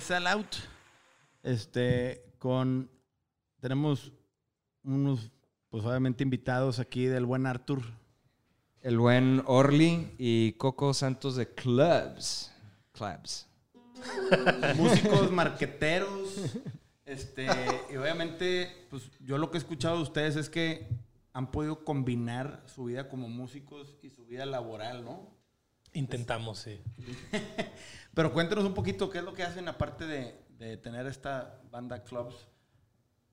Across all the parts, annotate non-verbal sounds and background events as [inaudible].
bienvenidos a un capítulo nuevo de Sell Out. Este, con. Tenemos unos, pues obviamente, invitados aquí del buen Arthur. El buen Orly y Coco Santos de Clubs. Clubs. [laughs] Músicos, marqueteros. Este, y obviamente, pues yo lo que he escuchado de ustedes es que han podido combinar su vida como músicos y su vida laboral, ¿no? Intentamos, sí. [laughs] Pero cuéntenos un poquito qué es lo que hacen aparte de, de tener esta banda Clubs.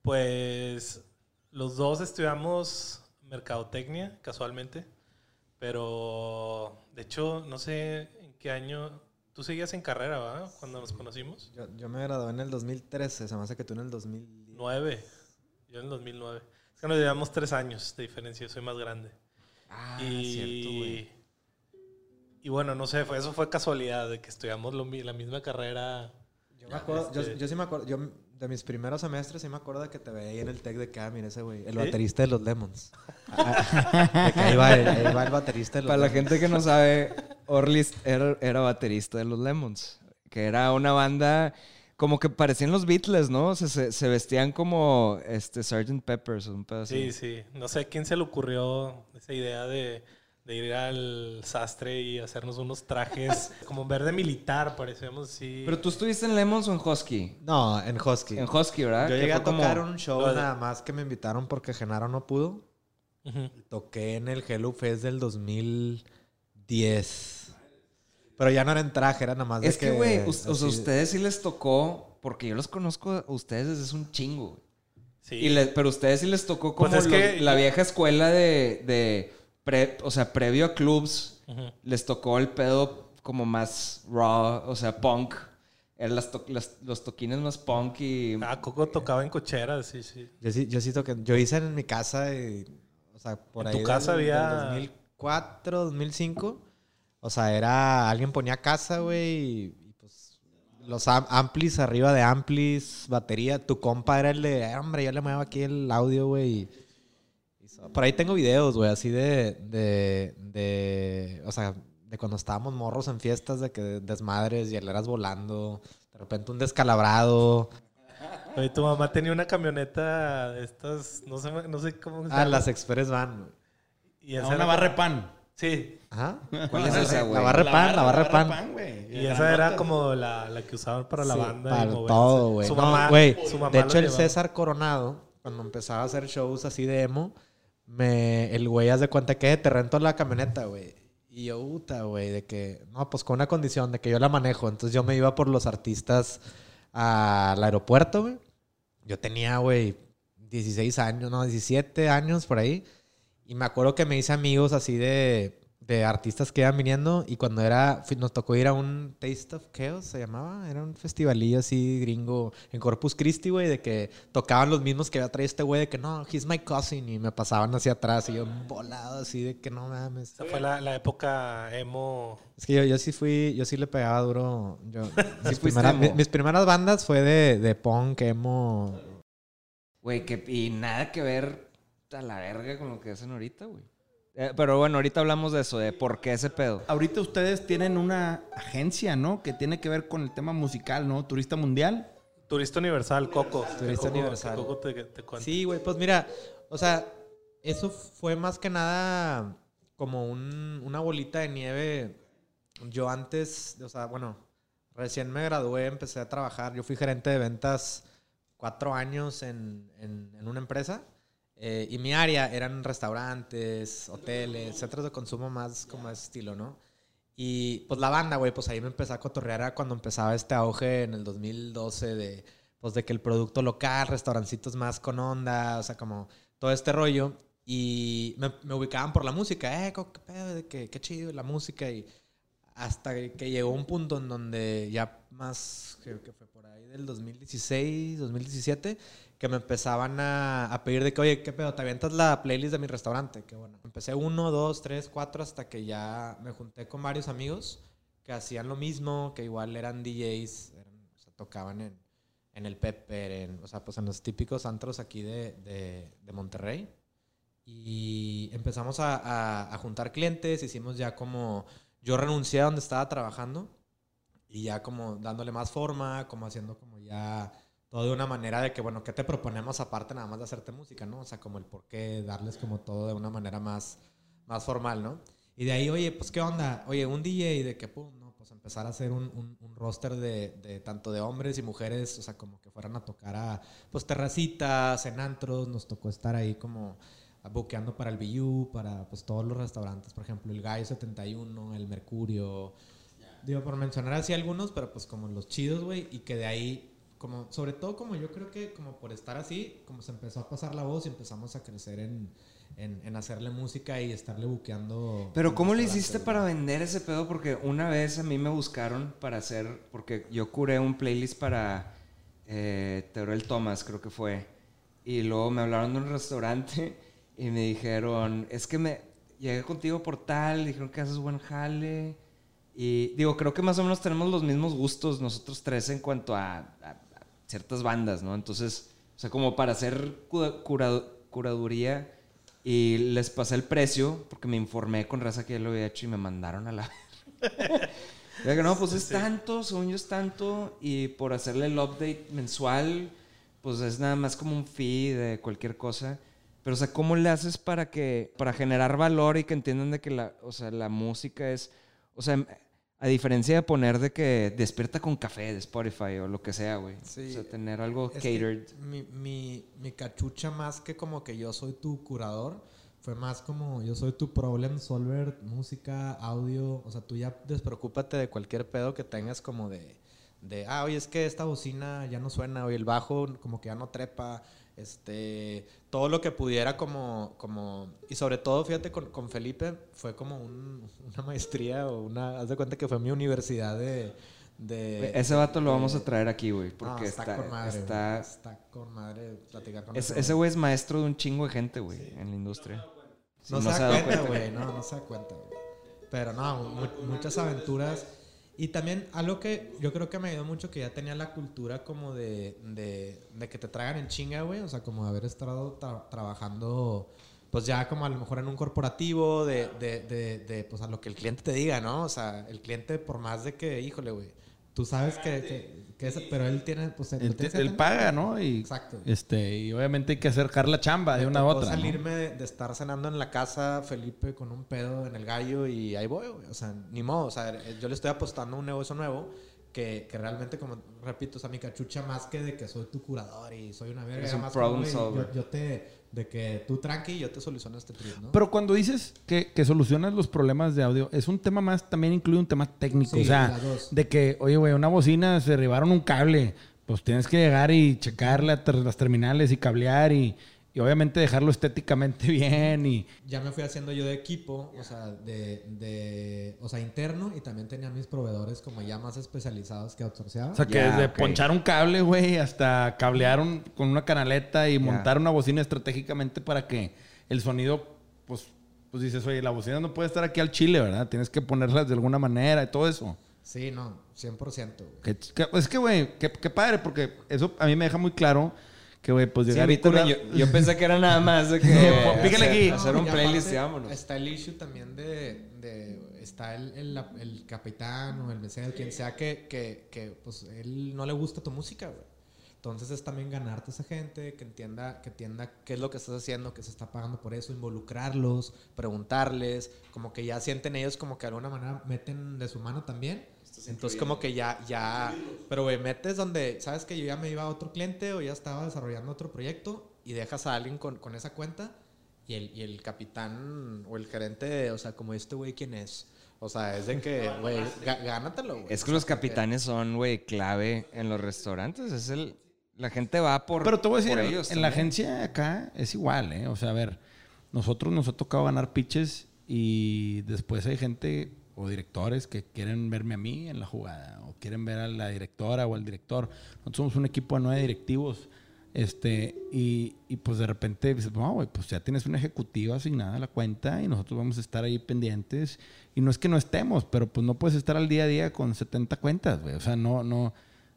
Pues los dos estudiamos mercadotecnia, casualmente. Pero, de hecho, no sé en qué año... Tú seguías en carrera, ¿verdad? Cuando nos conocimos. Yo, yo me gradué en el 2013, se me hace que tú en el 2010. Nueve. Yo en el 2009. Es que nos llevamos tres años de diferencia. Yo soy más grande. Ah, y, cierto, güey. Y bueno, no sé, fue, eso fue casualidad de que estudiamos lo la misma carrera. Yo me acuerdo, yo, Este- yo sí me acuerdo, yo de mis primeros semestres sí me acuerdo de que te veía ahí en el tech de que, ah, mira ese güey, el ¿Sí? baterista de los Lemons. [laughs] Ahí, va, el- ahí va el baterista de los Para la Lemons. gente que no sabe, Orly era, era baterista de los Lemons. Que era una banda como que parecían los Beatles, ¿no? O sea, se, se vestían como este Sgt. Peppers un pedo así. Sí, sí. No sé a quién se le ocurrió esa idea de, de ir al sastre y hacernos unos trajes [laughs] como verde militar, parecíamos así. Pero tú estuviste en Lemons o en Husky? No, en Husky. En Husky, ¿verdad? Yo llegué a como- tocar un show nada más que me invitaron porque Genaro no pudo. Toqué en el Hello Fest del 2010. Pero ya no era en traje, era nada más de Es que, güey, o sea, ustedes sí les tocó, porque yo los conozco a ustedes desde hace un chingo, güey. Sí. Y le- pero a ustedes sí les tocó como Pues es que- la vieja escuela de, de pre- o sea, previo a clubs, Ujú. les tocó el pedo como más raw, o sea, punk. Eran las to- las- los toquines más punk y... Ah, Coco tocaba en cocheras, sí, sí. Yo sí, yo sí toqué. Yo hice en mi casa, y, o sea, por ¿En ahí. tu casa del- había- del 2004, 2005. O sea, era. Alguien ponía casa, güey, y, y, pues. Los am- amplis arriba de amplis, batería. Tu compa era el de. "Eh, hombre, yo le muevo aquí el audio, güey. Por ahí tengo videos, güey, así de, de, de. O sea, de cuando estábamos morros en fiestas, de que desmadres y eras volando. De repente un descalabrado. Oye, tu mamá tenía una camioneta de estas, no sé, no sé cómo se Ah, llama. las Express Van, güey. Y esa era- barra de pan. Sí. Ajá. [laughs] ¿Cuál es esa, güey? La barra de pan, la barra de pan. güey. Y esa era como la, la que usaban para la Sí, banda. Para todo, güey. Su No, mamá, güey, su mamá de hecho, el llevaba. César Coronado, cuando empezaba a hacer shows así de emo, me, el güey hace cuenta que te rento la camioneta, güey. Y yo, puta, güey, de que, no, pues con una condición, de que yo la manejo. Entonces yo me iba por los artistas al aeropuerto, güey. Yo tenía, güey, 16 años, no, 17 años por ahí. Y me acuerdo que me hice amigos así de, de artistas que iban viniendo. Y cuando era, nos tocó ir a un Taste of Chaos, se llamaba. Era un festivalillo así gringo en Corpus Christi, güey, de que tocaban los mismos que había traído este güey, de que no, he's my cousin. Y me pasaban hacia atrás y yo volado así de que no mames. Esa fue la, la época emo. Es que yo, yo sí fui, yo sí le pegaba duro. Yo, [laughs] primeras, mis primeras bandas fue de, de punk, emo. Güey, que, y nada que ver a la verga con lo que hacen ahorita, güey. Eh, pero bueno, ahorita hablamos de eso, de por qué ese pedo. Ahorita ustedes tienen una agencia, ¿no? Que tiene que ver con el tema musical, ¿no? Turista Mundial. Turista Universal, Coco. Turista Coco- Universal. Coco te, te cuenta. Sí, güey, pues mira, o sea, eso fue más que nada como un- una bolita de nieve. Yo antes, o sea, bueno, recién me gradué, empecé a trabajar. Yo fui gerente de ventas cuatro años en, en- en una empresa. Eh, y mi área eran restaurantes, hoteles, centros de consumo más como ese estilo, ¿no? Y pues la banda, güey, pues ahí me empecé a cotorrear cuando empezaba este auge en el 2012 de, pues de que el producto local, restaurancitos más con onda, o sea, como todo este rollo. Y me, me ubicaban por la música, eh, qué pedo, que, qué chido la música. Y hasta que llegó un punto en donde ya más, que, que fue por ahí del 2016, 2017, que me empezaban a, a pedir de que, oye, ¿qué pedo? ¿Te avientas la playlist de mi restaurante? Que bueno, empecé uno, dos, tres, cuatro, hasta que ya me junté con varios amigos que hacían lo mismo, que igual eran DJs, eran- o sea, tocaban en, en el Pepper, en, o sea, pues en los típicos antros aquí de, de, de Monterrey. Y empezamos a, a- a juntar clientes, hicimos ya como... Yo renuncié a donde estaba trabajando y ya como dándole más forma, como haciendo como ya todo de una manera de que, bueno, ¿qué te proponemos aparte nada más de hacerte música, no? O sea, como el por qué, darles como todo de una manera más, más formal, ¿no? Y de ahí, oye, pues, ¿qué onda? Oye, un DJ de que, pum, no, pues empezar a hacer un, un, roster de, de, tanto de hombres y mujeres, o sea, como que fueran a tocar a, pues, terracitas, en antros, nos tocó estar ahí como buqueando para el BU, para, pues, todos los restaurantes, por ejemplo, el Gallo 71, el Mercurio, digo, por mencionar así algunos, pero pues como los chidos, güey, y que de ahí como, sobre todo como yo creo que como por estar así, como se empezó a pasar la voz y empezamos a crecer en, en, en hacerle música y estarle buqueando. Pero ¿cómo le hiciste para vender ese pedo? Porque una vez a mí me buscaron para hacer, porque yo curé un playlist para eh, Teorel Thomas, creo que fue, y luego me hablaron de un restaurante [laughs] y me dijeron, es que me llegué contigo por tal, dijeron que haces buen jale. Y digo, creo que más o menos tenemos los mismos gustos nosotros tres en cuanto a, a ciertas bandas, ¿no? Entonces, o sea, como para hacer curaduría y les pasé el precio porque me informé con raza que ya lo había hecho y me mandaron a la... [laughs] que no, pues es tanto, según yo es tanto y por hacerle el update mensual, pues es nada más como un fee de cualquier cosa. Pero, o sea, ¿cómo le haces para que, para generar valor y que entiendan de que la, o sea, la música es, o sea, a diferencia de poner de que despierta con café de Spotify o lo que sea, güey. Sí. O sea, tener algo catered. Mi, mi, mi, cachucha más que como que yo soy tu curador, fue más como yo soy tu problem solver, música, audio. O sea, tú ya despreocúpate de cualquier pedo que tengas como de, de ah, oye, es que esta bocina ya no suena, oye, el bajo como que ya no trepa este, todo lo que pudiera como, como y sobre todo, fíjate, con, con Felipe fue como una maestría o una, haz de cuenta que fue mi universidad de... de ese vato lo vamos a traer aquí, güey, porque está, está, con madre, está, está con madre platicar con es, ese güey es maestro de un chingo de gente, güey, sí. en la industria. No, se da cuenta, güey, no, no se da cuenta, güey. Pero no, muchas aventuras y también algo que yo creo que me ayudó mucho, que ya tenía la cultura como de, de, de que te traigan en chinga, güey. O sea, como haber estado tra trabajando, pues ya como a lo mejor en un corporativo, de, de, de, pues a lo que el cliente te diga, ¿no? O sea, el cliente por más de que, híjole, güey, tú sabes que pero él tiene, pues él, él paga, ¿no? Y, Exacto. Este, y obviamente hay que acercar la chamba de una a otra. salirme de, estar cenando en la casa, Felipe, con un pedo en el gallo y ahí voy, O sea, ni modo. O sea, yo le estoy apostando a un negocio nuevo que, que realmente, como repito, o sea, mi cachucha más que de que soy tu curador y soy una verga. Es un más problem solver. Yo, yo te de que tú tranqui yo te soluciono este trip, ¿no? Pero cuando dices que, que, solucionas los problemas de audio, es un tema más, también incluye un tema técnico. Sí, o sea, de que, oye, güey, una bocina se derribaron un cable. Pues tienes que llegar y checar la, las terminales y cablear y, y, obviamente dejarlo estéticamente [laughs] bien y... Ya me fui haciendo yo de equipo, o sea, de, de o sea, interno y también tenía mis proveedores como ya más especializados que outsourceaba. O sea, que Ya, desde ponchar un cable, güey, hasta cablear un- con una canaleta y montar una bocina estratégicamente para que el sonido, pues, pues dices, oye, la bocina no puede estar aquí al chile, ¿verdad? Tienes que ponerlas de alguna manera y todo eso. Sí, no, 100%. güey. Que, que- es que, güey, qué padre, porque eso a mí me deja muy claro que, güey, pues llegar y curar- yo, yo pensé que era nada más de que [laughs] pícale hacer, aquí. hacer un playlist y vámonos. Está el issue también de, de está el, el, el capitán o el mesero, quien sea que, que, que, pues él no le gusta tu música, güey. Entonces es también ganarte a esa gente, que entienda, que entienda qué es lo que estás haciendo, que se está pagando por eso, involucrarlos, preguntarles, como que ya sienten ellos como que de alguna manera meten de su mano también. Entonces como que ya, ya, pero güey, metes donde, sabes que yo ya me iba a otro cliente o ya estaba desarrollando otro proyecto y dejas a alguien con, con esa cuenta y el, y el capitán o el gerente, o sea, como este güey, ¿quién es? O sea, es de que, [laughs] güey, gá- gánatelo, güey. Es que los capitanes son, güey, clave en los restaurantes. Es el... La gente va por Pero te voy a decir, en- ellos en la también. agencia acá es igual, ¿eh? O sea, a ver, nosotros nos ha tocado ganar pitches y después hay gente o directores que quieren verme a mí en la jugada o quieren ver a la directora o al director. Nosotros somos un equipo de nueve directivos. Este, y, y pues de repente dices, no, güey, pues ya tienes una ejecutiva asignada a la cuenta y nosotros vamos a estar ahí pendientes. Y no es que no estemos, pero pues no puedes estar al día a día con 70 cuentas, güey. O sea, no, no,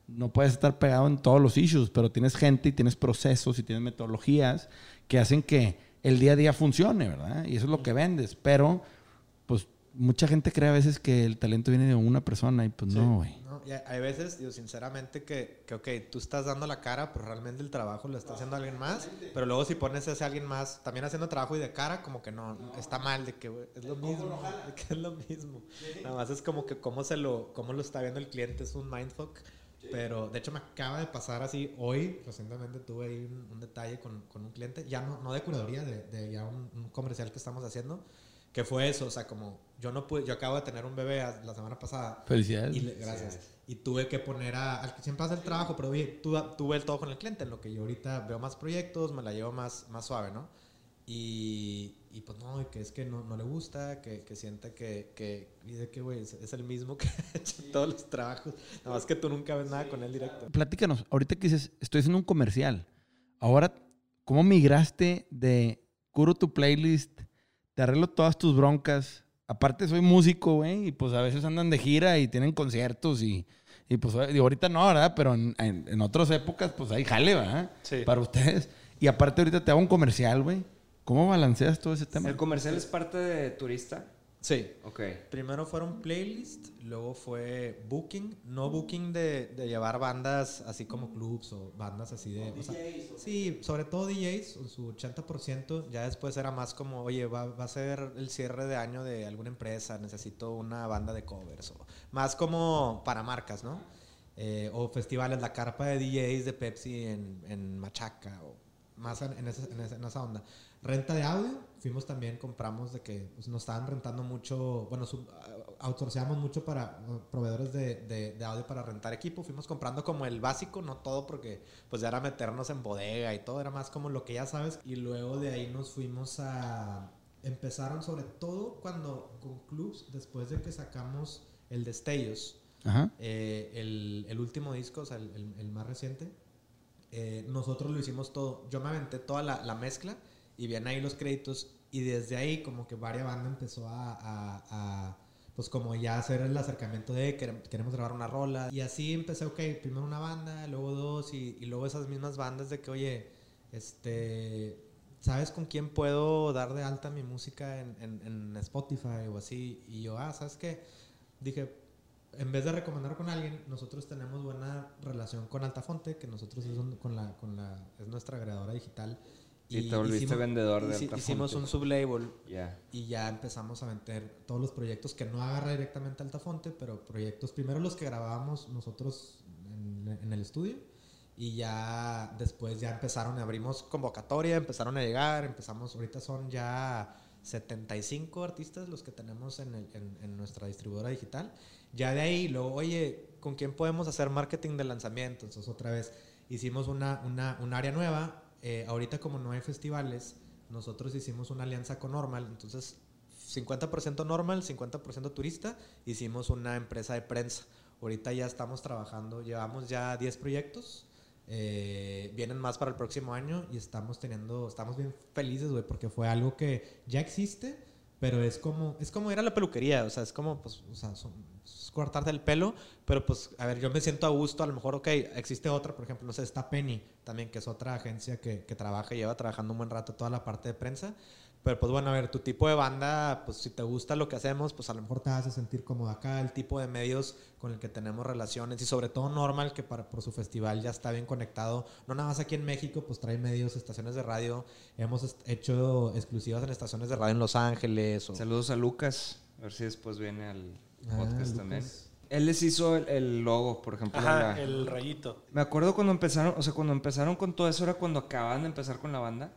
no puedes estar pegado en todos los issues, pero tienes gente y tienes procesos y tienes metodologías que hacen que el día a día funcione, ¿verdad? Y eso es lo que vendes. Pero, mucha gente cree a veces que el talento viene de una persona y pues no, güey. No, ¿no? Y hay, veces, digo, sinceramente, que, que, ok, tú estás dando la cara, pero realmente el trabajo lo está haciendo alguien más. Pero luego si pones a ese alguien más también haciendo trabajo y de cara, como que no, está mal, de que güey, es lo mismo, [laughs] de que es lo mismo. Nada más es como que cómo, se lo, cómo lo está viendo el cliente, es un mindfuck. Pero de hecho me acaba de pasar así hoy, recientemente tuve ahí un, un detalle con, con un cliente, ya no, no de curaduría, de, de ya un, un comercial que estamos haciendo, que fue eso, o sea, como yo no pude, yo acabo de tener un bebé a- la semana pasada Felicidades. y le- gracias. Y tuve que poner a, al que siempre hace el trabajo, pero oye, tú, tuve el todo con el cliente, en lo que yo ahorita veo más proyectos, me la llevo más, más suave, ¿no? Y, y pues no, que es que no, no le gusta, que, que siente que, que, de que, güey, es, es el mismo que [laughs] ha hecho todos los trabajos. Nada más que tú nunca ves nada con él directo. Platícanos, ahorita que dices, estoy haciendo un comercial. Ahora, ¿cómo migraste de curo tu playlist? Te arreglo todas tus broncas. Aparte, soy músico, güey, y pues a veces andan de gira y tienen conciertos y, y pues digo, ahorita no, ¿verdad? Pero en, en- en otras épocas, pues hay jale, ¿verdad? Sí. Para ustedes. Y aparte, ahorita te hago un comercial, güey. ¿Cómo balanceas todo ese tema? ¿El comercial es parte de turista? Sí. Ok. Primero fueron playlist, luego fue booking, no booking de, de llevar bandas así como clubs o bandas así de... o sea, sí, sobre todo DJs, en su 80%, ya después era más como, oye, va, va a ser el cierre de año de alguna empresa, necesito una banda de covers, o más como para marcas, ¿no? Eh, o festivales, la carpa de DJs de Pepsi en, en Machaca, o más en, en esa, en esa- en esa onda. Renta de audio, fuimos también, compramos de que pues, nos estaban rentando mucho, bueno, sub- outsourceamos mucho para uh, proveedores de, de- de audio para rentar equipo. Fuimos comprando como el básico, no todo, porque pues ya era meternos en bodega y todo, era más como lo que ya sabes. Y luego de ahí nos fuimos a... Empezaron sobre todo cuando con clubs, después de que sacamos el Destellos, Ajá. eh, el, el último disco, o sea, el, el- el más reciente, eh, nosotros lo hicimos todo. Yo me aventé toda la, la mezcla y vienen ahí los créditos y desde ahí como que varias banda empezó a, a- a, pues como ya hacer el acercamiento de querem- queremos grabar una rola y así empecé, ok, primero una banda, luego dos y, y luego esas mismas bandas de que, oye, este... ¿Sabes con quién puedo dar de alta mi música en, en- en Spotify o así? Y yo, ah, ¿sabes qué? Dije, en vez de recomendar con alguien, nosotros tenemos buena relación con Altafonte, que nosotros es, con la, con la, es nuestra agregadora digital. Y te volviste vendedor de hici-. Hicimos un sublabel Ya. y ya empezamos a meter todos los proyectos que no agarra directamente Altafonte, pero proyectos, primero los que grabábamos nosotros en, en el estudio y ya después ya empezaron, abrimos convocatoria, empezaron a llegar, empezamos, ahorita son ya 75 artistas los que tenemos en, el- en- en nuestra distribuidora digital. Ya de ahí, luego, oye, ¿con quién podemos hacer marketing de lanzamiento? Entonces otra vez hicimos una, una, un área nueva. Eh, ahorita como no hay festivales, nosotros hicimos una alianza con Normal, entonces 50% normal, 50% turista, hicimos una empresa de prensa. Ahorita ya estamos trabajando, llevamos ya 10 proyectos, eh, vienen más para el próximo año y estamos teniendo, estamos bien felices, güey, porque fue algo que ya existe, pero es como, es como ir la peluquería, o sea, es como, pues, o sea, cortarte el pelo, pero pues, a ver, yo me siento a gusto, a lo mejor, ok, existe otra, por ejemplo, no sé, está Penny, también, que es otra agencia que, que trabaja, lleva trabajando un buen rato toda la parte de prensa, pero pues bueno, a ver, tu tipo de banda, pues si te gusta lo que hacemos, pues a lo mejor te hace sentir cómodo acá, el tipo de medios con el que tenemos relaciones y sobre todo Normal, que para, por su festival ya está bien conectado, no nada más aquí en México, pues trae medios, estaciones de radio, hemos hecho exclusivas en estaciones de radio en Los Ángeles. O, Saludos a Lucas. A ver si después viene al Ah, podcast Lucas. también. Él les hizo el, el logo, por ejemplo. Ajá, la- el rayito. Me acuerdo cuando empezaron, o sea, cuando empezaron con todo eso era cuando acababan de empezar con la banda.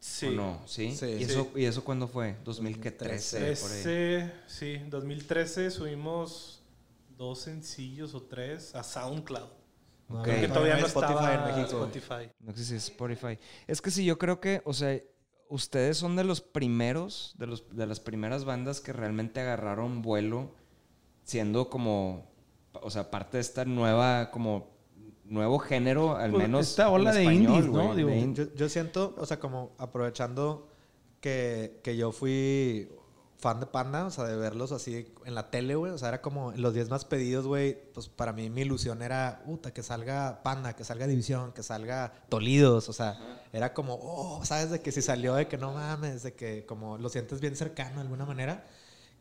Sí. ¿O no? ¿Sí? Sí. ¿Y, Eso, ¿Y eso cuándo fue? 2013, por ahí. Ese, sí, 2013 subimos dos sencillos o tres a SoundCloud. No, Ok. Creo que todavía hay no Spotify estaba en México. Spotify. No sé si es Spotify. Es que sí, yo creo que, o sea, ustedes son de los primeros, de, los, de las primeras bandas que realmente agarraron vuelo siendo como, o sea, parte de esta nueva, como, nuevo género, al Pues, menos esta ola en de español, indies, ¿no? güey, Digo, de Yo, yo siento, o sea, como aprovechando que, que yo fui fan de Panda, o sea, de verlos así en la tele, güey. O sea, era como los 10 más pedidos, güey. Pues para mí mi ilusión era, puta, que salga Panda, que salga División, que salga Tolidos. O sea, era como, oh, ¿sabes? De que si salió, de que no mames, de que como lo sientes bien cercano de alguna manera.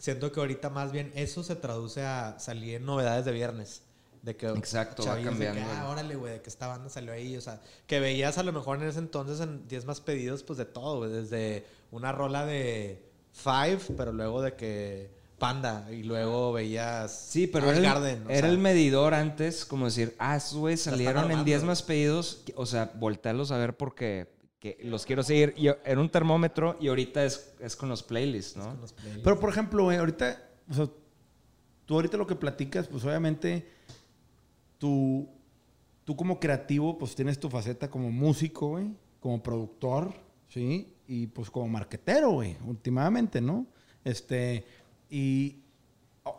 Siento que ahorita más bien eso se traduce a salir en novedades de viernes. De que Exacto, va chavillos de que, cambiando. ah, órale, güey, de que esta banda salió ahí. O sea, que veías a lo mejor en ese entonces en 10 más pedidos, pues de todo, güey. Desde una rola de Five, pero luego de que Panda. Y luego veías. Sí, pero Ash era, el, Garden, era sea, el medidor antes, como decir, ah, están salieron en armando. 10 más pedidos, o sea, voltearlos a ver porque que los quiero seguir. Y era un termómetro y ahorita es, es con los playlists, ¿no? con los playlists. Pero, por ejemplo, güey, ahorita, o sea, tú ahorita lo que platicas, pues obviamente, tú, tú como creativo, pues tienes tu faceta como músico, güey, como productor, ¿sí? Y pues como marquetero, güey, últimamente, ¿no? Este, y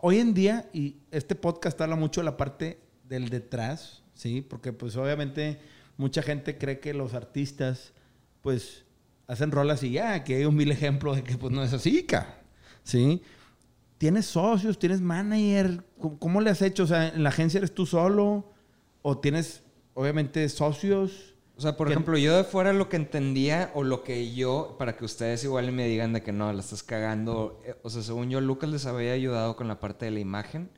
hoy en día, y este podcast habla mucho de la parte del detrás, ¿sí? Porque pues obviamente mucha gente cree que los artistas, pues, hacen rolas y ya, que hay un mil ejemplos de que pues no es así, ca, ¿sí? ¿Tienes socios? ¿Tienes manager? ¿Cómo, cómo le has hecho? O sea, ¿en la agencia eres tú solo? ¿O tienes, obviamente, socios? O sea, por Que- ejemplo, yo de fuera lo que entendía o lo que yo, para que ustedes igual me digan de que no, la estás cagando. eh, O sea, según yo, Lucas les había ayudado con la parte de la imagen.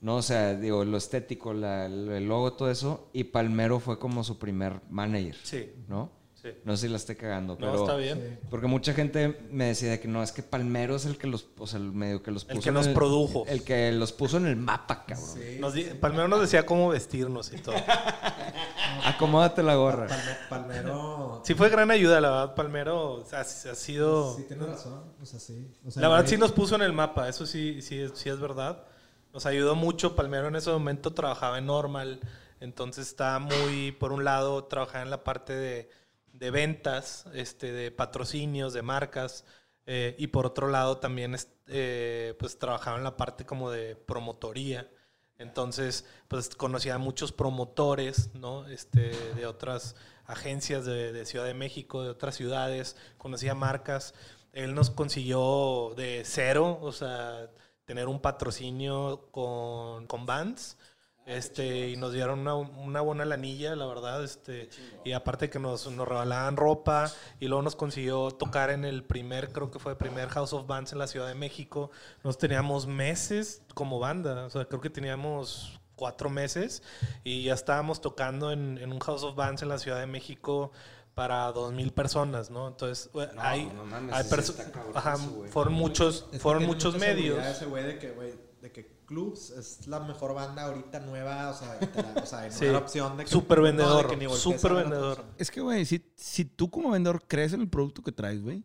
No, o sea, digo, lo estético, la- el logo, todo eso. Y Palmero fue como su primer manager, Sí, ¿no? Sí. No sé si la esté cagando, No, pero... está bien. Porque mucha gente me decía de que no, es que Palmero es el que los, o sea, el medio que los puso. El que nos produjo. El que los puso en el mapa, cabrón. Nos di- Palmero nos decía cómo vestirnos y todo. [laughs] Acomódate la gorra. Palme- Palmero. Sí fue gran ayuda, la verdad. Palmero o sea, ha sido... Sí, tienes razón. O sea, sí. O sea, La verdad sí nos puso en el mapa, eso sí, sí, es- sí es verdad. Nos ayudó mucho. Palmero en ese momento trabajaba en Normal, entonces estaba muy, por un lado, trabajaba en la parte de, de ventas, este, de patrocinios, de marcas, eh, y por otro lado también eh, pues trabajaba en la parte como de promotoría. Entonces, pues conocía a muchos promotores, ¿no? Este, de otras agencias de, de Ciudad de México, de otras ciudades, conocía marcas. Él nos consiguió de cero, o sea, tener un patrocinio con, con Vans. Este, y nos dieron una, una buena lanilla, la verdad. Este, y aparte que nos, nos regalaban ropa. Y luego nos consiguió tocar en el primer, creo que fue el primer House of Bands en la Ciudad de México. Nos teníamos meses como banda. O sea, creo que teníamos cuatro meses. Y ya estábamos tocando en, en un House of Bands en la Ciudad de México para dos mil personas, ¿no? Entonces, No, hay, no mames, hay sí, sí perso- está cabrón ajá, eso, güey. fueron muchos, fueron muchos medios. Ese güey de que, güey, de que Clubs es la mejor banda ahorita nueva, o sea, la- o sea, no Sí. opción de que. Súper no, de vendedor, que ni a ver otra vendedor. Es que, güey, si, si tú como vendedor crees en el producto que traes, güey,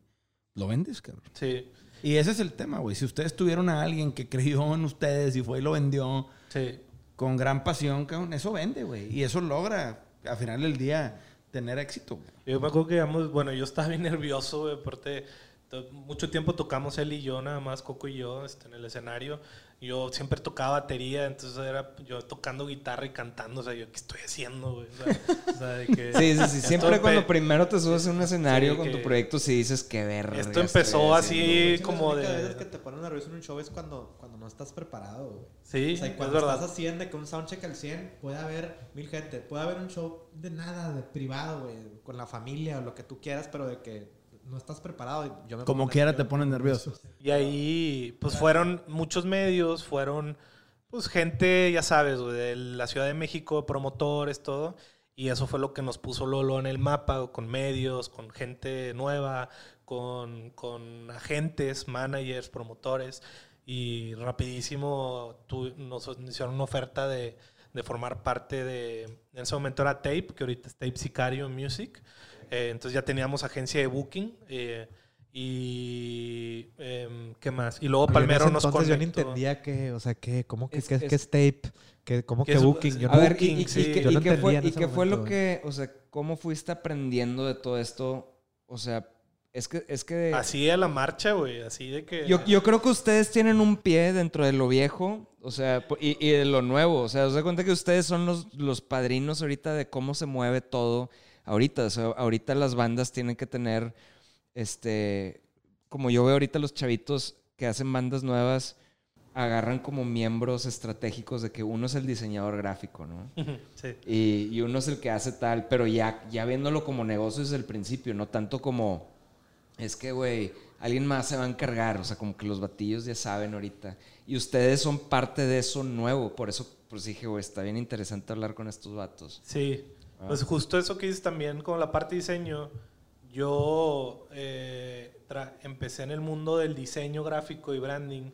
lo vendes, cabrón. Sí, Y ese es el tema, güey. Si ustedes tuvieron a alguien que creyó en ustedes y fue y lo vendió sí. con gran pasión, cabrón, eso vende, güey. Y eso logra, al final del día, tener éxito, güey. Yo me acuerdo que, digamos, bueno, yo estaba bien [laughs] nervioso, güey, aparte, to- mucho tiempo tocamos él y yo, nada más, Coco y yo, este, en el escenario. Yo siempre tocaba batería, entonces era yo tocando guitarra y cantando, o sea, yo, ¿qué estoy haciendo, güey? O sea, o sea, de que... [laughs] Sí, sí, sí. Siempre cuando primero te subes a un escenario Sí, con tu proyecto, sí dices que ver. Esto empezó así De como las de... veces que te ponen nervioso en un show es cuando, cuando no estás preparado, güey. Sí, O sea, es cuando verdad. estás así en de que un soundcheck al 100, puede haber mil gente. Puede haber un show de nada, de privado, güey, con la familia o lo que tú quieras, pero de que no estás preparado. y Yo me Como quiera te pones nervioso. Y ahí, pues fueron muchos medios, fueron, pues gente, ya sabes, de la Ciudad de México, promotores, todo. Y eso fue lo que nos puso Lolo en el mapa, con medios, con gente nueva, con, con agentes, managers, promotores. Y rapidísimo tu- nos hicieron una oferta de, de formar parte de, en ese momento era Tape, que ahorita es Tape Sicario Music. Eh, entonces ya teníamos agencia de booking. eh, y em, qué más y luego Palmero nos entonces yo conectó. entendía que, o sea, que, ¿cómo que, Es- que, es- que es tape? Que, ¿Cómo Que que booking? Yo A no- ver, Booking, ¿y, y- sí. y qué- no fue, y qué fue lo que, o sea, cómo fuiste aprendiendo de todo esto? O sea, es que, es que así a la marcha güey así de que yo, yo creo que ustedes tienen un pie dentro de lo viejo, o sea, y, y de lo nuevo. O sea, os da cuenta que ustedes son los, los padrinos ahorita de cómo se mueve todo ahorita. O sea, ahorita las bandas tienen que tener, este, como yo veo ahorita los chavitos que hacen bandas nuevas, agarran como miembros estratégicos de que uno es el diseñador gráfico, ¿no? [laughs] sí. Y, y uno es el que hace tal, pero ya, ya viéndolo como negocio desde el principio, no tanto como, es que, güey, alguien más se va a encargar, o sea, como que los batillos ya saben ahorita. Y ustedes son parte de eso nuevo, por eso pues dije, güey, está bien interesante hablar con estos vatos. Sí, pues justo eso que dices también con la parte de diseño. Yo eh, empecé en el mundo del diseño gráfico y branding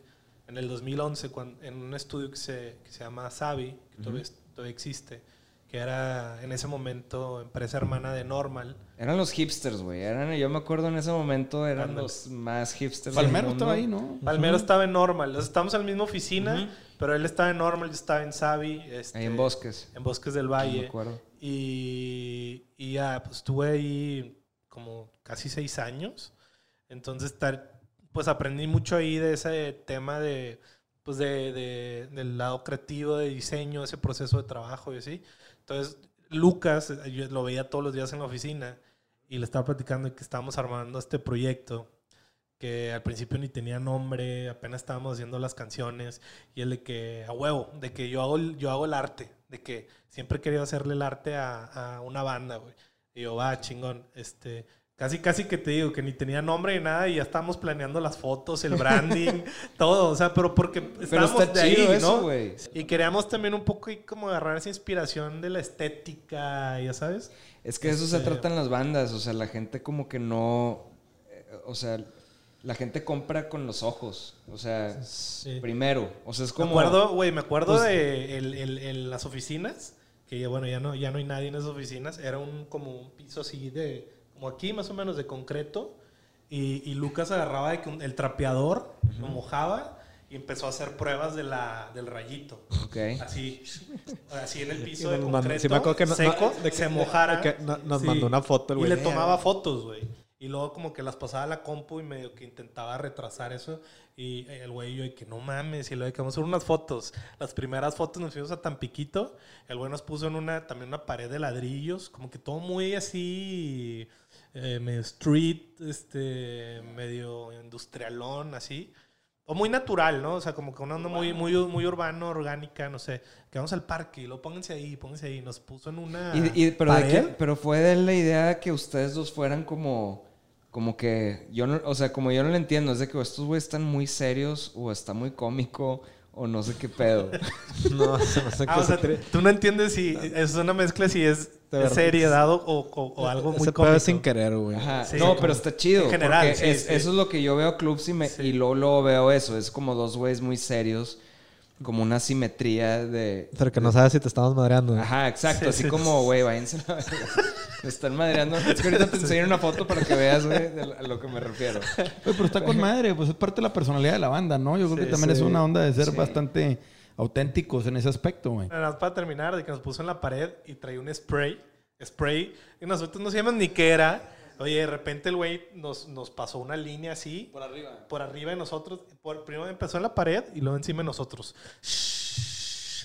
en el 2011 cuan- en un estudio que se, que se llama Savi, que todavía, todavía existe, que era en ese momento empresa hermana de Normal. Eran los hipsters, güey. Eran, yo me acuerdo en ese momento eran los más hipsters. del Palmero mundo. estaba ahí, ¿no? Palmero estaba en Normal. Entonces, Estamos en la misma oficina, pero él estaba en Normal, yo estaba en Savi. este, Ahí en Bosques. En Bosques del Me Valle. acuerdo. Y, y ya, pues estuve ahí como casi seis años. Entonces, pues aprendí mucho ahí de ese tema de, pues de, de- del lado creativo, de diseño, ese proceso de trabajo y así. Entonces, Lucas, eh, yo lo veía todos los días en la oficina y le estaba platicando que estábamos armando este proyecto que al principio ni tenía nombre, apenas estábamos haciendo las canciones y el de que a huevo, de que yo hago, el- yo hago el arte, de que siempre he querido hacerle el arte a, a una banda, güey. Y yo, va, chingón, este, casi, casi que te digo que ni tenía nombre ni nada y ya estábamos planeando las fotos, el branding, [laughs] todo, o sea, pero porque Pero estábamos está de chido ahí, eso, ¿no? güey. Y queríamos también un poco ahí como agarrar esa inspiración de la estética, ya sabes. Es que eso se Este- tratan las bandas, o sea, la gente como que no, eh, o sea, la gente compra con los ojos, o sea, Sí. primero, o sea, es como... Me acuerdo, güey, me acuerdo Pues- de el- el- el- las oficinas, que ya, bueno, ya no, ya no hay nadie en esas oficinas, era un como un piso así de, como aquí más o menos de concreto, y, y Lucas agarraba de que un- el trapeador, lo mojaba y empezó a hacer pruebas de la, del rayito. Ok. Así, así en el Y piso de mandó- concreto, sí me que no- seco, no- de que- se mojara. de que no- nos Sí. mandó una foto el Y güey. le de- tomaba fotos, güey. Y luego como que las pasaba a la compu y medio que intentaba retrasar eso. Y el güey y yo, y que no mames, y luego que vamos a hacer unas fotos. Las primeras fotos nos fuimos a Tampiquito. El güey nos puso en una, también una pared de ladrillos, como que todo muy así, eh, medio street, este, medio industrialón, así. O muy natural, ¿no? O sea, como que una onda muy, muy, muy urbano, orgánica, no sé. Que vamos al parque y lo pónganse ahí, pónganse ahí. Nos puso en una Y, y- pero, de pared. que- pero fue de la idea que ustedes dos fueran como, como que, yo no, o sea, como yo no lo entiendo, es de que estos güeyes están muy serios o está muy cómico o no sé qué pedo. [laughs] No, se me hace Ah, o sea, se- tú no entiendes si es una mezcla, si es seriedad o, o- o algo muy Ese cómico. pedo sin querer, güey. Ajá. Sí, no, como- pero está chido. en general, sí, es- sí. Eso es lo que yo veo clubs y, me, Sí. y luego, luego veo eso. Es como dos güeyes muy serios, como una simetría de... Pero que no sabes si te estamos madreando. güey. Ajá, exacto. Sí, así sí. como, güey, váyanse la verga. [laughs] Me [laughs] están madreando. Es que ahorita te enseño una foto para que veas, güey, de a lo que me refiero. Oye, pero está con [laughs] madre, pues es parte de la personalidad de la banda, ¿no? Yo creo Sí, que también sí. es una onda de ser Sí. bastante auténticos en ese aspecto, güey. Nada más para terminar, de que nos puso en la pared y traía un spray. Spray. Y nosotros no sabíamos ni qué era. Oye, de repente el güey nos, nos pasó una línea así. Por arriba. Por arriba de nosotros. Por, primero empezó en la pared y luego encima de nosotros.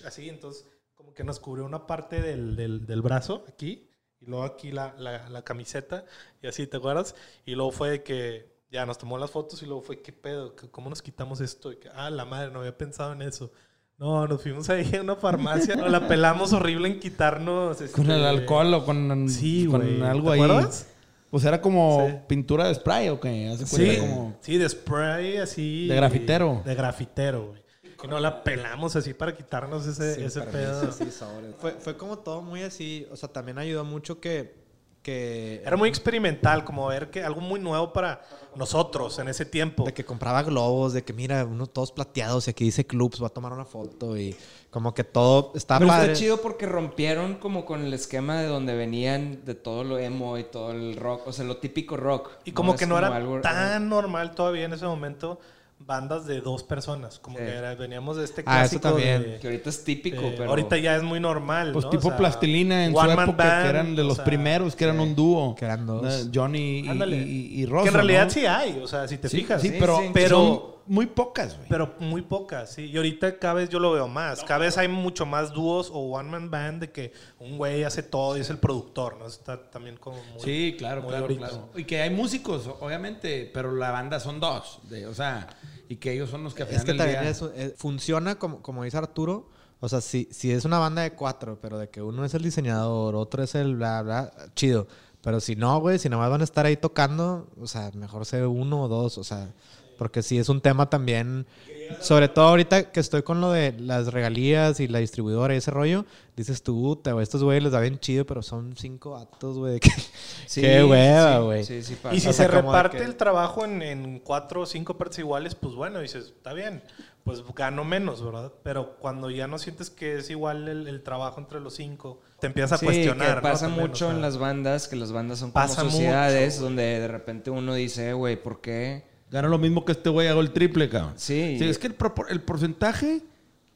Así, entonces, como que nos cubrió una parte del, del, del brazo aquí. Y luego aquí la, la, la camiseta. Y así, ¿te acuerdas? Y luego fue de que ya nos tomó las fotos y luego fue, ¿qué pedo? ¿Cómo nos quitamos esto? Y que, ah, la madre, no había pensado en eso. No, nos fuimos ahí a una farmacia. Nos la pelamos horrible en quitarnos. Con el este, alcohol o con, Sí, con algo ¿Te ahí. acuerdas? Pues era como Sí. pintura de spray o qué? Sí, como... sí, de spray así. De grafitero. De grafitero, güey. Y nos la pelamos así para quitarnos ese, Sin ese permiso, pedo. sí. Fue, fue como todo muy así. O sea, también ayudó mucho que. que Era muy experimental, como ver que algo muy nuevo para nosotros en ese tiempo. De que compraba globos, de que mira, unos todos plateados y aquí dice clubs, voy a tomar una foto y como que todo está Pero padre. está chido porque rompieron como con el esquema de donde venían de todo lo emo y todo el rock, o sea, lo típico rock. Y como Es que no era algo- tan normal todavía en ese momento bandas de dos personas. Como Sí. que era- veníamos de este Ah, eso clásico también. de- Que ahorita es típico, de- pero... Ahorita ya es muy normal, Pues ¿no? tipo O sea, plastilina en su época, que eran de o los sea, primeros, que eran un dúo. Que eran dos. Johnny y, y, que en realidad ¿no? sí hay, o sea, si te Sí, fijas. sí, Sí, pero, sí. Pero- muy pocas, güey. Pero muy pocas, sí. Y ahorita cada vez yo lo veo más. Cada vez hay mucho más dúos o one man band de que un güey hace todo y es el productor, ¿no? Está también como muy... Sí, claro, muy claro, claro. Y que hay músicos, obviamente, pero la banda son dos. de- o sea, y que ellos son los que al Es que del también día- eso, eh, funciona como, como dice Arturo. O sea, si, si es una banda de cuatro, pero de que uno es el diseñador, otro es el bla, bla, chido. Pero si no, güey, si nada más van a estar ahí tocando, o sea, mejor ser uno o dos, o sea, porque sí es un tema también, sobre todo ahorita que estoy con lo de las regalías y la distribuidora y ese rollo, dices tú, te, estos güeyes les da bien chido, pero son cinco actos, güey. que- [laughs] Sí, Qué hueva, güey. Sí, sí, pasa. Y si O sea, se reparte que- el trabajo en, en cuatro o cinco partes iguales, pues bueno, dices, está bien, pues gano menos, ¿verdad? Pero cuando ya no sientes que es igual el, el trabajo entre los cinco, te empiezas a Sí, cuestionar. que pasa mucho o sea, en las bandas, que las bandas son como Pasa sociedades güey. donde de repente uno dice, "Eh, güey, ¿por qué? Gano lo mismo que este güey, hago el triple, cabrón. Sí. Sí, es que el, propor- el porcentaje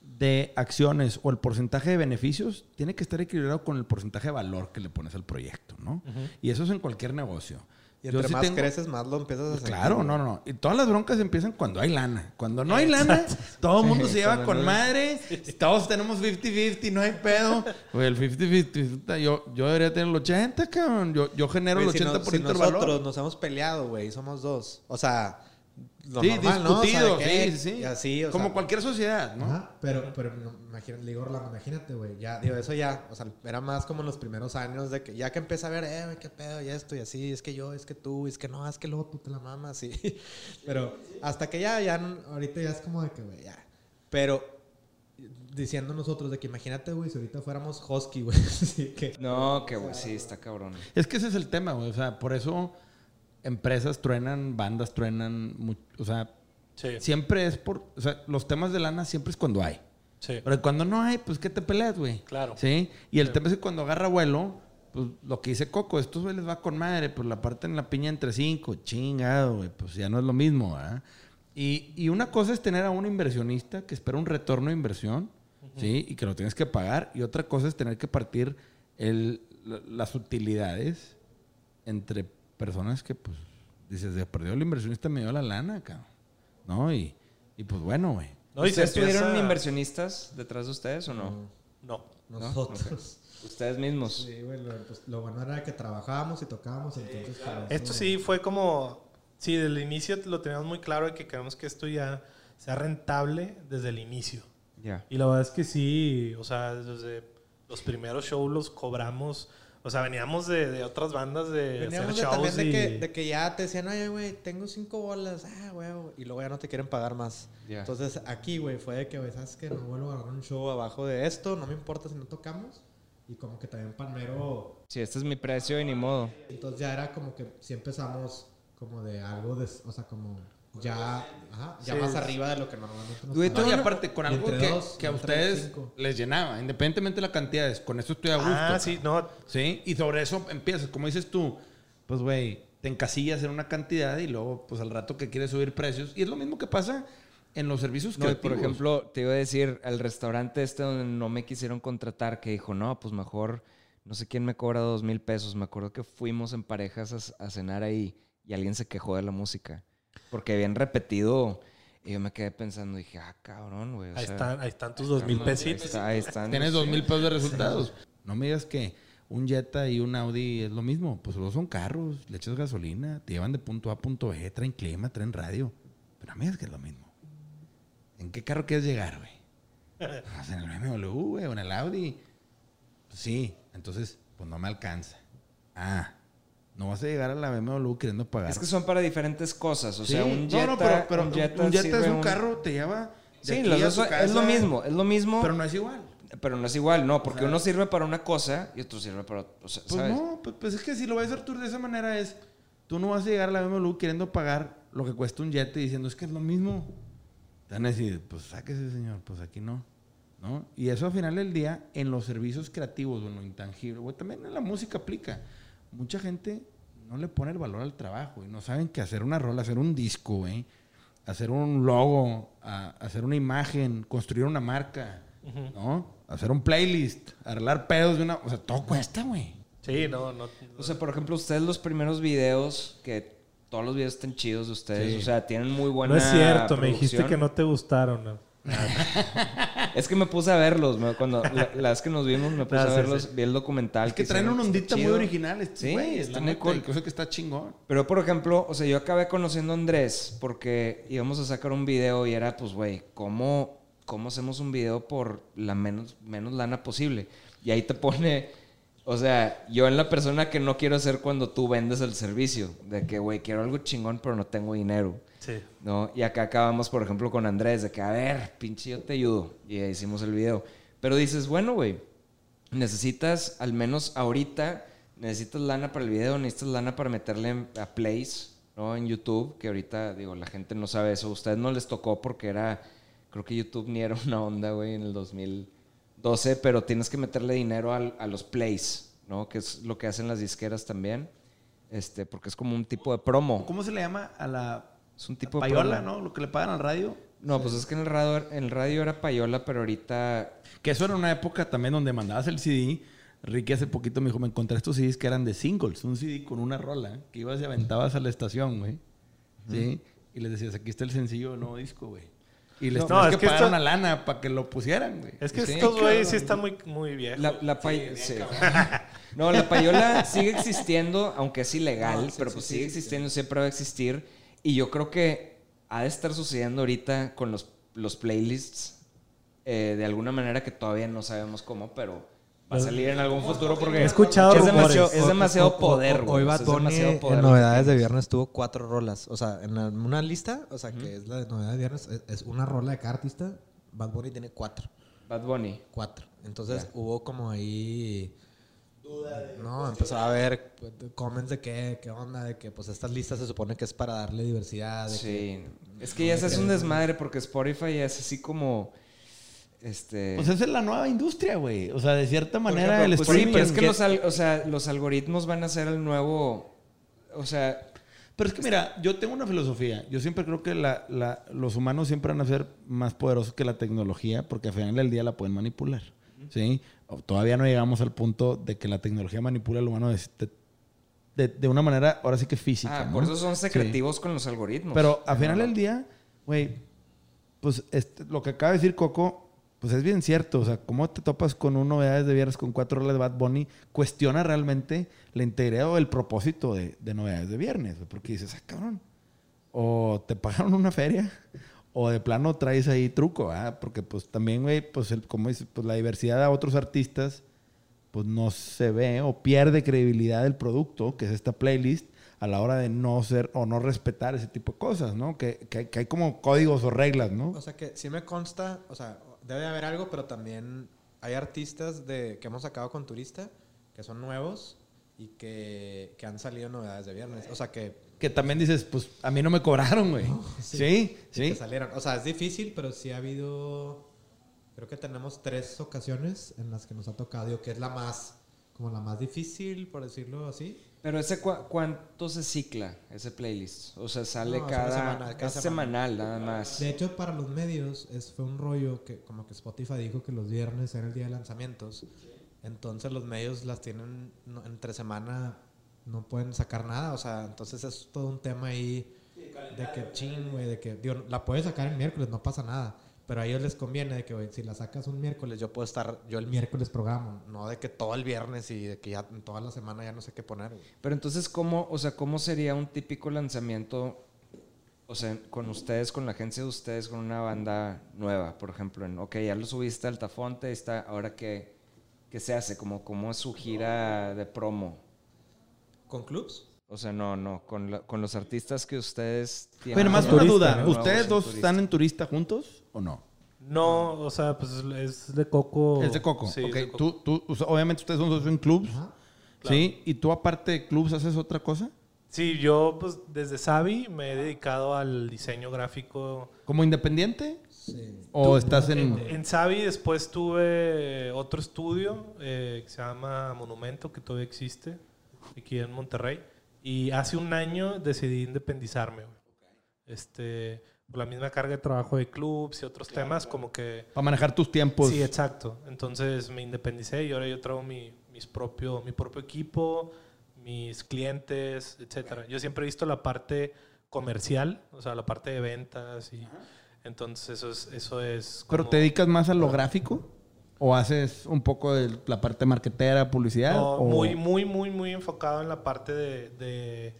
de acciones o el porcentaje de beneficios tiene que estar equilibrado con el porcentaje de valor que le pones al proyecto, ¿no? Y eso es en cualquier negocio. Y Yo entre sí más tengo- creces, más lo empiezas a sentir, Claro, no, no, no. Y todas las broncas empiezan cuando hay lana. Cuando no hay lana, todo el mundo se lleva con no- madre. Todos tenemos 50-50, no hay pedo. Güey, el 50-50, yo, yo debería tener el 80, cabrón. Yo, yo genero Güey, el si, 80% no- si del nosotros valor. nos hemos peleado, güey, somos dos. O sea, lo Sí, normal, ¿no? O sea, discutido, que, sí, sí, sí. Y así, o Como sea, cualquier sociedad, ¿no? Ajá, pero, pero imagínate, le digo, Orlando, imagínate, güey, ya, digo, eso ya, o sea, era más como en los primeros años de que ya que empieza a ver, eh, güey, qué pedo, y esto, y así, es que yo, es que tú, es que no, es que luego tú te la mamas, sí. [laughs] Pero hasta que ya, ya, ahorita ya es como de que, güey, ya. Pero diciendo nosotros de que imagínate, güey, si ahorita fuéramos Husky, güey, [laughs] que... No, que güey, sí, está cabrón. Es que ese es el tema, güey. O sea, por eso empresas truenan, bandas truenan. O sea, Sí, siempre es por. O sea, los temas de lana siempre es cuando hay. sí. Pero cuando no hay, pues ¿qué te peleas, güey? Claro. Sí. Y el tema es que cuando agarra vuelo, pues lo que dice Coco, estos güey les va con madre, pues la parte en la piña entre cinco, chingado, güey, pues ya no es lo mismo, ¿verdad? Y, y una cosa es tener a un inversionista que espera un retorno de inversión, ¿sí? Y que lo tienes que pagar. Y otra cosa es tener que partir el, la- las utilidades entre personas que, pues, dices, de perdió el inversionista, me dio la lana, cabrón. ¿No? Y, y pues bueno, güey. No, se ¿Ustedes tuvieron empieza- inversionistas detrás de ustedes o no? No. Nosotros. Ustedes mismos. Sí, güey, lo, pues, lo bueno era que trabajábamos y tocábamos, entonces... eso- Esto sí fue como, sí, desde el inicio lo teníamos muy claro de que queremos que esto ya sea rentable desde el inicio. Ya. Y la verdad es que sí, o sea, desde los primeros shows los cobramos, o sea, veníamos de, de otras bandas de Veníamos de hacer también shows de y... que, de que ya te decían, oye, güey, tengo cinco bolas, ah, güey, y luego ya no te quieren pagar más. Entonces aquí, güey, fue de que, güey, sabes que no vuelvo a agarrar un show abajo de esto, no me importa si no tocamos. Y como que también Palmero, Sí, este es mi precio y ni modo. entonces ya era como que sí empezamos como de algo de, o sea, como ya, ajá, ya Sí. más arriba de lo que normalmente nos No, y aparte, con algo que, dos, que a ustedes cinco. les llenaba, independientemente de la cantidad, es, con esto estoy a gusto. Ah, sí, no, ¿Sí? Y sobre eso empiezas, como dices tú, pues, güey, te encasillas en una cantidad y luego, pues, al rato que quieres subir precios. Y es lo mismo que pasa en los servicios No, y por ejemplo, te iba a decir, el restaurante este donde no me quisieron contratar, que dijo, no, pues mejor, no sé quién me cobra dos mil pesos. Me acuerdo que fuimos en parejas a, a cenar ahí y alguien se quejó de la música. Porque habían repetido y yo me quedé pensando, dije, ah, cabrón, güey. ahí sea, están, ahí están tus dos mil ahí pesitos. está- ahí están. Tienes dos mil pesos de resultados. No me digas que un Jetta y un Audi es lo mismo. Pues los son carros, le echas gasolina, te llevan de punto A a punto B, traen clima, traen radio. Pero no me digas que es lo mismo. ¿En qué carro quieres llegar, güey? Pues [laughs] en el BMW, güey, o en el Audi. Pues sí, entonces, pues no me alcanza. Ah, no vas a llegar a la BMW queriendo pagar. Es que son para diferentes cosas. O sea, un Jetta, no, pero, pero un Jetta, un Jetta es un carro, te lleva. de Sí, los dos es lo mismo, es lo mismo. Pero no es igual. Pero no es igual, no, porque uno sirve para una cosa y otro sirve para otra. O sea, Pues ¿sabes? no, pues, pues es que si lo vas a hacer tú de esa manera es, tú no vas a llegar a la BMW queriendo pagar lo que cuesta un jet y diciendo, es que es lo mismo. Te van a decir, pues sáquese señor, pues aquí no. ¿No? Y eso al final del día, en los servicios creativos o en lo intangible, güey, también en la música aplica. Mucha gente no le pone el valor al trabajo y no saben que hacer una rola, hacer un disco, güey, hacer un logo, a- hacer una imagen, construir una marca, ¿no? Hacer un playlist, arreglar pedos de una... O sea, todo cuesta, güey. Sí, no, no. O sea, por ejemplo, ustedes los primeros videos, que todos los videos están chidos de ustedes, Sí. o sea, tienen muy buena no es cierto, me dijiste que no te gustaron. ¿no? [laughs] Es que me puse a verlos, me- cuando la, la vez que nos vimos me puse Ah, a sí, verlos, sí. vi el documental. Es que traen una ondita muy original. estos Sí, está muy cool. cosa que está chingón. Pero, por ejemplo, o sea, yo acabé conociendo a Andrés porque íbamos a sacar un video y era, pues, güey, ¿cómo, ¿cómo hacemos un video por la menos, menos lana posible? Y ahí te pone O sea, yo en la persona que no quiero ser cuando tú vendes el servicio. De que, güey, quiero algo chingón, pero no tengo dinero. Sí. ¿no? Y acá acabamos, por ejemplo, con Andrés, de que, a ver, pinche, yo te ayudo. Y hicimos el video. Pero dices, bueno, güey, necesitas, al menos ahorita, necesitas lana para el video, necesitas lana para meterle a plays, ¿no? En YouTube, que ahorita, digo, la gente no sabe eso. A ustedes no les tocó porque era, creo que YouTube ni era una onda, güey, en el 2012, pero tienes que meterle dinero al- a los plays, ¿no? Que es lo que hacen las disqueras también. Este, porque es como un tipo de promo. ¿Cómo se le llama a la Es un tipo de payola, no? Lo que le pagan al radio. No, pues es que en el radio, en el radio era payola, pero ahorita Que eso era una época también donde mandabas el CD. Ricky hace poquito me dijo, me encontré estos CDs que eran de singles. Un CD con una rola. Que ibas y aventabas a la estación, güey. ¿Sí? Y les decías, aquí está el sencillo del nuevo disco, güey. Y les No, tenías es que, que pagar esto- una lana para que lo pusieran, güey. Es que Sí, estos güeyes sí están muy, muy viejos. La, la pay- sí. [laughs] No, la payola sigue existiendo, aunque es ilegal, No, sí, pero sí, pues sí, sigue sí, sí. existiendo, siempre va a existir. Y yo creo que ha de estar sucediendo ahorita con los, los playlists eh, de alguna manera que todavía no sabemos cómo, pero va a salir en algún futuro porque He escuchado es demasiado, es demasiado O- o- poder. o- güey. Hoy poder en novedades de viernes tuvo cuatro rolas. O sea, en una lista, o sea, que es la de novedades de viernes, es, es una rola de cada artista. Bad Bunny tiene cuatro. Bad Bunny. Cuatro. Entonces hubo como ahí. No, empezó a ver pues, comments de qué, qué onda, de que pues estas listas se supone que es para darle diversidad. de que- Sí. Es que ya se hace un desmadre porque Spotify es así como. Este. Pues esa es la nueva industria, güey. O sea, de cierta manera ejemplo, el pues sí, streaming... pero es que que- los, al- o sea, los algoritmos van a ser el nuevo. O sea, Pero es que mira, yo tengo una filosofía. Yo siempre creo que la- la- los humanos siempre van a ser más poderosos que la tecnología porque al final del día la pueden manipular. ¿Sí? Todavía no llegamos al punto de que la tecnología manipula al humano de, de- de una manera, ahora sí que física. ah, ¿no? por eso son Sí. secretivos con los algoritmos. Pero al final del día, güey, pues este, lo que acaba de decir Coco, pues es bien cierto. O sea, cómo te topas con un novedades de viernes con cuatro horas de Bad Bunny, cuestiona realmente la integridad o el propósito de, de novedades de viernes. Porque dices, ah, cabrón, o te pagaron una feria, o de plano traes ahí truco, ¿ah? Porque pues también, güey, pues el, como dices, pues la diversidad a otros artistas, pues no se ve o pierde credibilidad del producto, que es esta playlist, a la hora de no ser o no respetar ese tipo de cosas, ¿no? Que, que que hay como códigos o reglas, ¿no? O sea que sí me consta, o sea, debe de haber algo, pero también hay artistas de, que hemos sacado con Turista que son nuevos y que, que han salido novedades de viernes. O sea que, Que también dices, pues a mí no me cobraron, güey. [laughs] sí, sí. que salieron. O sea, es difícil, pero sí ha habido. Creo que tenemos tres ocasiones en las que nos ha tocado, digo, que es la más, como la más difícil, por decirlo así. Pero ese cua- cuánto se cicla, ese playlist. O sea, sale No, cada. semana, cada es semanal, nada más. De hecho, para los medios es, fue un rollo que como que Spotify dijo que los viernes era el día de lanzamientos. Entonces los medios las tienen entre semana, no pueden sacar nada. O sea, entonces es todo un tema ahí de que ching, güey, de que digo, la puedes sacar el miércoles, no pasa nada. Pero a ellos les conviene de que, güey, si la sacas un miércoles, yo puedo estar, yo el miércoles programo, no de que todo el viernes y de que ya toda la semana ya no sé qué poner, güey. Pero entonces, ¿cómo, o sea, cómo sería un típico lanzamiento? O sea, con ustedes, con la agencia de ustedes, con una banda nueva, por ejemplo, en, ok, ya lo subiste a Altafonte, está, ahora qué, qué se hace, como, cómo es su gira de promo. ¿Con clubs? O sea, no, no, con, la- con los artistas que ustedes tienen. Bueno, más una duda. ¿Ustedes dos están en turista juntos o no? No, o sea, pues es de Coco. Es de Coco. Sí, ok, es de Coco. Tú, tú, o sea, obviamente ustedes son socios en clubs. ¿Sí? ¿Y tú aparte de clubs haces otra cosa? Sí, yo pues desde Savi me he dedicado al diseño gráfico. ¿Como independiente? Sí. ¿O estás en...? En, en Savi después tuve otro estudio eh, que se llama Monumento, que todavía existe, aquí en Monterrey. Y hace un año decidí independizarme. güey. Este, por la misma carga de trabajo de clubs y otros temas, como que... Para manejar tus tiempos. Sí, exacto. Entonces me independicé y ahora yo traigo mi, mis propio, mi propio equipo, mis clientes, etcétera. Yo siempre he visto la parte comercial, o sea, la parte de ventas y entonces eso es eso es ¿Pero como- te dedicas más a lo gráfico? ¿O haces un poco de la parte marketera, publicidad? No, o- muy muy muy muy enfocado en la parte de, de,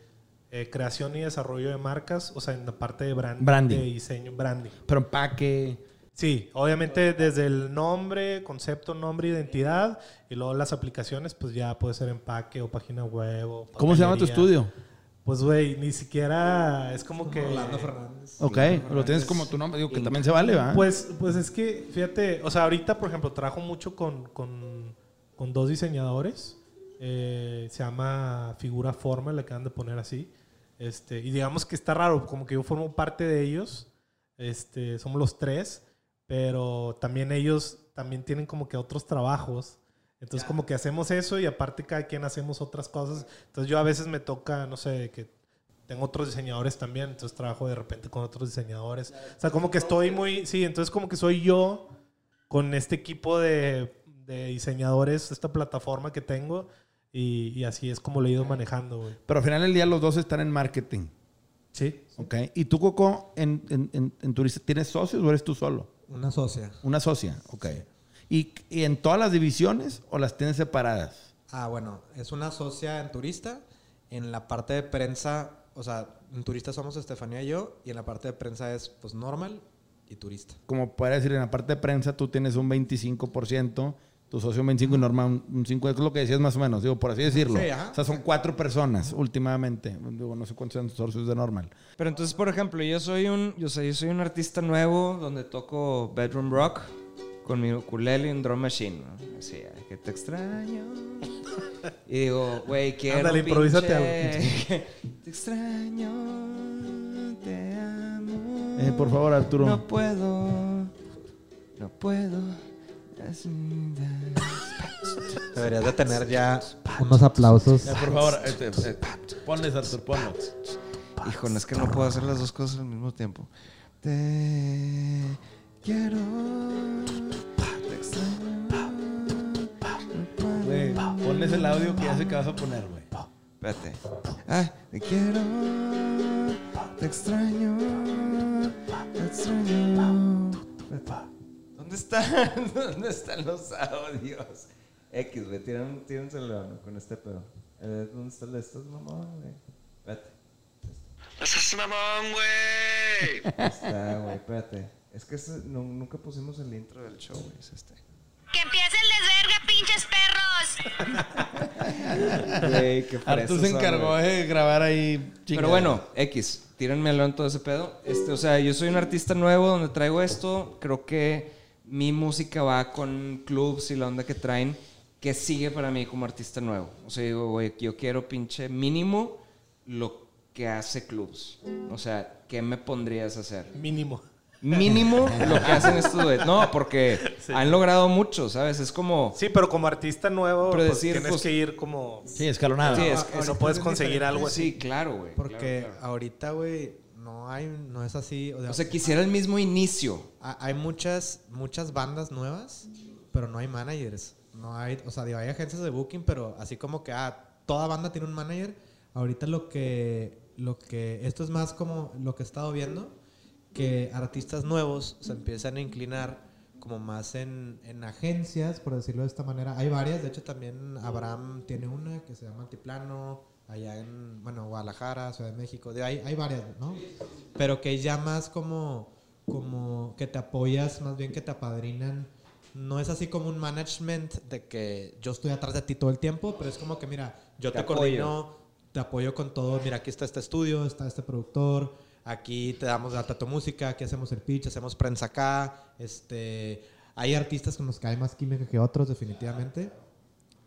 eh, creación y desarrollo de marcas, o sea, en la parte de brand- Branding. de diseño, branding. Pero empaque... Sí, obviamente desde el nombre, concepto, nombre, identidad y luego las aplicaciones, pues ya puede ser empaque o página web. O ¿Cómo se llama tu estudio? Pues, güey, ni siquiera es como que. Orlando Fernández. Ok, lo tienes como tu nombre. Digo que también se vale, ¿va? Pues, pues es que, fíjate, o sea, ahorita, por ejemplo, trabajo mucho con, con, con dos diseñadores. Eh, se llama Figura Forma, le acaban de poner así. Este, y digamos que está raro, como que yo formo parte de ellos. Este, somos los tres, pero también ellos también tienen como que otros trabajos. Entonces, como que hacemos eso y aparte cada quien hacemos otras cosas. Entonces, yo a veces me toca, no sé, que tengo otros diseñadores también, entonces trabajo de repente con otros diseñadores. O sea, como que estoy muy, sí, entonces como que soy yo con este equipo de, de diseñadores, esta plataforma que tengo, y, y así es como lo he ido manejando, güey. Pero al final del día los dos están en marketing. Sí. Ok. ¿Y tú, Coco, en, en, en, en Turista, tienes socios o eres tú solo? Una socia. Una socia. Ok. ¿Y, y en todas las divisiones o las tienes separadas? Ah, bueno, es una socia en turista. En la parte de prensa, o sea, en turista somos Estefanía y yo, y en la parte de prensa es pues normal y turista. Como podría decir, en la parte de prensa tú tienes un 25%, tu socio un 25% y Norma un, un 5%. Es lo que decías más o menos, digo, por así decirlo. Sí, ajá. O sea, son cuatro personas últimamente. Digo, no sé cuántos son tus socios de Normal. Pero entonces, por ejemplo, yo soy un, yo sé, yo soy un artista nuevo donde toco bedroom rock con mi ukulele y un drum machine. ¿no? Así, que te extraño. Y digo, güey, [laughs] quiero Ándale, improvísate pinche- [laughs] Te extraño, te amo. Eh, por favor, Arturo. No puedo, no puedo. [laughs] Deberías de tener ya unos aplausos. Por favor, este, eh, ponles, Arturo, ponlos. Hijo, no es que no puedo hacer las dos cosas al mismo tiempo. Te quiero. Te extraño. no puedo. Güey, ponles el audio que ya sé que vas a poner, güey. Espérate. Ah, te quiero. Te extraño. Te extraño. ¿Dónde están? [laughs] ¿Dónde están los audios? X, güey, tiran- tírenselo ¿no? con este pedo. Eh, ¿Dónde está el de estos, mamá, güey? Espérate. ¡Estás mamón, güey! Ahí Está, güey, espérate. Es que no- nunca pusimos el intro del show, güey. Es este. ¡Que empiece el desvergue, pinches perros! Güey, qué fresas se encargó güey. de grabar ahí. Pero bueno, X, tírenmelo en todo ese pedo. Este, o sea, yo soy un artista nuevo donde traigo esto. Creo que mi música va con clubs y la onda que traen, que sigue para mí como artista nuevo. O sea, digo, güey, yo quiero pinche mínimo lo que hace clubs. O sea, ¿qué me pondrías a hacer? Mínimo. Mínimo [laughs] lo que hacen estos güeyes. No, porque han logrado mucho, ¿sabes? Es como... Sí, pero como artista nuevo, Pero pues, decir, tienes pues- que ir como... Sí, escalonado. Sí, es- no puedes conseguir algo así. Sí, claro, güey. Porque claro, claro. ahorita, güey, no hay, no es así. O sea, O sea, quisiera el mismo inicio. ha- hay muchas, muchas bandas nuevas, pero no hay managers. No hay, o sea, digo, hay agencias de booking, pero así como que, ah, toda banda tiene un manager. Ahorita lo que, lo que, esto es más como lo que he estado viendo, que artistas nuevos se empiezan a inclinar como más en, en agencias, por decirlo de esta manera. Hay varias, de hecho también Abraham tiene una que se llama Altiplano, allá en, bueno, Guadalajara, Ciudad de México, de, hay, hay varias, ¿no? Pero que ya más como, como que te apoyas, más bien que te apadrinan. No es así como un management de que yo estoy atrás de ti todo el tiempo, pero es como que, mira, yo Te te, apoyo. coordino, te apoyo con todo. Mira, aquí está este estudio, está este productor, aquí te damos data tu música, aquí hacemos el pitch, hacemos prensa acá. Este, hay artistas con los que hay más química que otros, definitivamente.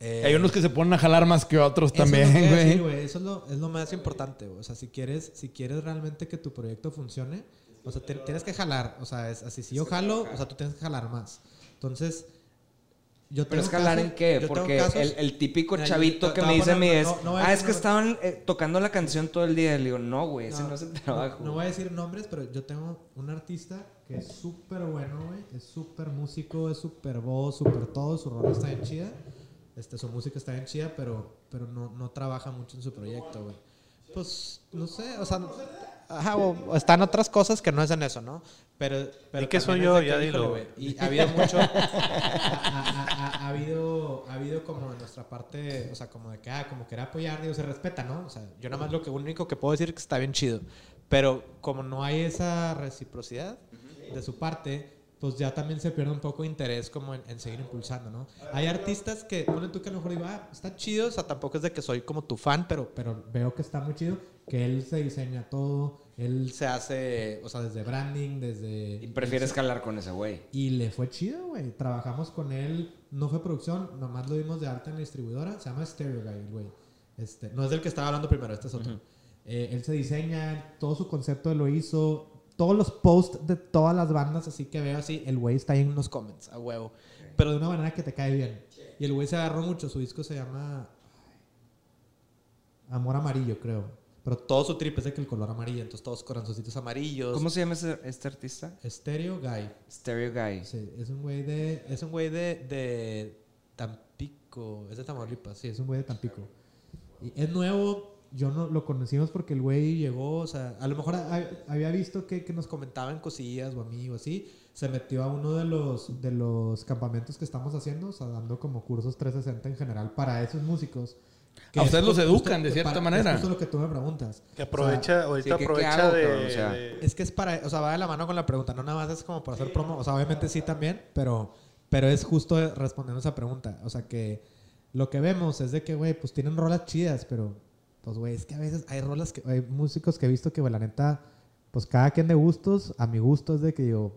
Eh, Hay unos que se ponen a jalar más que otros eso es lo también, güey. güey. Eso es lo, es lo más importante, güey. O sea, si quieres, si quieres realmente que tu proyecto funcione, o sea, te- tienes que jalar. O sea, es así. Si yo jalo, o sea, tú tienes que jalar más. Entonces, yo Pero tengo es jalar casos- en qué? Porque casos- el, el típico Mira, chavito que me dice a mí es, no- no ah, es que nombres". estaban eh, tocando la canción todo el día. Le digo, no, güey, ese no, es el trabajo. No, no voy a decir nombres, pero yo tengo un artista que es súper bueno, güey. Es súper músico, es súper voz, súper todo. Su rola está bien chida. Este, su música está bien chida, pero, pero no, no trabaja mucho en su proyecto, güey. Pues, no sé, o sea... Ajá, o, o están otras cosas que no es en eso, ¿no? Pero, pero ¿Y qué soy yo? Ya dilo. Y ha habido mucho... [laughs] habido, ha habido como en nuestra parte, o sea, como de que, ah, como querer apoyar, digo, se respeta, ¿no? O sea, yo nada más lo que único que puedo decir es que está bien chido. Pero como no hay esa reciprocidad de su parte, pues ya también se pierde un poco de interés como en, en seguir impulsando, ¿no? Hay artistas que, ponle tú que a lo mejor digo, ah, está chido, o sea, tampoco es de que soy como tu fan, pero, pero veo que está muy chido, que él se diseña todo, él se hace, o sea, desde branding, desde... Y prefieres escalar con ese güey. Y le fue chido, güey. Trabajamos con él, no fue producción, nomás lo dimos de alta en la distribuidora, se llama Stereo Guy, el güey. Este, no es del que estaba hablando primero, este es otro. Eh, él se diseña, todo su concepto lo hizo, todos los posts de todas las bandas, así que veo así, el güey está ahí en los comments, a huevo. Pero de una manera que te cae bien. Y el güey se agarró mucho, su disco se llama Amor Amarillo, creo. Pero todo su trip es de que el color amarillo, entonces todos corazoncitos amarillos. ¿Cómo se llama ese- este artista? Stereo Guy. Stereo Guy. Sí, es un güey de. Es un güey de, de Tampico. Es de Tamaulipas, sí, es un güey de Tampico. Y es nuevo. Yo no lo conocimos porque el güey llegó, o sea, a lo mejor ha- había visto que, que nos comentaban cosillas o a mí o así. Se metió a uno de los, de los campamentos que estamos haciendo, o sea, dando como cursos 360 en general para esos músicos. Que A es ustedes los educan de para- cierta es manera. justo lo que tú me preguntas. Que aprovecha, ahorita sí, ¿qué- qué aprovecha hago, de, cabrón? O sea, de- Es que es para, o sea, va de la mano con la pregunta, no nada más es como para hacer promo, o sea, obviamente sí también, pero, pero es justo respondiendo esa pregunta, o sea, que lo que vemos es de que, güey, pues tienen rolas chidas, pero, pues, güey, es que a veces hay rolas que, hay músicos que he visto que, güey, la neta, pues cada quien de gustos, a mi gusto es de que yo,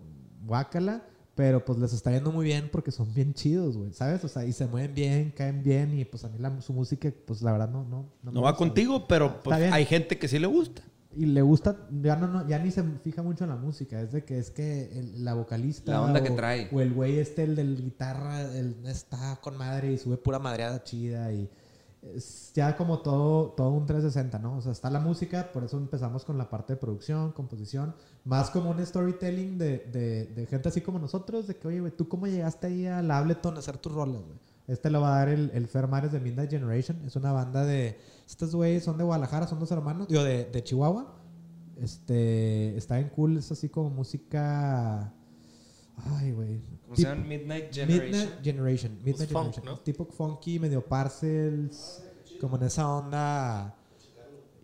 guácala, pero pues les está yendo muy bien porque son bien chidos, güey, ¿sabes? O sea, y se mueven bien, caen bien, y pues a mí la- su música, pues la verdad no, no. me No va gusta, güey. contigo, pero pues, hay gente que sí le gusta. Y le gusta, ya, no, no, ya ni se fija mucho en la música, es de que es que el- la vocalista. La onda o, que trae. O el güey este, el del guitarra, el, está con madre y sube pura madreada chida y es ya como todo, todo un 360, ¿no? O sea, está la música, por eso empezamos con la parte de producción, composición, más como un storytelling de, de, gente así como nosotros, de que, oye, güey, ¿tú cómo llegaste ahí al Ableton a hacer tus rolas, güey? Este lo va a dar el, el Fer Mares de Midnight Generation. Es una banda de... Estos güeyes son de Guadalajara, son dos hermanos. Digo, de, de Chihuahua. Este... Está bien cool. Es así como música... Ay, güey. ¿Cómo se Tip- llama? Midnight Generation. Midnight Generation. Midnight funk, Generation. ¿no? Tipo funky, medio parcels. Como en esa onda.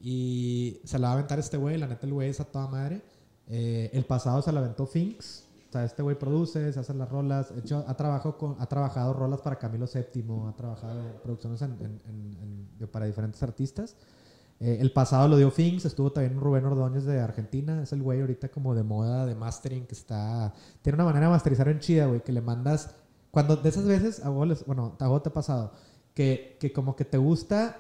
Y se la va a aventar este güey. La neta, el güey es a toda madre. Eh, el pasado se la aventó Finks. O sea, este güey produce, se hacen las rolas. De hecho, ha trabajado, con, ha trabajado rolas para Camilo VII. Ha trabajado producciones en- en- en- para diferentes artistas. Eh, el pasado lo dio Finks, estuvo también Rubén Ordóñez de Argentina, es el güey ahorita como de moda de mastering que está... Tiene una manera de masterizar en chida, güey, que le mandas... Cuando de esas veces, a vos, les- bueno, a vos te ha pasado, que, que como que te gusta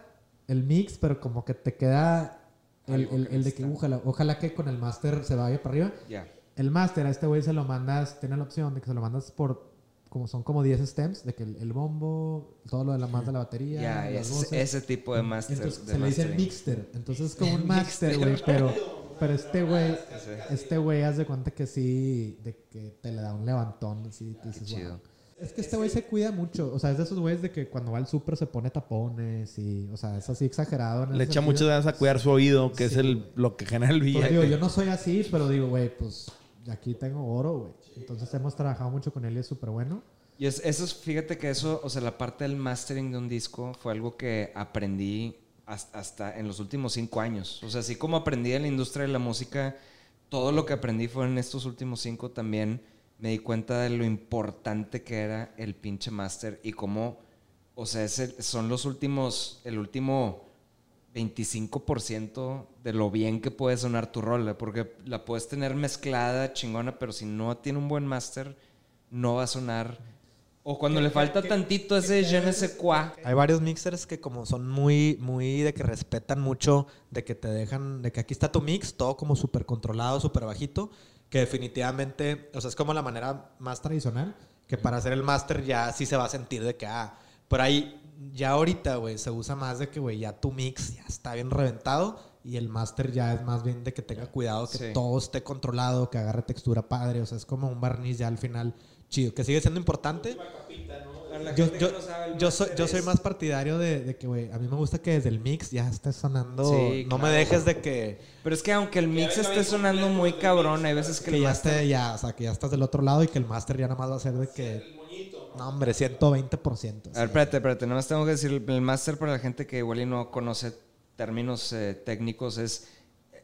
el mix, pero como que te queda el, el- que el no de que ojalá, ojalá que con el master se vaya para arriba. Ya. El master a este güey se lo mandas, tiene la opción de que se lo mandas por... Como son como 10 stems, de que el, el bombo, todo lo de la más de la batería. Ya, las ese, voces. ese tipo de master. Entonces de se le dice mastering. mixter. Entonces es [laughs] como un master, güey. Pero, pero este güey, [laughs] este güey, haz de cuenta que sí, de que te le da un levantón. Así, Qué dices, chido. "Wow". Es que este güey se cuida mucho. O sea, es de esos güeyes de que cuando va al súper se pone tapones y, o sea, es así exagerado. en Le echa sentido. muchas ganas a cuidar su oído, que es Sí. el, lo que genera el Pues billete. digo, yo no soy así, pero digo, güey, pues aquí tengo oro, güey. Entonces hemos trabajado mucho con él y es súper bueno. Y es, eso es, fíjate que eso, o sea, la parte del mastering de un disco fue algo que aprendí hasta, hasta en los últimos cinco años. O sea, así como aprendí en la industria de la música, todo lo que aprendí fue en estos últimos cinco también. Me di cuenta de lo importante que era el pinche master y cómo, o sea, son los últimos, el último 25% de lo bien que puede sonar tu rola, porque la puedes tener mezclada, chingona, pero si no tiene un buen master, no va a sonar. O cuando le falta tantito ese je ne sais quoi. Hay varios mixers que como son muy, muy de que respetan mucho, de que te dejan, de que aquí está tu mix, todo como súper controlado, súper bajito, que definitivamente, o sea, es como la manera más tradicional, que para hacer el master ya sí se va a sentir de que, ah, por ahí, ya ahorita, güey, se usa más de que, güey, ya tu mix ya está bien reventado y el master ya es más bien de que tenga cuidado, que Sí. todo esté controlado, que agarre textura padre, o sea, es como un barniz ya al final chido, que sigue siendo importante. Yo, yo, yo soy, yo soy más partidario de, de que, güey, a mí me gusta que desde el mix ya esté sonando. Sí, no me dejes de que, Pero es que aunque el mix esté sonando muy cabrón, hay veces que, que el ya master... esté, ya, o sea, que ya estás del otro lado y que el master ya nada más va a ser de que. No, hombre, 120%. A ver, espérate, espérate. Nada más tengo que decir, el máster para la gente que igual y no conoce términos eh, técnicos es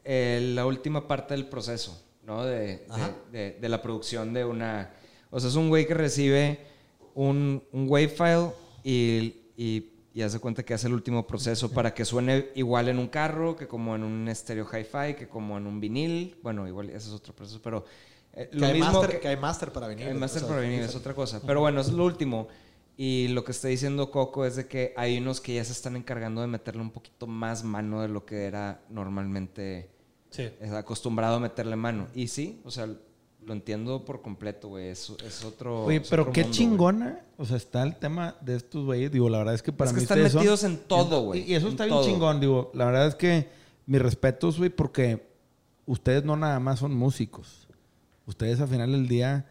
eh, la última parte del proceso, ¿no? De, de- de- de la producción de una, O sea, es un güey que recibe un, un wave file y, y, y hace cuenta que hace el último proceso para que suene igual en un carro, que como en un estéreo hi-fi, que como en un vinil. Bueno, igual ese es otro proceso, pero eh, Que lo hay, mismo master, que- que hay master para venir. máster sea, para venir es otra cosa. Pero bueno, es lo último. Y lo que está diciendo Coco es de que hay unos que ya se están encargando de meterle un poquito más mano de lo que era normalmente Sí. acostumbrado a meterle mano. Y sí, o sea, lo entiendo por completo, güey. Es, es otro. Oye, es pero otro qué mundo, chingona. O sea, está el tema de estos güeyes. Digo, la verdad es que para Es que mí están ustedes son- metidos en todo, güey. Y, y eso En está bien todo. chingón. Digo, la verdad es que mis respetos, güey, porque ustedes no nada más son músicos. Ustedes al final del día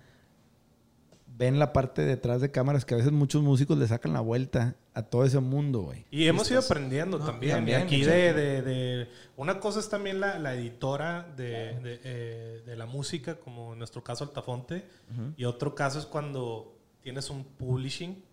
ven la parte detrás de cámaras que a veces muchos músicos le sacan la vuelta a todo ese mundo, güey. Y hemos ido aprendiendo también. también, y aquí de, de- de- Una cosa es también la, la editora de, de, eh, de la música, como en nuestro caso Altafonte. Y otro caso es cuando tienes un publishing.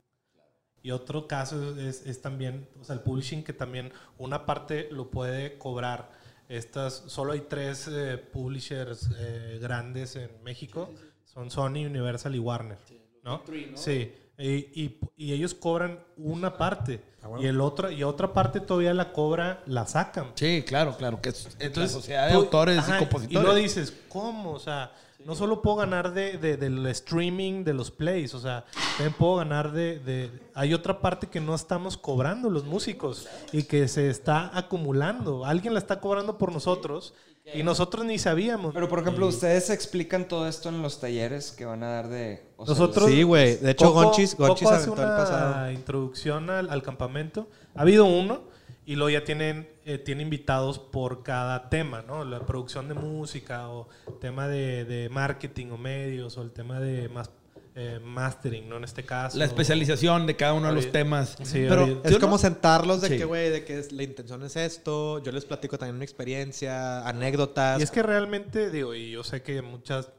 Y otro caso es, es también, o sea, el publishing que también una parte lo puede cobrar. Estas, solo hay tres eh, publishers eh, grandes en México. Son Sony, Universal y Warner. ¿no? Sí. Y, y- y ellos cobran una parte. Y el otro, y otra parte todavía la cobra, la sacan. Sí, claro, claro. Que es Entonces, la sociedad de tú- autores ajá, y Y compositores. luego dices, ¿cómo? O sea, no solo puedo ganar de, de- del streaming de los plays, o sea, también puedo ganar de, de- Hay otra parte que no estamos cobrando los músicos y que se está acumulando. Alguien la está cobrando por nosotros y nosotros ni sabíamos. Pero, por ejemplo, ustedes explican todo esto en los talleres que van a dar de... o sea, Nosotros- Sí, güey. De hecho, Coco- Gonchis, Gonchis Coco hace aventó el una pasado. introducción al, al campamento. Ha habido uno y luego ya tienen eh, tiene invitados por cada tema, ¿no? La producción de música o tema de, de marketing o medios o el tema de más, eh, mastering, ¿no? En este caso. La especialización de cada uno de los temas. Sí, pero ahorita- Es yo como no- sentarlos de Sí. que, güey, de que la intención es esto. Yo les platico también mi experiencia, anécdotas. Y es que realmente, digo, y yo sé que muchas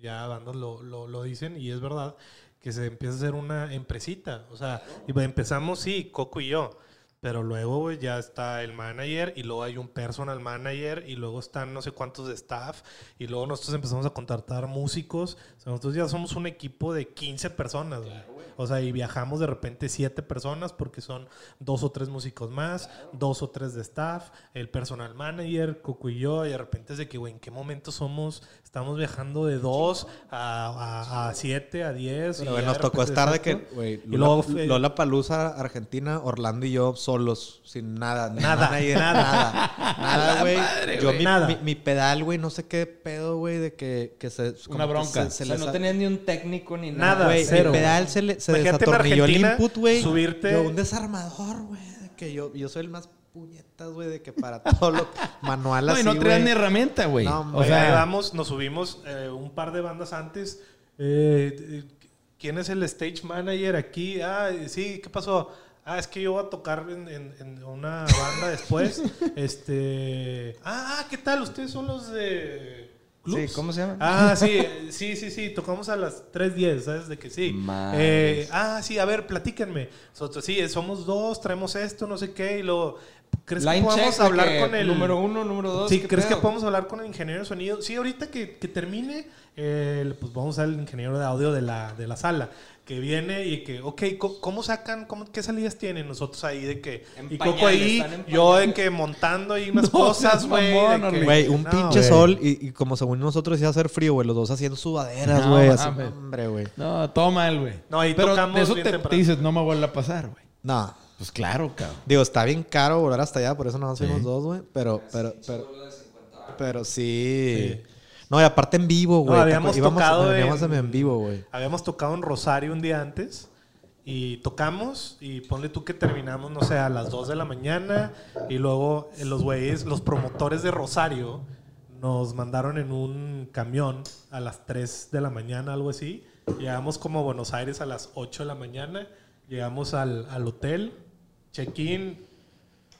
ya bandas lo, lo, lo dicen y es verdad que se empieza a hacer una empresita. O sea, y empezamos, sí, Coco y yo. Pero luego güey, ya está el manager y luego hay un personal manager y luego están no sé cuántos de staff y luego nosotros empezamos a contratar músicos. O sea, nosotros ya somos un equipo de 15 personas. güey. O sea, y viajamos de repente siete personas porque son dos o tres músicos más, dos o tres de staff, el personal manager, Coco y yo, y de repente es de que, güey, ¿en qué momento somos? Estamos viajando de dos a, a, a siete, a diez. Pero, y güey, ya nos de tocó estar de que, exacto. güey, Y luego fue- Lola Palusa, Argentina, Orlando y yo solos, sin nada. Nada, nada. nada. [laughs] Nada, güey. Yo, mi, Nada. Mi, mi pedal, güey, no sé qué pedo, güey, de que, que se. como Una que bronca. Se, se O sea, les no tenían ni un técnico ni Nada, nada. Güey, cero. mi pedal se, le, se desatornilló el input, güey. subirte- Yo, un desarmador, güey. de Que yo, yo soy el más puñetas, güey, de que para todo lo [laughs] manual No, así, y no traían herramienta, güey. No, o sea, vamos, nos subimos eh, un par de bandas antes. Eh, eh, ¿Quién es el stage manager aquí? Ah, sí, ¿qué pasó? Ah, es que yo voy a tocar en, en- en una banda después. [laughs] este. Ah, ¿qué tal? ¿Ustedes son los de. Clubs? Sí, ¿cómo se llama? Ah, sí, [laughs] sí, sí, sí, tocamos a las 3.10, ¿sabes? De que sí. Eh, ah, sí, a ver, platíquenme. Nosotros, sí, somos dos, traemos esto, no sé qué, y luego, ¿crees que Line de hablar que con el... Número uno, número dos. Sí, ¿qué ¿crees que podemos hablar con el ingeniero de sonido? Sí, ahorita que, que termine, eh, pues vamos al ingeniero de audio de la, de la sala. Que viene y que, ok, ¿cómo sacan? Cómo, ¿Qué salidas tienen nosotros ahí? De que, En y Coco ahí, yo de que montando ahí [laughs] unas No cosas, güey. un No, pinche sol y, y como según nosotros iba a hacer frío, güey, los dos haciendo sudaderas, No, güey. así, mames. hombre, güey. no, todo mal, güey. No, ahí Pero tocamos de eso bien te, temprano. te dices, no me vuelve a pasar, güey. No, Pues claro, cabrón. digo, está bien caro volar hasta allá, por eso no fuimos Sí. dos, güey. Pero, pero, pero, pero sí. No, y aparte en vivo, güey. No, habíamos tocado [laughs] veníamos en- en vivo, güey. Habíamos tocado en Rosario un día antes y tocamos y ponle tú que terminamos, no sé, a las 2 de la mañana y luego eh, los güeyes, los promotores de Rosario nos mandaron en un camión a las 3 de la mañana, algo así. Llegamos como a Buenos Aires a las 8 de la mañana, llegamos al, al hotel, check-in,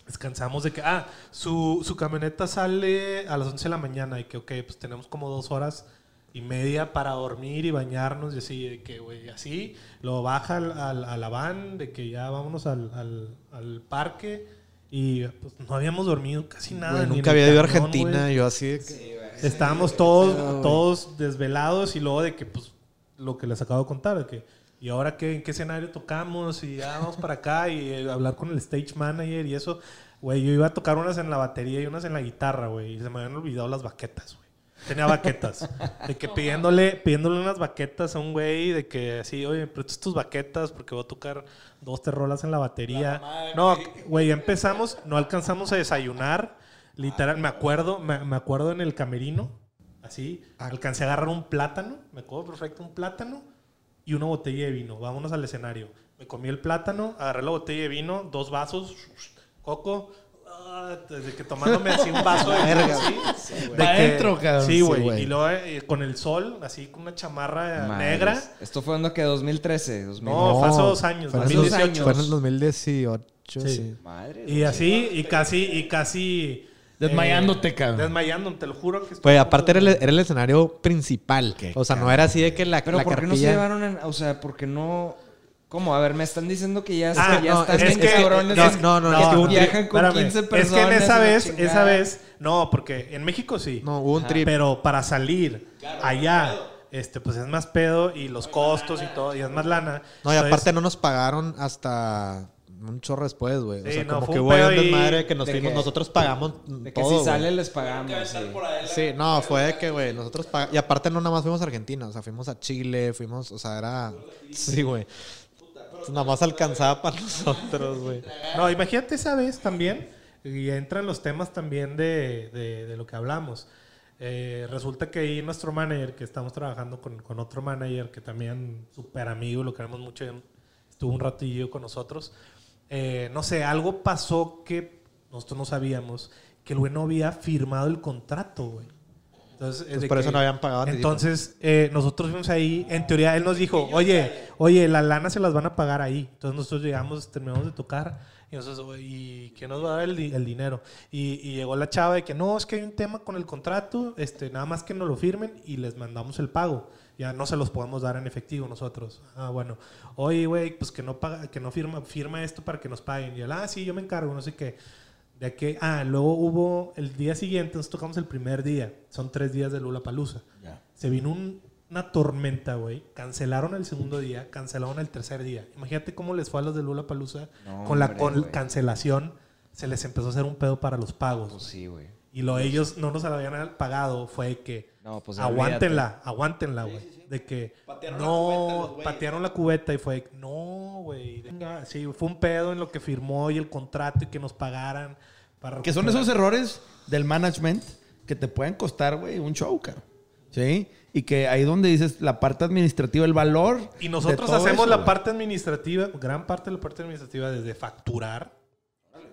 descansamos de que, ah, su, su camioneta sale a las 11 de la mañana y que, ok, pues tenemos como dos horas y media para dormir y bañarnos y así, de que, güey, así, lo baja al, al- a la van, de que ya vámonos al, al- al parque y pues no habíamos dormido casi nada. Nunca había ido a Argentina, yo así de que... Estábamos todos, todos desvelados y luego de que, pues, lo que les acabo de contar, de que, y ahora qué, en qué escenario tocamos, y ya vamos para acá, y eh, hablar con el stage manager y eso. Güey, yo iba a tocar unas en la batería y unas en la guitarra, güey, y se me habían olvidado las baquetas, güey. Tenía baquetas. De que pidiéndole, pidiéndole unas baquetas a un güey, de que así, oye, prestas tus baquetas porque voy a tocar dos, tres rolas en la batería. No, güey, empezamos, no alcanzamos a desayunar. Literal, me acuerdo, me, me acuerdo en el camerino, así, alcancé a agarrar un plátano, me acuerdo perfecto, un plátano y una botella de vino. Vámonos al escenario. Me comí el plátano, agarré la botella de vino, dos vasos, coco, ah, desde que tomándome así un vaso de Verga. así, de adentro, cabrón. Sí, Sí, güey. y luego eh, con el sol, así con una chamarra negra. Esto fue en que 2013, 2000. No, fue hace dos años, Fue en, el 2018. dos- fue en el 2018, sí. Sí. Madre. Y así, y casi, y casi. Desmayándote, eh, cabrón. Desmayándote, te lo juro que estoy Pues aparte era el, era el escenario principal. Qué O sea, no era así de que la, Pero la ¿por qué no se carpilla... llevaron en, o sea, por qué no ¿Cómo? A ver, me están diciendo que ya, Ah, ya no, están es que- cabrones. no, es- no, no, que es un viajan con Espérame, 15 Es personas. que en esa vez, chingada. esa vez, no, porque en México sí. No, hubo un trip. Pero para salir allá, este, pues es más pedo y los costos y todo, y es más lana. No, y Entonces, aparte no nos pagaron hasta un chorro después, güey. o sea, no, como que hubo un desmadre que nos fuimos. que- Nosotros pagamos De que todo, si sale les pagamos. sí. Sí, no, fue de que, güey, nosotros pagamos. Y aparte no nada más fuimos a Argentina, o sea, fuimos a Chile, fuimos, o sea, era... Sí, güey. Nada más alcanzaba para nosotros, güey. No, imagínate esa vez también, y entran los temas también de, de- de lo que hablamos. Eh, resulta que ahí nuestro manager, que estamos trabajando con, con otro manager, que también súper amigo, lo queremos mucho, estuvo un ratillo con nosotros. Eh, no sé, algo pasó que nosotros no sabíamos, que el güey no había firmado el contrato, güey. Entonces, es de por eso no habían pagado. Entonces, eh, nosotros fuimos ahí. En teoría, él nos dijo, oye, oye, la lana se las van a pagar ahí. Entonces, nosotros llegamos, terminamos de tocar. Y nosotros, "Oye, ¿y quién nos va a dar el dinero? Y, y llegó la chava de que no, es que hay un tema con el contrato. Este, nada más que nos lo firmen y les mandamos el pago. Ya no se los podemos dar en efectivo nosotros. Ah, bueno. Oye, güey, pues que no paga, que no firma, firma esto para que nos paguen. Y él, ah, sí, yo me encargo, no sé qué. De que, ah, luego hubo el día siguiente, nos tocamos el primer día. Son tres días de Lula Palusa. Se vino un- una tormenta, güey. Cancelaron el segundo día, cancelaron el tercer día. Imagínate cómo les fue a los de Lula Palusa. No, con la con cancelación, se les empezó a hacer un pedo para los pagos. Pues sí, güey. Y lo ellos no nos habían pagado fue que No, pues aguántenla, aguántenla, güey. De que no patearon la cubeta y fue no, güey. venga, Sí, fue un pedo en lo que firmó y el contrato y que nos pagaran para Que son esos errores del management que te pueden costar, güey, un show, cabrón. ¿Sí? Y que ahí donde dices la parte administrativa, el valor. Y nosotros hacemos eso, la parte administrativa, gran parte de la parte administrativa, desde facturar,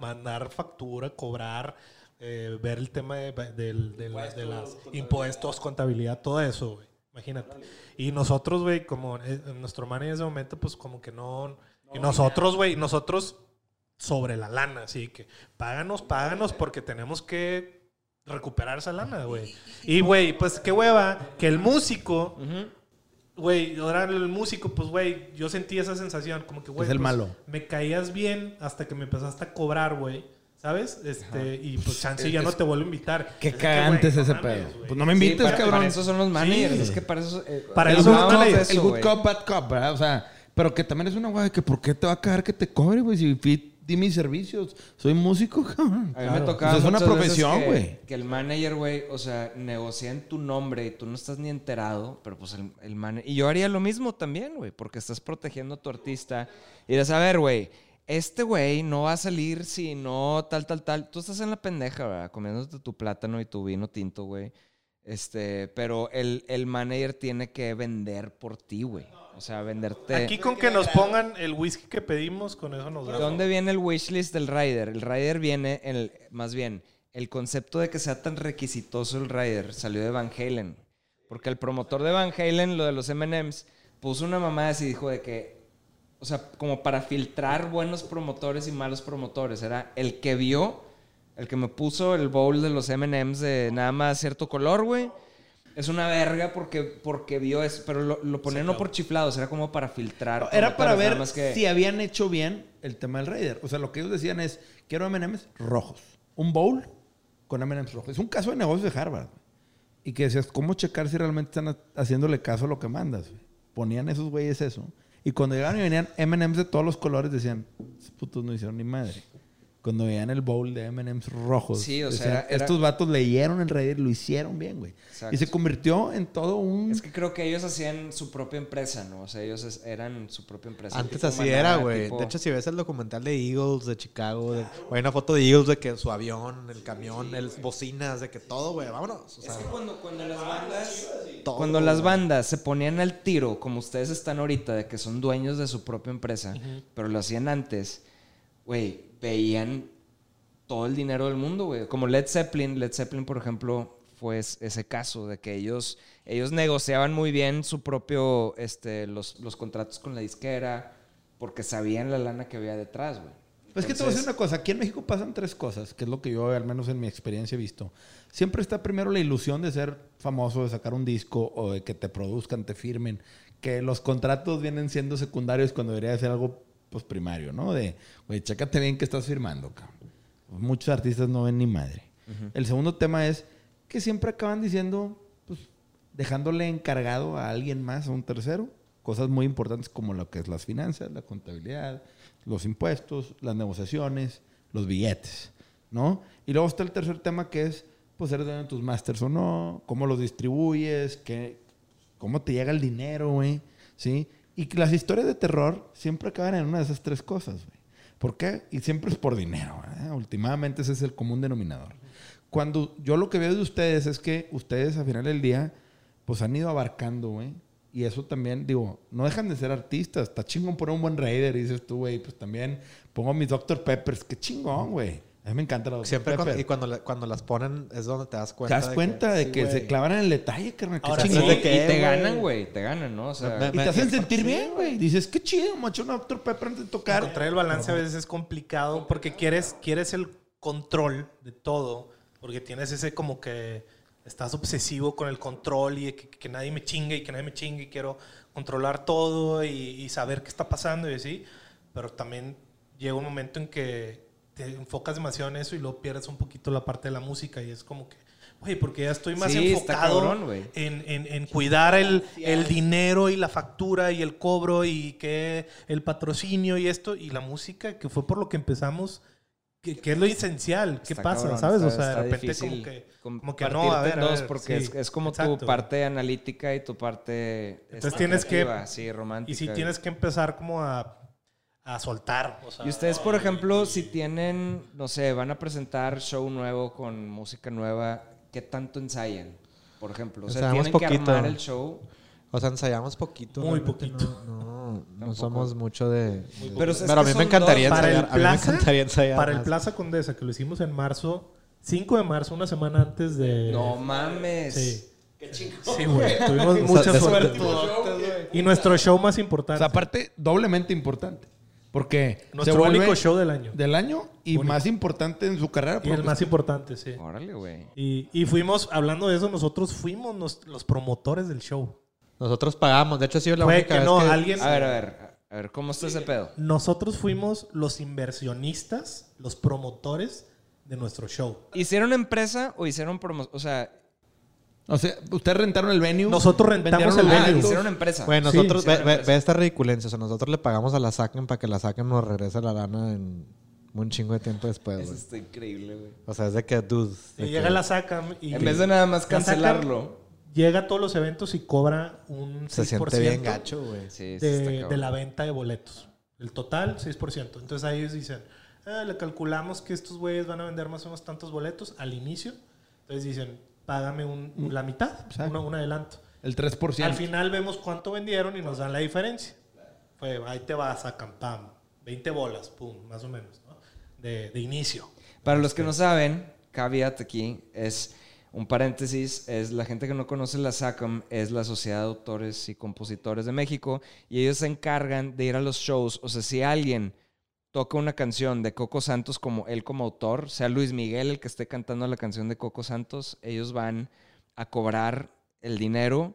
mandar factura, cobrar, eh, ver el tema de, del- de las- de las impuestos, contabilidad, todo eso, güey. Imagínate. Y nosotros, güey, como eh, nuestro manager en ese momento, pues como que no... y nosotros, güey, nosotros sobre la lana, así que páganos, páganos porque tenemos que recuperar esa lana, güey. Y, güey, pues qué hueva que el músico... Güey, ahora el músico, pues, güey, yo sentí esa sensación, como que, güey, Es el pues, malo. me caías bien hasta que me empezaste a cobrar, güey, ¿sabes? Este, y pues chance ya no te vuelvo a invitar. Qué Es que, cagante es ese pedo. Pues no me Sí, invites, para, cabrón. para eso son los managers. Sí. Es que para eso. eh, Para eh, eso son los hablábamos de managers. el eso, good güey. cop, bad cop, ¿verdad? O sea, pero que también es una guay que ¿por qué te va a cagar que te cobre, güey? Si fui- di mis servicios. Soy músico, [laughs] cabrón. A mí me tocaba. O sea, es una muchas veces profesión, que- güey. Que el manager, güey, o sea, negocia en tu nombre y tú no estás ni enterado, pero pues el, el manager. Y yo haría lo mismo también, güey, porque estás protegiendo a tu artista. Y dices, a ver, güey, este güey no va a salir si no tal, tal, tal. Tú estás en la pendeja, ¿verdad? Comiéndote tu plátano y tu vino tinto, güey. Este, pero el, el manager tiene que vender por ti, güey. O sea, venderte. Aquí con que nos pongan el whisky que pedimos, con eso nos ¿De da. dónde viene el wishlist del rider? El rider viene, en el, más bien, el concepto de que sea tan requisitoso el rider salió de Van Halen. Porque el promotor de Van Halen, lo de los MMs, puso una mamada así, dijo de que, o sea, como para filtrar buenos promotores y malos promotores. Era el que vio, el que me puso el bowl de los MMs de nada más cierto color, güey. Es una verga porque, porque vio eso, pero lo, lo ponía no por chiflados, era como para filtrar. Era para ver más que- si habían hecho bien el tema del Raider. O sea, lo que ellos decían es, quiero M&M's rojos. Un bowl con M&M's rojos. Es un caso de negocio de Harvard. Y que decías, ¿cómo checar si realmente están ha- haciéndole caso a lo que mandas? ponían esos güeyes eso. Y cuando llegaban y venían M&M's de todos los colores, decían, "Esos putos no hicieron ni madre. Cuando veían el bowl de M&M's rojos, Sí, o sea, decían, era- era- estos vatos leyeron el Reddit, lo hicieron bien, güey. Exacto. Y se convirtió en todo un... Es que creo que ellos hacían su propia empresa, ¿no? O sea, ellos es- eran su propia empresa. Antes así era, güey. tipo- De hecho, si ves el documental de Eagles de Chicago, de- o hay una foto de Eagles de que su avión, el camión, el bocinas, de que todo, güey, vámonos. O sea, Es que cuando, cuando las bandas... todo, Cuando las bandas se ponían al tiro, como ustedes están ahorita, de que son dueños de su propia empresa, pero lo hacían antes, güey, veían todo el dinero del mundo, güey. Como Led Zeppelin, Led Zeppelin, por ejemplo, fue es- ese caso de que ellos, ellos negociaban muy bien su propio, este, los, los contratos con la disquera, porque sabían la lana que había detrás, güey. Pues que te voy a decir Entonces- una cosa. Aquí en México pasan tres cosas, que es lo que yo, al menos en mi experiencia, he visto. Siempre está primero la ilusión de ser famoso, de sacar un disco o de que te produzcan, te firmen. Que los contratos vienen siendo secundarios cuando debería ser algo pues, primario, ¿no? De, güey, chécate bien que estás firmando, cabrón. Muchos artistas no ven ni madre. El segundo tema es que siempre acaban diciendo, pues, dejándole encargado a alguien más, a un tercero, cosas muy importantes como lo que es las finanzas, la contabilidad, los impuestos, las negociaciones, los billetes, ¿no? Y luego está el tercer tema que es, pues, eres de tus masters o no, cómo los distribuyes, qué, cómo te llega el dinero, güey, ¿sí? Y las historias de terror siempre acaban en una de esas tres cosas, güey. ¿Por qué? Y siempre es por dinero, ¿verdad? Últimamente ese es el común denominador. Cuando yo lo que veo de ustedes es que ustedes al final del día, pues han ido abarcando, güey. Y eso también, digo, no dejan de ser artistas. Está chingón poner un buen Raider, dices tú, güey. Pues también pongo mis Dr. Peppers. Qué chingón, güey. A mí me encanta la Dr. Siempre cuando, y cuando, la- cuando las ponen es donde te das ¿Te cuenta. das de cuenta que, de sí, que se güey. clavan en el detalle, carnal? Qué Ahora. Sí, ¿de y qué, te güey? ganan, güey, te ganan, ¿no? O sea, Me- Y te hacen sentir bien, güey. Dices, qué chido, macho, una Dr. Pepper antes de tocar. Encontrar el balance a veces es complicado porque quieres, quieres el control de todo, porque tienes ese como que estás obsesivo con el control y que, que nadie me chingue y que nadie me chingue y quiero controlar todo y, y saber qué está pasando y así, pero también llega un momento en que te enfocas demasiado en eso y luego pierdes un poquito la parte de la música y es como que, güey, porque ya estoy más Sí, enfocado cabrón, en, en- en cuidar el, el dinero y la factura y el cobro y que el patrocinio y esto y la música, que fue por lo que empezamos, que, que es lo esencial. ¿Qué Está pasa? cabrón, ¿Sabes? está- o sea, de repente como que, com- como que no, a ver, a dos, porque sí, es, es como exacto. tu parte analítica y tu parte Entonces tienes que- sí, romántica. Y si tienes que empezar como a, a soltar. o sea, Y ustedes, por ejemplo, si tienen, no sé, van a presentar show nuevo con música nueva, ¿qué tanto ensayan? Por ejemplo, o sea, Ensayamos tienen que poquito. armar el show. O sea, ensayamos poquito. Muy poquito. No, no, no somos mucho de. de- Pero es pero que a mí me encantaría dos. para el ensayar. a mí me Plaza, encantaría ensayar. para el. Plaza Condesa, que lo hicimos en marzo, 5 de marzo, una semana antes de... No mames. Sí. Sí, güey. Tuvimos [laughs] O mucha suerte. de- Y nuestro show más O importante. sea, aparte, doblemente importante. Porque nuestro se vuelve único show del año. del año y Único. más importante en su carrera. Y el más importante, sí. Órale, güey. Y, y fuimos, hablando de eso, nosotros fuimos nos- los promotores del show. Nosotros pagamos. De hecho, ha sido la Fue única que vez no, que. alguien... A ver, a ver, a ver, ¿cómo está ese pedo? Nosotros fuimos los inversionistas, los promotores de nuestro show. ¿Hicieron empresa o hicieron promoción? O sea, O sea, ustedes rentaron el venue. Nosotros rentamos el venue. hicieron empresa. Bueno, Sí, nosotros. ve, hicieron ve- empresa. ve esta ridiculencia. O sea, nosotros le pagamos a la SACEM para que la SACEM nos regrese la lana en un chingo de tiempo después, Eso güey. está increíble, güey. O sea, es de que, dude. Y de llega la SACAM y... En vez de nada más cancelarlo. Llega a todos los eventos y cobra un 6% Se siente bien gacho, güey. Sí, sí está de, cabrón. de la venta de boletos. El total, 6%. Entonces ahí ellos dicen, "Ah, le calculamos que estos güeyes van a vender más o menos tantos boletos al inicio. Entonces dicen, págame un- la mitad, una- un adelanto. El 3%. Al final vemos cuánto vendieron y nos dan la diferencia. Fue, ahí te vas a pam, 20 bolas, pum, más o menos, ¿no? de, de inicio. Para los que no saben, caveat aquí es un paréntesis, es la gente que no conoce la SACAM, es la Sociedad de Autores y Compositores de México, y ellos se encargan de ir a los shows, o sea, si alguien toca una canción de Coco Santos como él como autor, sea Luis Miguel el que esté cantando la canción de Coco Santos, ellos van a cobrar el dinero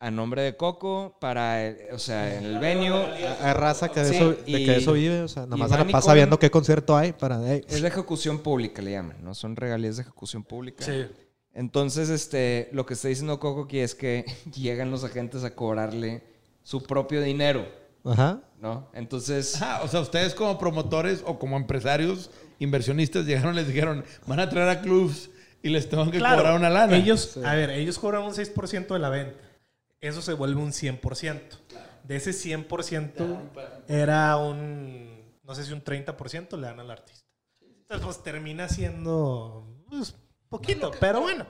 a nombre de Coco para, eh, o sea, en el venue. Hay raza que de, Sí, eso, de y- que de eso vive. O sea, nomás y se la pasa viendo qué concierto hay para. hey, Es de ejecución pública, le llaman, ¿no? Son regalías de ejecución pública. Sí. Entonces, este, lo que está diciendo Coco aquí es que [laughs] llegan los agentes a cobrarle su propio dinero, Ajá. ¿No? Entonces, [laughs] Ajá, o sea, ustedes como promotores o como empresarios, inversionistas, llegaron y les dijeron, van a traer a clubs y les tengo que Claro, cobrar una lana. Ellos, a ver, ellos cobran un 6% de la venta. Eso se vuelve un 100%. De ese 100% era un, no sé si un 30% le dan al artista. Entonces, pues termina siendo pues, poquito, pero bueno.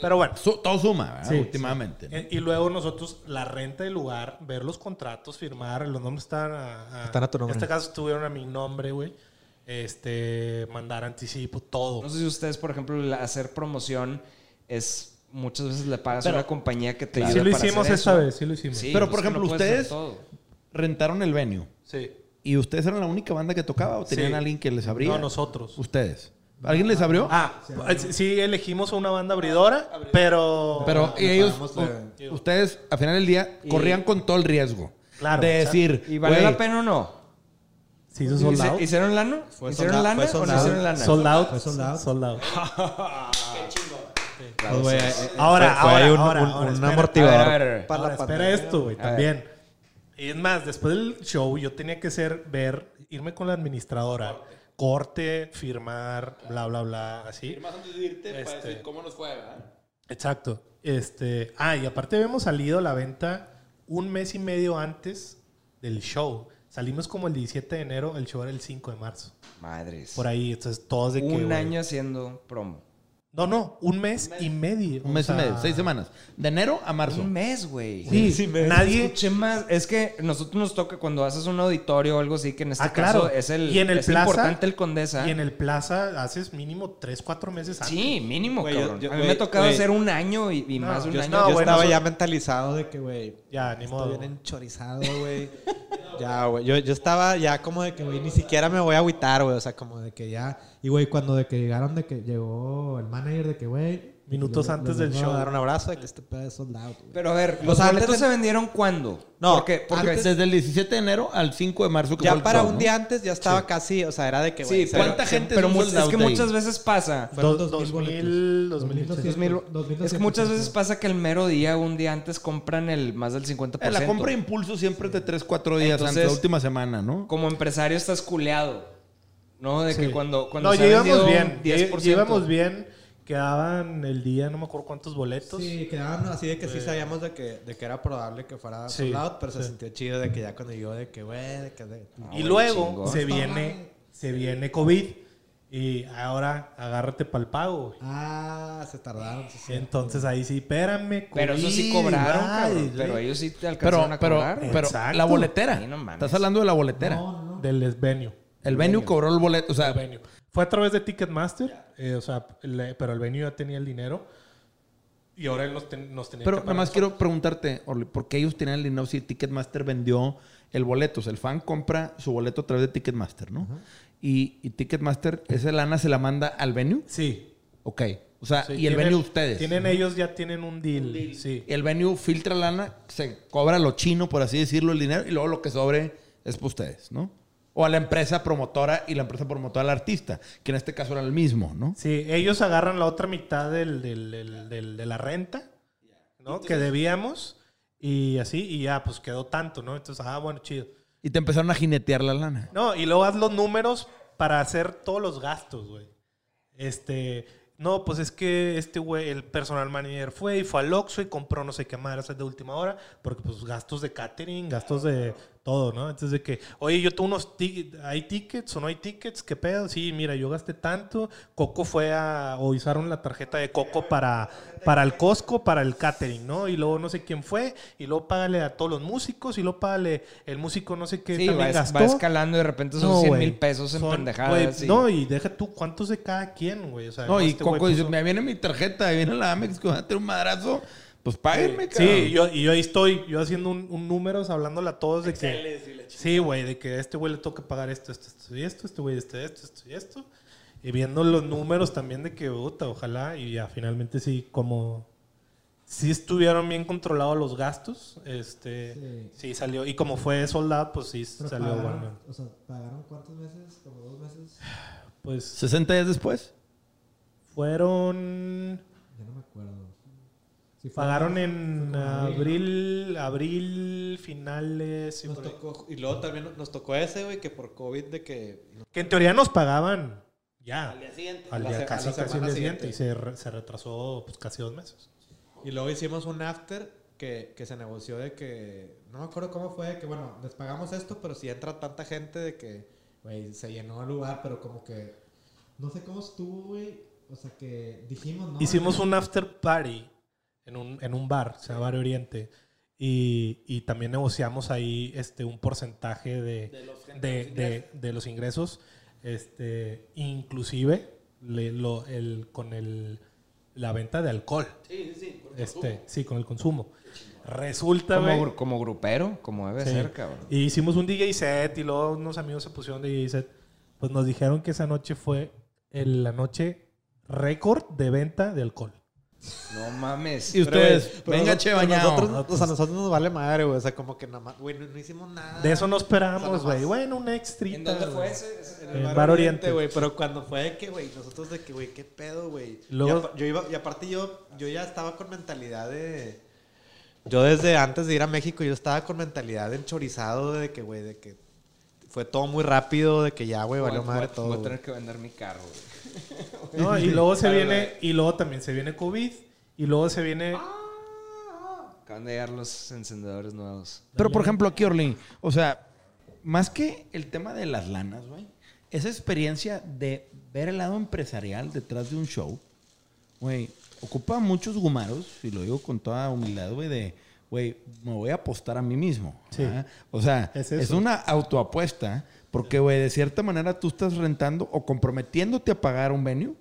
Pero bueno. Su- todo suma, ¿verdad? Sí, últimamente. ¿no? Y luego nosotros, la renta del lugar, ver los contratos, firmar, los nombres están a, Están a tu nombre. En este caso estuvieron a mi nombre, güey. Este, mandar anticipo, todo. no sé si ustedes, por ejemplo, hacer promoción es muchas veces le pagas Pero- a una compañía que te sí ayuda lo para hicimos hacer esta eso. vez, sí lo hicimos. Sí, Pero, pues por ejemplo, no ustedes-. Rentaron el venue. Sí. ¿Y ustedes eran la única banda que tocaba o tenían Sí. alguien que les abría? No, nosotros. Ustedes. ¿Alguien les abrió? Ah, sí, elegimos a una banda abridora, pero... Pero y ellos, u- ustedes, al final del día, corrían con todo el riesgo. Claro, De exacto. decir, ¿Y vale güey, la pena o no? Sí, hizo sold ¿Hice- out. ¿Hicieron lana? Fue ¿Hicieron sold out, lana fue o sold no out. hicieron lana? Sold out. Fue sold out. Sold out. [laughs] Pues, güey, eh, eh, Ahora, fue- fue ahí ahora, un, ahora, un- ahora, un espera. amortiguador. A ver, a ver. para Ahora, la espera esto, güey, también. Y es más, después del show yo tenía que ser, ver, irme con la administradora, corte, firmar, bla, bla, bla, así. Este, cómo nos fue, Exacto. Este, ah, y aparte habíamos salido a la venta un mes y medio antes del show. Salimos como el 17 de enero, el show era el 5 de marzo. Madres. Por ahí, entonces todos de que... Un año haciendo promo. No, no, un mes y medio. Un o mes sea, y medio, seis semanas. De enero a marzo. Un mes, güey. Sí, nadie... Escuché más. Es que nosotros nos toca cuando haces un auditorio o algo así, que en este Ah, claro. caso es el, Y en el es Plaza- importante el Condesa. Y en el Plaza haces mínimo 3, 4 meses antes. Sí, mínimo, Güey, cabrón. yo- a mí me ha tocado hacer un año y, y No, más de un yo- año. no, yo bueno, estaba eso- ya mentalizado de que, güey, Ya, ni estoy modo. bien enchorizado, güey. [laughs] ya, güey. Yo, yo estaba ya como de que, güey, ni siquiera me voy a agüitar, güey. O sea, como de que ya... Y, güey, cuando de que llegaron, de que llegó el manager, de que, güey... Minutos les- antes les del show. dar un abrazo de que este pedo es sold out, güey. Pero a ver, O ¿los sea, boletos se vendieron cuándo? No, porque, porque antes- Desde el 17 de enero al 5 de marzo. Que Ya para show, un ¿no? día antes ya estaba casi... O sea, era de que, Sí, güey... pero, ¿cuánta gente pero es es que muchas veces pasa. Fueron Dos- 2000 2000, boletos. 2000. 2000 es que muchas veces pasa que el mero día, un día antes, compran el más del 50%. Eh, La compra de impulso siempre es de 3, 4 días Entonces- antes, la última semana, ¿no? Como empresario estás culeado. ¿No? De que Sí. cuando, cuando no, se vendido bien. un ya- 10%. ya íbamos bien. Quedaban el día, no me acuerdo cuántos boletos. Sí, quedaban así de que sí sabíamos de que, de que era probable que fuera Sí, out, pero se sí. sintió chido de que ya cuando yo de que, güey, de que... de- Ah, y luego chingón. se viene, se viene COVID. Y ahora agárrate para el pago. güey. Ah, se tardaron. sí, sí. Entonces ahí sí, espérame. Pero eso sí cobraron, cabrón. Pero ellos sí te Pero, alcanzaron a pero, cobrar. pero Exacto. la boletera. Sí, no. Estás hablando de la boletera. Del venue. El venue cobró el boleto. O sea, El venue. Fue a través de Ticketmaster. eh, o sea, le- pero el venue ya tenía el dinero. Y ahora él nos, ten- nos tenía pero nada más quiero preguntarte, Orly, ¿por qué ellos tenían el dinero si Ticketmaster vendió el boleto? O sea, el fan compra su boleto a través de Ticketmaster, ¿no? y, y Ticketmaster, esa lana se la manda al venue. Sí. Ok. O sea, sí, y el tienen- venue ustedes. Tienen ellos, ya tienen un deal. Sí. El venue filtra lana, se cobra lo chino, por así decirlo, el dinero, y luego lo que sobre es para ustedes, ¿no? O a la empresa promotora y la empresa promotora al artista, que en este caso era el mismo, ¿no? Sí, ellos agarran la otra mitad del, del- del- del- de la renta, ¿no? Que debíamos. Y así, y ya, pues quedó tanto, ¿no? Entonces, ah, bueno, chido. Y te empezaron a jinetear la lana. No, y luego haz los números para hacer todos los gastos, güey. Este, no, pues es que este güey, el personal manager fue y fue al Oxxo y compró no sé qué madres de última hora, porque pues gastos de catering, gastos de todo, ¿no? Entonces de que, oye, yo tengo unos tickets, ¿hay tickets o no hay tickets? ¿Qué pedo? Sí, mira, yo gasté tanto. Coco fue a, o usaron la tarjeta de Coco para, para el Costco, para el catering, ¿no? Y luego no sé quién fue, y luego págale a todos los músicos, y luego págale el músico no sé qué Sí, también va, gastó. va escalando y de repente son No, 100 güey. mil pesos en Son- pendejadas. No, y deja tú cuántos de cada quien, güey. O sea, No, y este Coco dice, me viene mi tarjeta, viene la Amex que va a tener un madrazo. Pues páguenme, cabrón. Sí, yo, y yo ahí estoy, yo haciendo un, un números, hablándole a todos de que... Sí, güey, de que a este güey le toca pagar esto, esto, esto y esto, este güey este, esto, esto y esto. Y viendo los números también de que, puta, ojalá, y ya finalmente sí, como... Sí estuvieron bien controlados los gastos, este... Sí, salió, y como fue soldado, pues sí salió bueno. o sea, ¿pagaron cuántos meses? ¿Como dos meses? Pues 60 días después. fueron... Ya no me acuerdo. Sí, Pagaron en abril, abril, abril, finales. sí, Nos tocó- y luego también nos tocó ese, güey, que por COVID de que... Que en teoría nos pagaban ya. Al día, la se- a casi, la casi el día siguiente. siguiente. Y se, re- se retrasó pues, casi dos meses. Y luego hicimos un after que, que se negoció de que... No me acuerdo cómo fue, que bueno, les pagamos esto, pero si entra tanta gente de que, güey, se llenó el lugar, pero como que... No sé cómo estuvo, güey. O sea, que dijimos, ¿no? Hicimos un after party en un, en un bar, se llama Bar Oriente. Y, y también negociamos ahí este, un porcentaje de, de, de- de los ingresos. Este, inclusive le- lo- el, con el, la venta de alcohol. Este, sí, con el consumo. Resulta, Como, como grupero, como debe Sí. ser, cabrón. Y hicimos un DJ set y luego unos amigos se pusieron DJ set. Pues nos dijeron que esa noche fue el- la noche récord de venta de alcohol. No mames. Y ustedes, Pero venga, che, bañado. Nosotros, o sea, a nosotros nos vale madre, güey. O sea, como que nada más, güey, no, no hicimos nada. De eso no O sea, esperábamos, nomás- güey. Bueno, una extrita. ¿En dónde fue ese? Ese- En En el Bar Oriente. güey. Pero cuando fue de que, güey, nosotros de que, güey, qué pedo, güey. Luego- yo iba, y aparte yo, yo ya estaba con mentalidad de. Yo desde antes de ir a México, yo estaba con mentalidad de enchorizado de que, güey, de que fue todo muy rápido, de que ya, güey, valió madre todo. Voy a tener que vender mi carro, güey. [laughs] No, y luego se viene, y luego también se viene COVID, y luego se viene. Acaban de llegar los encendedores nuevos. Pero por ejemplo, aquí, Orlin, o sea, más que el tema de las lanas, güey, esa experiencia de ver el lado empresarial detrás de un show, güey, ocupa muchos gumaros, y lo digo con toda humildad, güey, de, güey, me voy a apostar a mí mismo. Sí. ¿ah? O sea, Es es, una autoapuesta, porque, güey, de cierta manera tú estás rentando o comprometiéndote a pagar un venue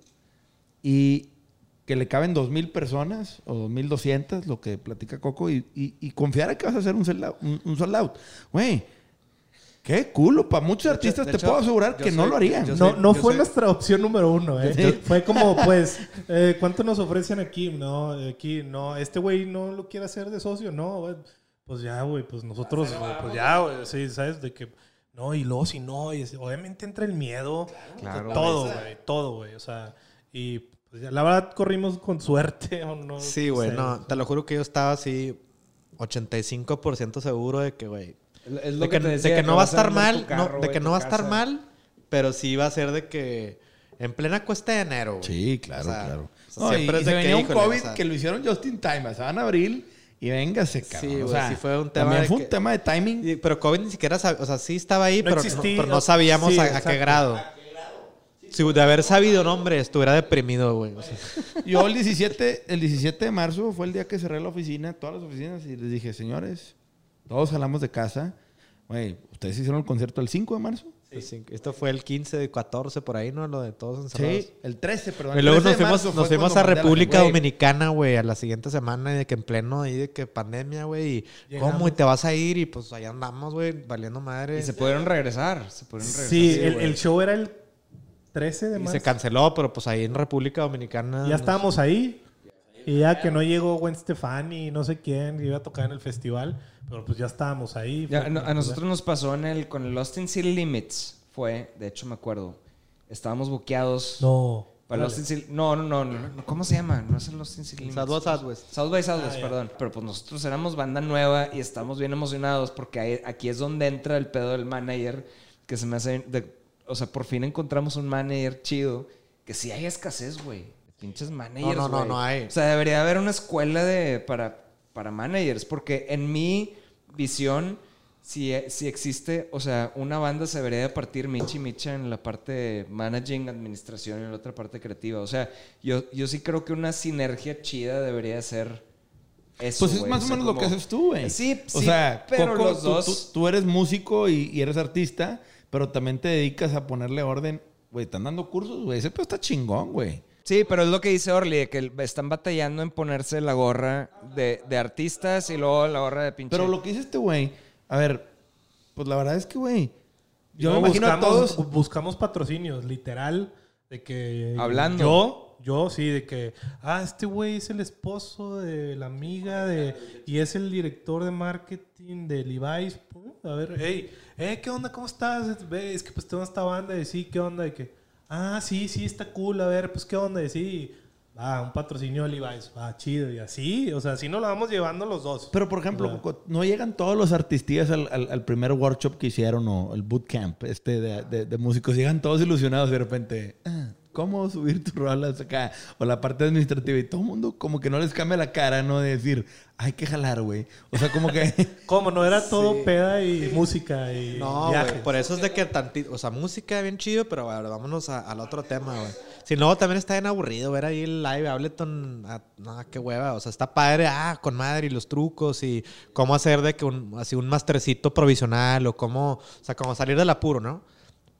y que le caben dos mil personas o dos mil doscientas, lo que platica Coco, y, y- y confiar en que vas a hacer un sold out. Un, un sold out. Güey, qué culo. Para muchos hecho- artistas te hecho, puedo asegurar yo que no soy- lo harían. yo No, soy- no yo fue soy- nuestra opción número uno, ¿eh? Sí. Fue como, [laughs] pues, eh, ¿cuánto nos ofrecen aquí? No, aquí, no, este güey no lo quiere hacer de socio, no, güey. Pues ya, güey, pues nosotros, güey, pues ya, güey, sí, ¿sabes? De que, no, y luego si no, y obviamente entra el miedo, Claro, todo, güey, todo, güey, o sea, y pues la verdad corrimos con suerte, [laughs] o no Sí, güey, sé. no, te lo juro que yo estaba así 85% seguro de que, güey, Es de que, de que no va a estar mal, no, de que no va a estar mal, pero sí va a ser de que en plena cuesta de enero, güey. Sí, claro, O sea, claro. o sea, No, siempre y, es y de se que, venía un híjole, COVID o sea, que lo hicieron just in time. O sea, en abril y véngase, cabrón. Sí, o güey, sea, sí fue un tema También de fue que- un tema de timing. y- pero COVID ni siquiera sab- o sea, sí estaba ahí, No pero, no, pero no sabíamos Sí, a, qué grado. Si de haber sabido, no, hombre, estuviera deprimido, güey. o sea. [laughs] Yo el 17, el 17 de marzo fue el día que cerré la oficina, todas las oficinas, y les dije, señores, todos salamos de casa. Güey, ¿ustedes hicieron el concierto el 5 de marzo? Sí, Esto fue el 15, 14, por ahí, ¿no? Lo de todos encerrados. Sí, el 13, perdón. Y luego 13 nos de fuimos, nos fuimos a República. Dominicana, güey, a la siguiente semana, y de que en pleno ahí de que pandemia, güey, y Llegamos. cómo, y te vas a ir, y pues allá andamos, güey, valiendo madre. Y se pudieron regresar. Se pudieron regresar. Sí, el, show era el 13 de Y marzo. se canceló, pero pues ahí en República Dominicana. Ya estábamos ahí. Y ya que no llegó Gwen Stefani y no sé quién iba a tocar en el festival, pero pues ya estábamos ahí. Ya, no, a nosotros nos pasó en el con el Lost in City Limits. Fue, de hecho me acuerdo. Estábamos buqueados. No. Para Lost in City- no, no, no, no, no, ¿Cómo se llama? No es el Lost in City Limits. South by Southwest. South by Southwest, Ah, perdón. Pero pues nosotros éramos banda nueva y estamos bien emocionados porque aquí es donde entra el pedo del manager. Que se me hace. de- o sea, por fin encontramos un manager chido. Que sí hay escasez, güey. Pinches managers. no, no, güey. no hay. O sea, debería haber una escuela de, para, para managers. Porque en mi visión, si, si existe, o sea, una banda se debería de partir Michi Micha en la parte de managing, administración y en la otra parte creativa. O sea, yo, yo sí creo que una sinergia chida debería ser eso. Pues es más o sea, menos lo que haces tú, güey. Sí, O sí, sea, pero Coco, los tú- dos... Tú, tú eres músico y, y eres artista, pero también te dedicas a ponerle orden. Güey, están dando cursos, güey. Ese pedo está chingón, güey. Sí, pero es lo que dice Orly, de que están batallando en ponerse la gorra de, de artistas y luego la gorra de pinche... Pero lo que dice este güey, a ver, pues la verdad es que, güey, yo No, me imagino a buscamos, todos. Buscamos patrocinios, literal. De que. Hablando. Yo, yo sí, de que. Ah, este güey es el esposo de la amiga de. Y es el director de marketing de Levi's. A ver, hey, eh, ¿qué onda? ¿Cómo estás? Es que pues tengo esta banda y sí, ¿qué onda? Y que. Ah, sí, sí, está cool. A ver, pues, ¿qué onda? Sí. Va, un patrocinio de Levi's. Va, chido. Y así, o sea, así nos la vamos llevando los dos. Pero, por ejemplo, no llegan todos los artistillas al, al- al primer workshop que hicieron o el bootcamp este de, de- de músicos. Llegan todos ilusionados de repente, "Ah, ¿cómo subir tus rolas acá? O la parte administrativa. Y todo el mundo como que no les cambia la cara, ¿no? De decir, hay que jalar, güey. O sea, como que... [laughs] ¿Cómo? No era todo peda y música y No, güey. Por eso es de que tantito. O sea, música bien chido, pero a ver, vámonos a- al otro tema, güey. Si no, también está bien aburrido ver ahí el live Ableton. ah, No, qué hueva. O sea, está padre, ah, con madre y los trucos y cómo hacer de que un, así un mastercito provisional o cómo, o sea, como salir del apuro, ¿no?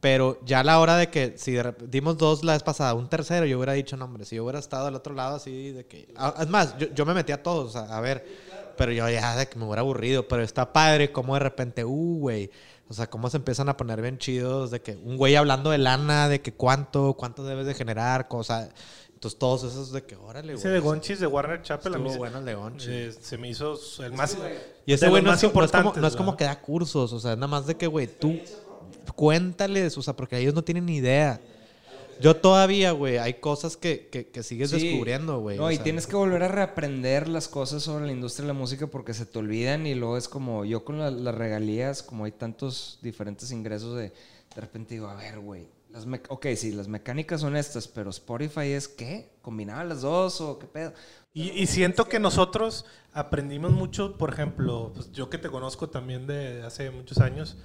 Pero ya a la hora de que, si dimos dos la vez pasada, un tercero, yo hubiera dicho, no, hombre, si yo hubiera estado al otro lado así de que... Es más, yo, yo me metí a todos a, a ver, pero yo ya de que me hubiera aburrido, pero está padre como de repente, uh, güey. O sea, cómo se empiezan a poner bien chidos, de que un güey hablando de lana, de que cuánto, cuánto debes de generar, cosa. Entonces todos esos de que, órale, Ese güey. de Gonchis de Warner Chapel a mí Estuvo se- bueno el de Gonchis. eh, se me hizo el más. Y ese güey no, es, no es como, importantes, no es como que da cursos, o sea, nada más de que, güey, tú cuéntales, o sea, porque ellos no tienen ni idea. Yo todavía, güey, hay cosas que, que, que sigues Sí. descubriendo, güey. No, y sea. tienes que volver a reaprender las cosas sobre la industria de la música porque se te olvidan y luego es como yo con la- las regalías, como hay tantos diferentes ingresos de de repente digo, a ver, güey, las ok, sí, las mecánicas son estas, pero Spotify es qué? ¿Combinaban las dos o qué pedo? Y, y siento que nosotros aprendimos mucho, por ejemplo, pues yo que te conozco también de hace muchos años,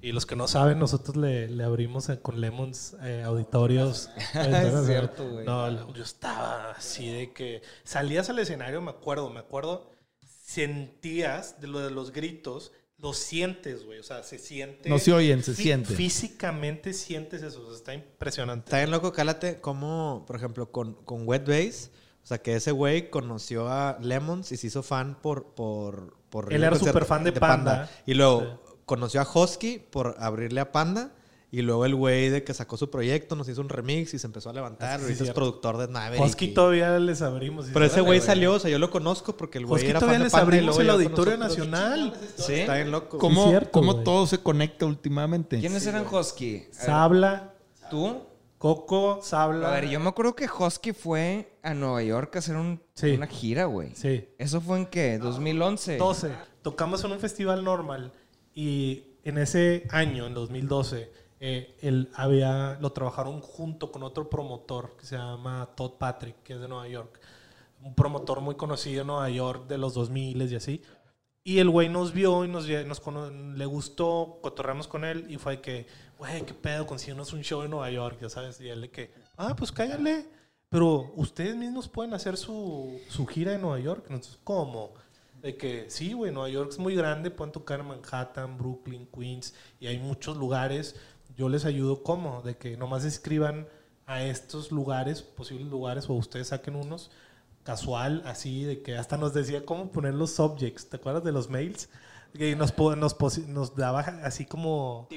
y los que no saben, nosotros le, le abrimos eh, con Lemons eh, auditorios. [laughs] Es cierto, güey. No, yo estaba así de que salías al escenario, me acuerdo, me acuerdo, sentías de lo de los gritos, lo sientes, güey, o sea, se siente. No se oyen, se siente. Físicamente sientes eso, o sea, está impresionante. Está bien loco, cálate, como, por ejemplo, con, con Wet Bass, o sea, que ese güey conoció a Lemons y se hizo fan por... por, por Él era súper fan de Panda. Y luego Sí. Conoció a Husky por abrirle a Panda. Y luego el güey de que sacó su proyecto nos hizo un remix y se empezó a levantar. Sí, Ahorita es productor de Maverick. Husky y- todavía les abrimos. Pero ese güey "Órale, salió, o sea, yo lo conozco porque el güey era todavía fan de les Panda y abrimos luego el Auditorio. Nacional. ¿Sí? Está bien loco. ¿Cómo, cierto, cómo todo se conecta últimamente? ¿Quiénes eran ver, Sabla, ¿Tú? Coco, Sabla. A ver, yo me acuerdo que Husky fue a Nueva York a hacer un- Sí. una gira, güey. Sí. ¿Eso fue en qué? ¿2011? 12. Tocamos en un festival normal y en ese año, en 2012, eh, él había, lo trabajaron junto con otro promotor que se llama Todd Patrick, que es de Nueva York. Un promotor muy conocido en Nueva York de los 2000 y así. Y el güey nos vio y nos, nos le gustó, cotorreamos con él y fue que, güey, qué pedo, consíguenos un show en Nueva York, ya sabes. Y él de que, ah, pues cállale. Pero ustedes mismos pueden hacer su, su gira en Nueva York. Entonces, ¿cómo? De que sí, güey, Nueva York es muy grande, pueden tocar Manhattan, Brooklyn, Queens, y hay muchos lugares. Yo les ayudo, ¿cómo? De que nomás escriban a estos lugares, posibles lugares, o ustedes saquen unos casual, así, de que hasta nos decía cómo poner los subjects. ¿Te acuerdas de los mails? Que nos, po- nos, nos daba así como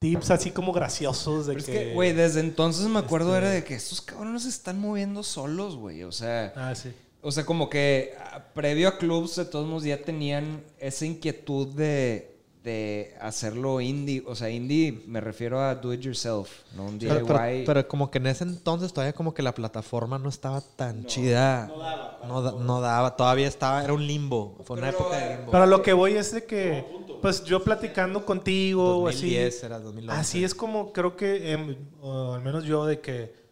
tips, así como graciosos. De Pero es que, que, güey, desde entonces me acuerdo Este- era de que estos cabrones se están moviendo solos, güey. O sea, Ah, sí. O sea, como que ah, previo a clubs, de todos modos, ya tenían esa inquietud de, de hacerlo indie. O sea, indie me refiero a do it yourself, no un DIY. Pero, pero- pero como que en ese entonces todavía como que la plataforma no estaba tan chida. No daba. No, da- no daba. Todavía estaba, era un limbo. Fue una época de limbo. Pero lo que voy es de que, pues yo platicando contigo o así. 2010 era 2011. Así es como creo que, em, o al menos yo, de que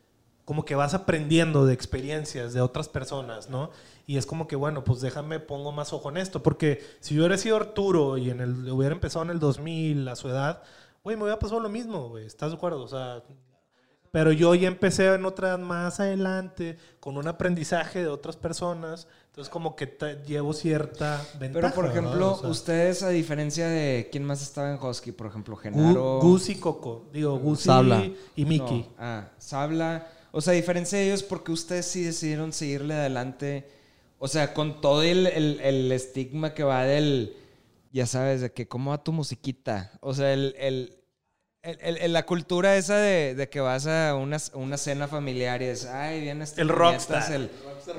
como que vas aprendiendo de experiencias de otras personas, ¿no? Y es como que, bueno, pues déjame, pongo más ojo en esto. Porque si yo hubiera sido Arturo y en el, hubiera empezado en el 2000 a su edad, güey, me hubiera pasado lo mismo, güey. ¿Estás de acuerdo? O sea, pero yo ya empecé en otras más adelante, con un aprendizaje de otras personas. Entonces como que llevo cierta ventaja. Pero, por ejemplo, O sea, ustedes, a diferencia de quién más estaba en Husky, por ejemplo, Genaro. Gus y Coco. Digo, Gus Sabla. y Miki. No, ah, Sabla. O sea, a diferencia de ellos, porque ustedes sí decidieron seguirle adelante. O sea, con todo el, el- el estigma que va del. Ya sabes, de que cómo va tu musiquita. O sea, el. el- el- el- la cultura esa de, de que vas a una, una cena familiar y es, ay, viene este El puñetas, rockstar. El,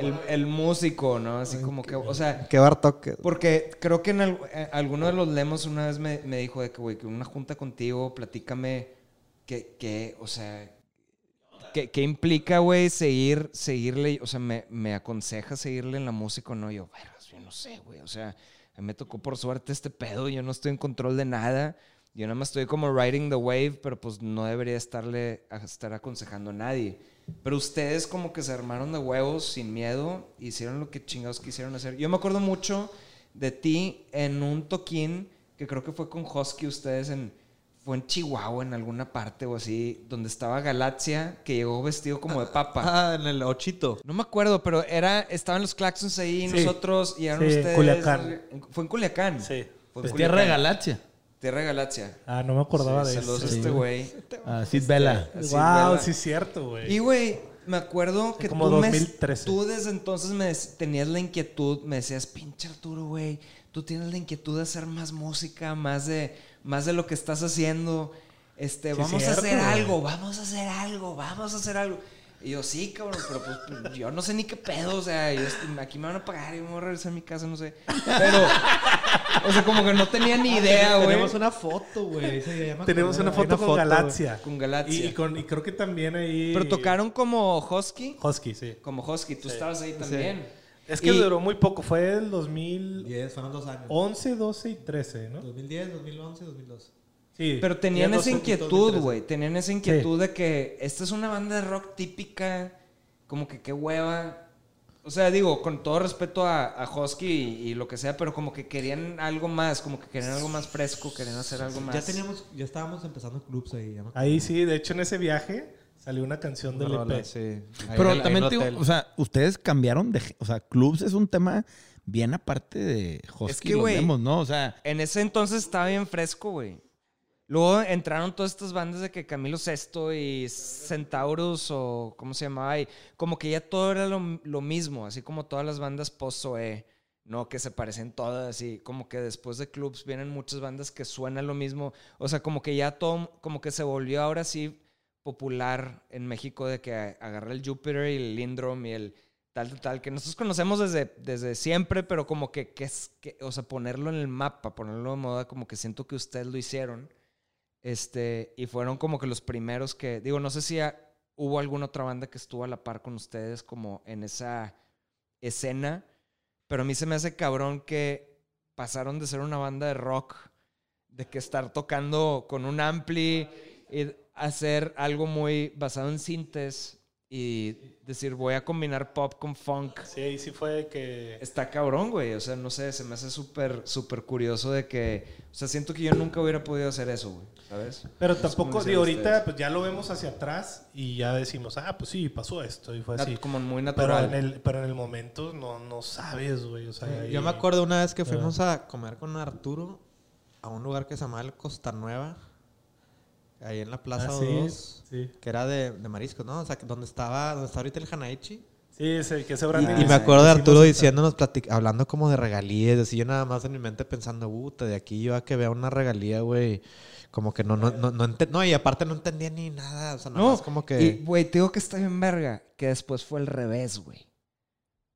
el- el músico, ¿no? Así como que, o sea, Qué bartoque. porque creo que en al- eh, alguno de los lemos una vez me, me dijo de que, güey, que una junta contigo, platícame que, que, o sea, ¿qué, qué implica, güey, seguir, seguirle? O sea, me, me aconseja seguirle en la música o no. Yo, vergas, yo no sé, güey. O sea, me tocó por suerte este pedo. Yo no estoy en control de nada. Yo nada más estoy como riding the wave, pero pues no debería estarle estar aconsejando a nadie. Pero ustedes como que se armaron de huevos sin miedo, hicieron lo que chingados quisieron hacer. Yo me acuerdo mucho de ti en un toquín que creo que fue con Husky ustedes en fue en Chihuahua en alguna parte o así, donde estaba Galaxia, que llegó vestido como de papa. [laughs] Ah, en el Ochito. No me acuerdo, pero era estaban los Claxons ahí, Sí. nosotros y eran Sí, ustedes. Culiacán. Fue en Culiacán. Sí. Fue en Pues Tierra de. Galaxia. Tierra de Galaxia. Ah, no me acordaba Sí, de saludos eso. a este güey. Ah, [laughs] Sid Vela. Wow, sí es cierto, güey. Y, güey, me acuerdo que como tú, me- 2013. tú desde entonces me tenías la inquietud, me decías, pinche Arturo, güey, tú tienes la inquietud de hacer más música, más de, más de lo que estás haciendo. Este, Sí, vamos cierto, a hacer güey. algo, vamos a hacer algo, vamos a hacer algo. Y yo, sí, cabrón, pero pues yo no sé ni qué pedo, o sea, yo estoy- aquí me van a pagar y me voy a regresar a mi casa, no sé. Pero, o sea, como que no tenía ni idea, güey. Tenemos una foto, güey. Tenemos una foto con. Galaxia. Con Galaxia. Y, y con, y creo que también ahí. Pero tocaron como Husky, Husky, sí. como Husky, tú estabas ahí también. Es que Y- duró muy poco. Fue el 2011, 10, fueron dos años. 12 y 13, ¿no? 2010, 2011, 2012. Sí. Pero tenían esa inquietud, 2013. güey. Tenían esa inquietud de que esta es una banda de rock típica, como que qué hueva. O sea, digo, con todo respeto a, a Husky y, y lo que sea, pero como que querían algo más, como que querían algo más fresco, querían hacer algo más. Ya teníamos, ya estábamos empezando clubs ahí. ya acuerdo. Ahí sí, de hecho en ese viaje salió una canción del rola, EP. sí. Ahí Pero el- también digo, o sea, ustedes cambiaron de... O sea, clubs es un tema bien aparte de Husky, Es que, güey, ¿no? O sea, En ese entonces estaba bien fresco, güey. Luego entraron todas estas bandas de que Camilo Sesto y Centaurus o cómo se llamaba. Y como que ya todo era lo, lo mismo, así como todas las bandas post-OE, ¿no? Que se parecen todas y como que después de clubs vienen muchas bandas que suenan lo mismo. O sea, como que ya todo, como que se volvió ahora sí popular en México de que agarra el Jupiter y el Lindrum y el tal, tal, tal, que nosotros conocemos desde, desde siempre, pero como que, que es, que, o sea, ponerlo en el mapa, ponerlo de moda, como que siento que ustedes lo hicieron. Este, y fueron como que los primeros que, digo, no sé si hubo alguna otra banda que estuvo a la par con ustedes como en esa escena, pero a mí se me hace cabrón que pasaron de ser una banda de rock, de que estar tocando con un ampli y hacer algo muy basado en sintes y decir voy a combinar pop con funk. Sí, ahí sí fue que... Está cabrón, güey. O sea, no sé, se me hace súper, súper curioso de que... O sea, siento que yo nunca hubiera podido hacer eso, güey. ¿Sabes? Pero tampoco, digo, ahorita ustedes. pues ya lo vemos hacia atrás y ya decimos, ah, pues sí, pasó esto y fue así. Nat- Como muy Pero natural. en, el, pero en el momento no, no sabes, güey. O sea, Yo y- me acuerdo una vez que fuimos a comer con Arturo a un lugar que se llamaba el Costa Nueva, ahí en la Plaza Ah, sí, 2, sí. que era de, de mariscos, ¿no? O sea, que donde estaba, donde está ahorita el Hanaichi. Sí, es el que ese Y, branding. y me Ah, acuerdo de Arturo diciéndonos, platic- hablando como de regalías, así yo nada más en mi mente pensando, puta, de aquí yo a que vea una regalía, güey, como que no, no, no, no, no, y aparte no entendía ni nada, o sea, nada No, más como que... Y, güey, te digo que está bien verga, que después fue el revés, güey.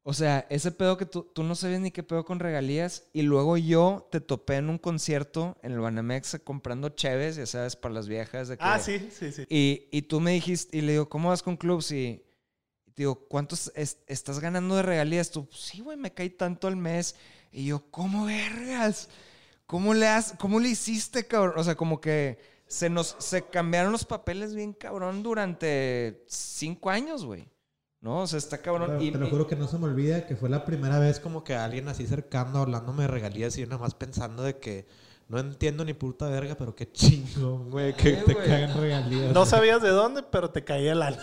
O sea, ese pedo que tú, tú no sabías ni qué pedo con regalías y luego yo te topé en un concierto en el Banamex comprando cheves, ya sabes, para las viejas. De que, Ah, sí, sí, sí. Y, y tú me dijiste, y le digo, ¿cómo vas con clubs? Y, y te digo, ¿cuántos es- estás ganando de regalías? Tú, sí, güey, me cae tanto al mes. Y yo, ¿cómo vergas? ¿Cómo le, has, ¿Cómo le hiciste, cabrón? O sea, como que se nos se cambiaron los papeles bien cabrón durante cinco años, güey. ¿No? O sea, está cabrón. Pero Y- te lo y- juro que no se me olvida que fue la primera vez como que alguien así cercano hablándome de regalías y yo nada más pensando de que no entiendo ni puta verga, pero qué chingón, güey, que te güey. cagan regalías. No sabías de dónde, pero te caía el alma.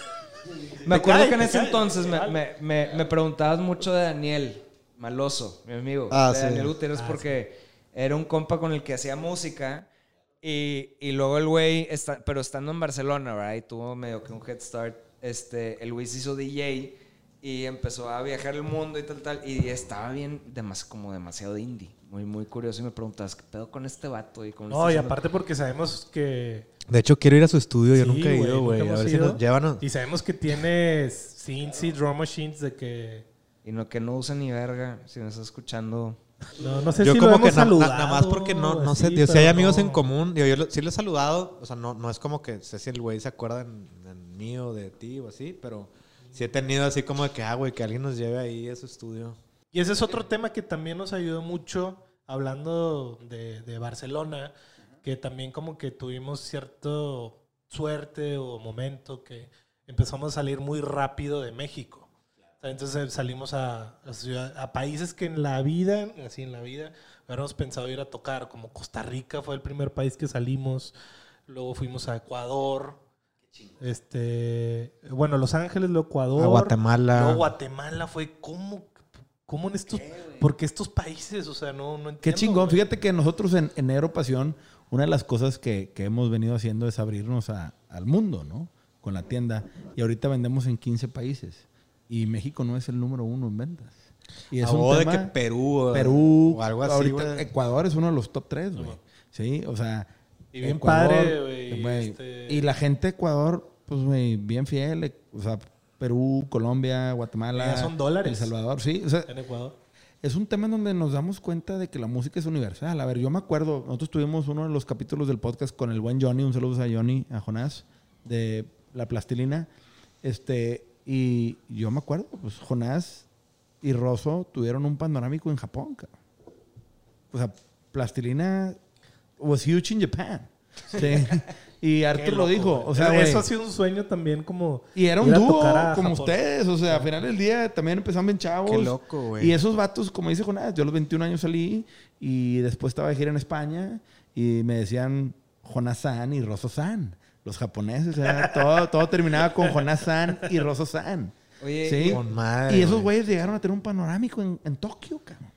Me acuerdo cae, que en ese cae, entonces me, me, me, me preguntabas mucho de Daniel Maloso, mi amigo. Ah, de sí. Daniel Gutiérrez, porque era un compa con el que hacía música. Y, y luego el güey, está, pero estando en Barcelona, ¿verdad? Y tuvo medio que un head start. Este, el güey se hizo DJ y empezó a viajar el mundo y tal, tal. Y estaba bien, demas, como demasiado indie. Muy, muy curioso. Y me preguntabas, ¿qué pedo con este vato? Y cómo le No, está y haciendo?" aparte porque sabemos que... De hecho, quiero ir a su estudio, yo Sí, nunca he güey, ido, güey. A hemos ver si ido. nos llevan. Y sabemos que tienes synths y drum machines de que... Y no, que no usa ni verga. Si me estás escuchando. No, no sé Yo si como lo que hemos na- na- saludado. nada más porque no, no sé, digo, si hay amigos no. en común, digo, yo lo- sí lo he saludado, o sea, no, no es como que sé si el güey se acuerda en mío, de ti o así, pero sí he tenido así como que, ah, güey, que alguien nos lleve ahí a su estudio. Y ese es otro tema que también nos ayudó mucho, hablando de, Barcelona, que también como que tuvimos cierto suerte o momento que empezamos a salir muy rápido de México. Entonces salimos a, a países que en la vida, así en la vida, hubiéramos pensado ir a tocar, como Costa Rica fue el primer país que salimos, luego fuimos a Ecuador, este, bueno, Los Ángeles, luego Ecuador, A Guatemala. Luego Guatemala fue como, como en estos, porque estos países, o sea, no, no entiendo. Qué chingón. Fíjate que nosotros en, en Negro Pasión, una de las cosas que, que hemos venido haciendo es abrirnos a- al mundo, ¿no? Con la tienda. Y ahorita vendemos en 15 países. Y México no es el número uno en ventas. Y es un o de que Perú, o- Perú, o algo así, ahorita. Ecuador es uno de los top 3, güey. Sí, o sea. Y bien padre, güey, güey. este- Y la gente de Ecuador, pues, güey, bien fiel. eh, O sea, Perú, Colombia, Guatemala. Ya son dólares. El Salvador, sí. O sea, En Ecuador. es un tema en donde nos damos cuenta de que la música es universal. A ver, yo me acuerdo, nosotros tuvimos uno de los capítulos del podcast con el buen Johnny, un saludo a Johnny, a Jonás, de La Plastilina. Este, y yo me acuerdo, pues Jonás y Rosso tuvieron un panorámico en Japón, cabrón. O sea, Plastilina was huge in Japan. Sí. Y [laughs] Arthur lo dijo. O sea, güey, Eso ha sido un sueño también como... y era un dúo como Japón. ustedes. O sea, al final del día también empezaron bien chavos. Qué loco, güey. Y esos vatos, como dice Jonás, yo a los 21 años salí y después estaba de gira en España y me decían Jonás-san y Rosso-san. Los japoneses, o sea, [laughs] todo, todo terminaba con Jonás-san y Rosso-san. Oye, ¿Sí? Con madre, y esos güey. güeyes llegaron a tener un panorámico en, en Tokio, cabrón.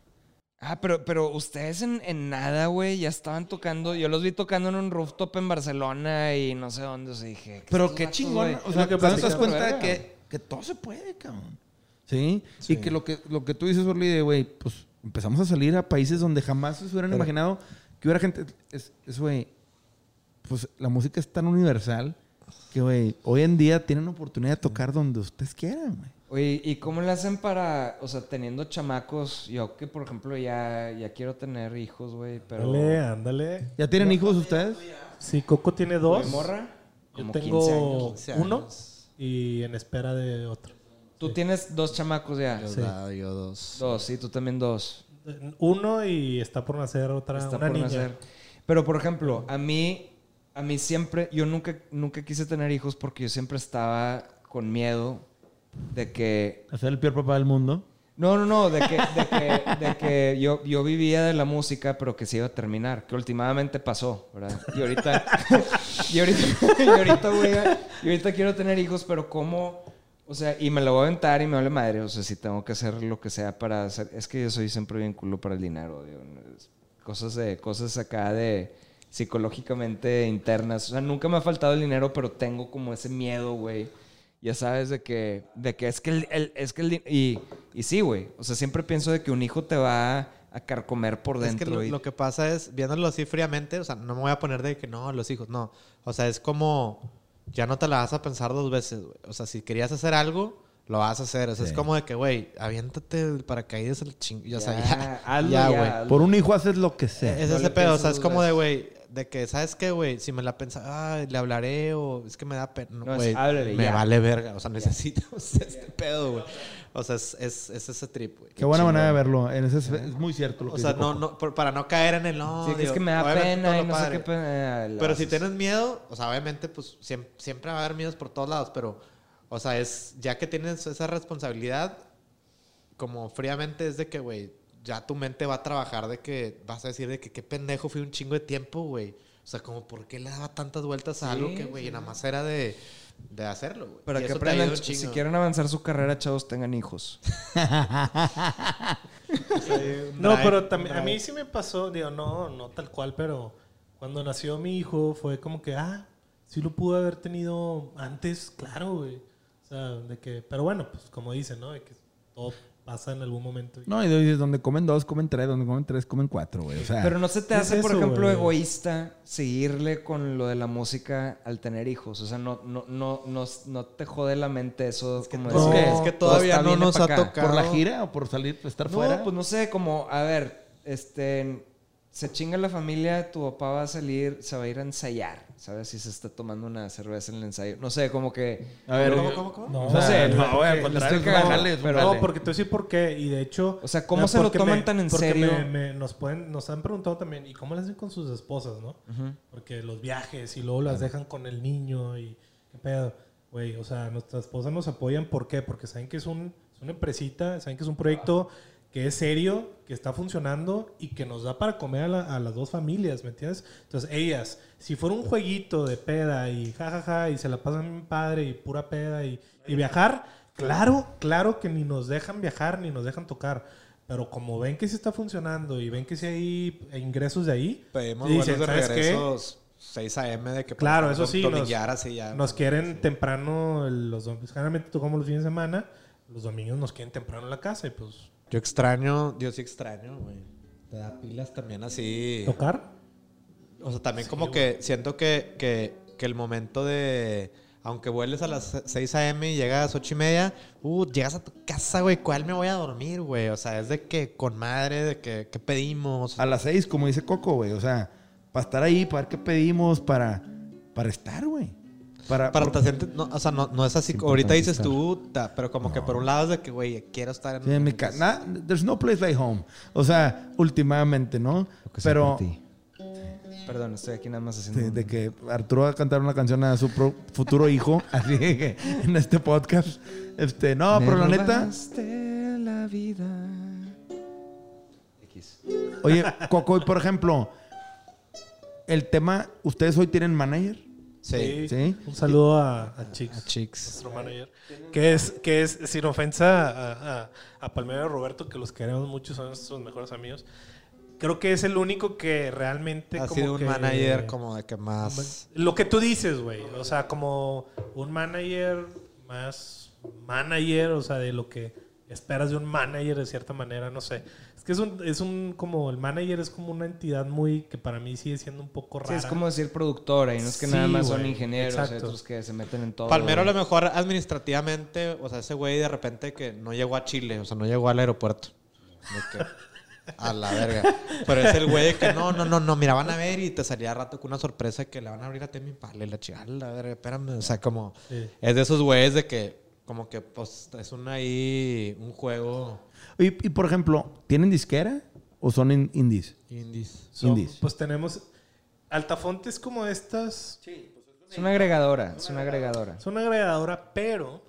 Ah, pero, pero ustedes en, en nada, güey, ya estaban tocando. Yo los vi tocando en un rooftop en Barcelona y no sé dónde. O sea, dije. Pero qué vatos, chingón. O sea, que te das cuenta de que, que todo se puede, cabrón. ¿Sí? Y que lo que, lo que tú dices, Orly, de, güey, pues empezamos a salir a países donde jamás se hubieran imaginado que hubiera gente. Es, es, güey, pues la música es tan universal que, güey, hoy en día tienen oportunidad de tocar donde ustedes quieran, güey. Oye, ¿y cómo le hacen para, o sea, teniendo chamacos? Yo que, por ejemplo, ya, ya quiero tener hijos, güey, pero... Ándale, ándale. ¿Ya tienen hijos ustedes? Sí, Coco tiene dos. ¿De morra? Yo Como tengo 15 años. 15 uno y en espera de otro. Tú tienes dos chamacos ya. Yo, Sí. da- yo dos. Dos, sí, tú también dos. Uno y está por nacer otra, Está una por niña. nacer. Pero, por ejemplo, a mí, a mí siempre, yo nunca, nunca quise tener hijos porque yo siempre estaba con miedo de que Hacer el peor papá del mundo. No, no, no, de que, de que, de que yo, yo vivía de la música, pero que se iba a terminar, que últimamente pasó, ¿verdad? Y ahorita, [laughs] y ahorita, y ahorita voy a- y ahorita quiero tener hijos, pero ¿cómo? O sea, y me lo voy a aventar y me vale madre, o sea, si tengo que hacer lo que sea para hacer, es que yo soy siempre bien culo para el dinero, digo, cosas de, cosas acá de psicológicamente internas, o sea, nunca me ha faltado el dinero, pero tengo como ese miedo, güey. Ya sabes de que, de que es que el, el- es que el y, y sí, güey. O sea, siempre pienso de que un hijo te va a carcomer por Es dentro. que lo, y- lo que pasa es, viéndolo así fríamente, o sea, no me voy a poner de que no, los hijos, no. O sea, es como, ya no te la vas a pensar dos veces, güey. O sea, si querías hacer algo, lo vas a hacer. O sea, Sí. es como de que, güey, aviéntate el paracaídas el ching... O sea, ya, hazlo ya, ya, güey. hazlo. Por un hijo haces lo que sea. Es No ese pedo, o sea, es como de, güey, de que, ¿sabes qué, güey? Si me la pensas, ah, le hablaré o es que me da pena. No, güey, me ya. vale verga. O sea, necesito [laughs] este pedo, güey. O sea, es, es, es ese trip, güey. Qué buena manera de verlo. En ese es, es muy cierto lo O que sea, dice no, no, por- para no caer en el no. Sí, que es digo, que me da pena y no sé padre. qué pena. la Pero si tienes miedo, o sea, obviamente, pues siempre, siempre va a haber miedos por todos lados, pero, o sea, es, ya que tienes esa responsabilidad, como fríamente es de que, güey, ya tu mente va a trabajar de que vas a decir de que qué pendejo fui un chingo de tiempo, güey. O sea, como, ¿por qué le daba tantas vueltas a Sí, algo que, güey, sí. nada más era de, de hacerlo, güey? Para Y que aprendan, si quieren avanzar su carrera, chavos, tengan hijos. [laughs] No, pero también a mí sí me pasó, digo, no, no tal cual, pero cuando nació mi hijo fue como que, ah, sí lo pude haber tenido antes, claro, güey. O sea, de que, pero bueno, pues como dicen, ¿no? De que todo pasa en algún momento. No, y dices, donde comen dos, comen tres, donde comen tres, comen cuatro, güey. O sea, Pero no se te ¿qué es hace, por eso, ejemplo, güey? egoísta seguirle con lo de la música al tener hijos. O sea, no, no, no, no, no te jode la mente eso. como no, decir, es que todavía no nos ha tocado. ¿por la gira o por salir, estar No, fuera? pues no sé, como, a ver, este, se chinga la familia, tu papá va a salir, se va a ir a ensayar. ¿Sabes? Si se está tomando una cerveza en el ensayo. No sé, como que... A ver, ¿Cómo, cómo, cómo? No, No sé, no, que le contrario, pero-. No, porque te voy a decir por qué. Y de hecho. O sea, ¿cómo se lo toman me- tan en porque serio? me- me- nos, pueden, nos han preguntado también, ¿y cómo le hacen con sus esposas, no? Porque los viajes y luego las dejan con el niño y. ¿Qué pedo? Güey, o sea, nuestras esposas nos apoyan. ¿Por qué? Porque saben que es, un, es una empresita, saben que es un proyecto que es serio, que está funcionando y que nos da para comer a, la- a las dos familias, ¿me entiendes? Entonces, ellas, si fuera un jueguito de peda y jajaja y se la pasan bien padre y pura peda y, y viajar, claro, claro que ni nos dejan viajar ni nos dejan tocar. Pero como ven que sí está funcionando y ven que sí hay ingresos de ahí, Pedimos dicen, de "¿Sabes qué? regresos 6 a.m. de que Claro, eso sí, nos, así ya. nos quieren temprano, los dom- generalmente tocamos los fines de semana, los domingos nos quieren temprano en la casa y pues Yo extraño, yo sí extraño, güey. Te da pilas también así. tocar. O sea, también como que siento que, que, que el momento de... Aunque vueles a las 6 a.m. y llegas a 8 y media, uh, llegas a tu casa, güey, ¿cuál me voy a dormir, güey? O sea, es de que con madre, de que, ¿qué pedimos? A las seis, como dice Coco, güey. O sea, para estar ahí, para ver qué pedimos, para, para estar, güey. Para, Para por- te sientes- no, o sea, no, no es así. Ahorita dices estar. tú, ta, pero como que por un lado es de que, güey, quiero estar en, Sí, en mi casa. There's no place like home. O sea, últimamente, ¿no? Pero Perdón, estoy aquí nada más sí, haciendo... de que Arturo va a cantar una canción a su pro- futuro hijo, [laughs] así que en este podcast. Este, no, Me pero la neta, la vida. X. oye, Coco, y por ejemplo, el tema, ¿ustedes hoy tienen manager? Sí. Sí. Un saludo a, a Chicks, Chicks. nuestro manager. Que es, que es sin ofensa a, a, a Palmero y Roberto, que los queremos mucho, son nuestros mejores amigos. Creo que es el único que realmente. Ha como sido un que- manager como de que más... Lo que tú dices, güey. O sea, como un manager más manager, o sea, de lo que esperas de un manager de cierta manera, no sé. Es que es un, es un como el manager es como una entidad muy que para mí sigue siendo un poco rara. Sí, es como decir productora y no es que Sí, nada más son ingenieros, exacto. otros que se meten en todo. Palmero a lo mejor administrativamente, o sea, ese güey de repente que no llegó a Chile, o sea, no llegó al aeropuerto. De que, a la verga. Pero es el güey que no, no, no, no, mira, van a ver y te salía rato con una sorpresa que le van a abrir a Temi Pale la chingada, la verga, espérame. O sea, como, Sí. es de esos güeyes de que, como que, pues, es un ahí, un juego Y, y, por ejemplo, ¿tienen disquera o son in- indies? indies. Son- indies. Pues tenemos Altafonte es como estas Es una agregadora, es una agregadora. es una agregadora, pero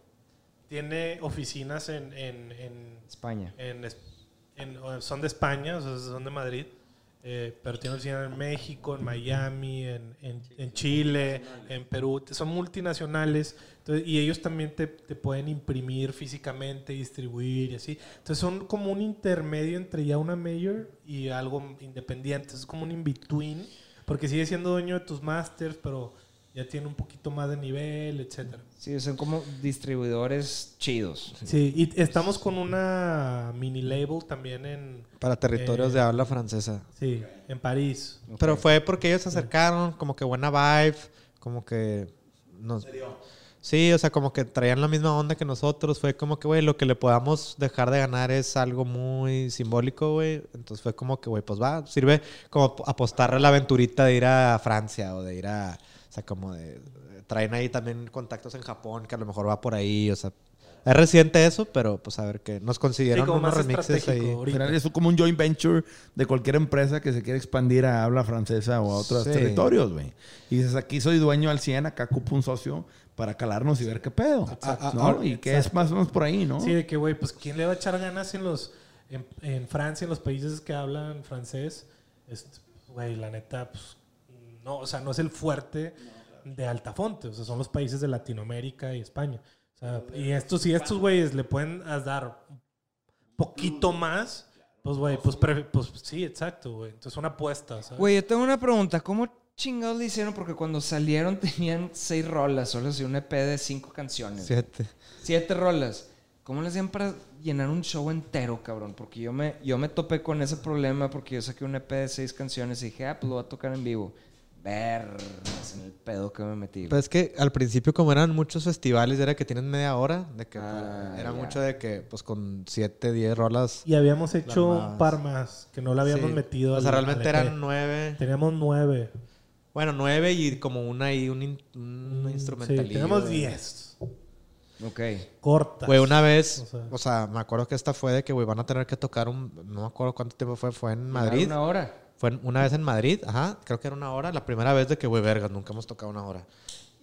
tiene oficinas en, en, en España. en es- en- son de España, o sea, son de Madrid, eh, pero tienen oficinas en México, en Miami, en, en- en Chile, en Perú, son multinacionales, entonces, y ellos también te, te pueden imprimir físicamente, distribuir y así. Entonces son como un intermedio entre ya una mayor y algo independiente, es como un in-between, porque sigue siendo dueño de tus masters, pero ya tiene un poquito más de nivel, etcétera. Sí, son como distribuidores chidos. Sí, y estamos con una mini label también en, Para territorios Eh, de habla francesa. sí, en París. Pero fue porque ellos se acercaron, como que buena vibe, como que nos... Sí, o sea, como que traían la misma onda que nosotros. Fue como que, güey, lo que le podamos dejar de ganar es algo muy simbólico, güey. Entonces fue como que, güey, pues va, sirve como apostarle a la aventurita de ir a Francia o de ir a... O sea, como de... Traen ahí también contactos en Japón, que a lo mejor va por ahí, o sea... Es reciente eso, pero pues a ver que nos Sí, consiguieron como unos más remixes ahí. Es como un joint venture de cualquier empresa que se quiere expandir a habla francesa o a otros Sí. territorios, güey. Y dices, aquí soy dueño al 100, acá ocupo un socio para calarnos y ver qué pedo. ah, ¿no? ah, y que es más o menos por ahí, ¿no? Sí, de que, güey, pues ¿quién le va a echar ganas en los... En, en Francia, en los países que hablan francés? Güey, la neta, pues... No, o sea, no es el fuerte de Altafonte. O sea, son los países de Latinoamérica y España. O sea, y estos, si estos güeyes le pueden dar un poquito más, pues, güey, pues, pre- pues sí, exacto, güey. Entonces, una apuesta, ¿sabes? Güey, yo tengo una pregunta. ¿Cómo chingados le hicieron? Porque cuando salieron [laughs] tenían seis rolas, solo así un EP de cinco canciones. Siete. Siete rolas. ¿Cómo le hacían para llenar un show entero, cabrón? Porque yo me, yo me topé con ese problema porque yo saqué un EP de seis canciones y dije, ah, pues lo voy a tocar en vivo. Vergas en el pedo que me metí. Pues es que al principio, como eran muchos festivales, era que tienen media hora, de que Ah, era ya. mucho de que, pues con 7, 10 rolas. Y habíamos hecho un par más que no le habíamos Sí. metido. O sea, al- realmente al EP. eran 9. Teníamos nueve. Bueno, nueve y como una ahí, un, in- un Sí, tenemos güey. 10. Ok. Cortas. Güey, una vez, O sea- o sea, me acuerdo que esta fue de que, güey, van a tener que tocar un, no me acuerdo cuánto tiempo fue, fue en Madrid. Una hora. Fue una vez en Madrid, ajá, creo que era una hora, la primera vez de que, güey, verga, nunca hemos tocado una hora.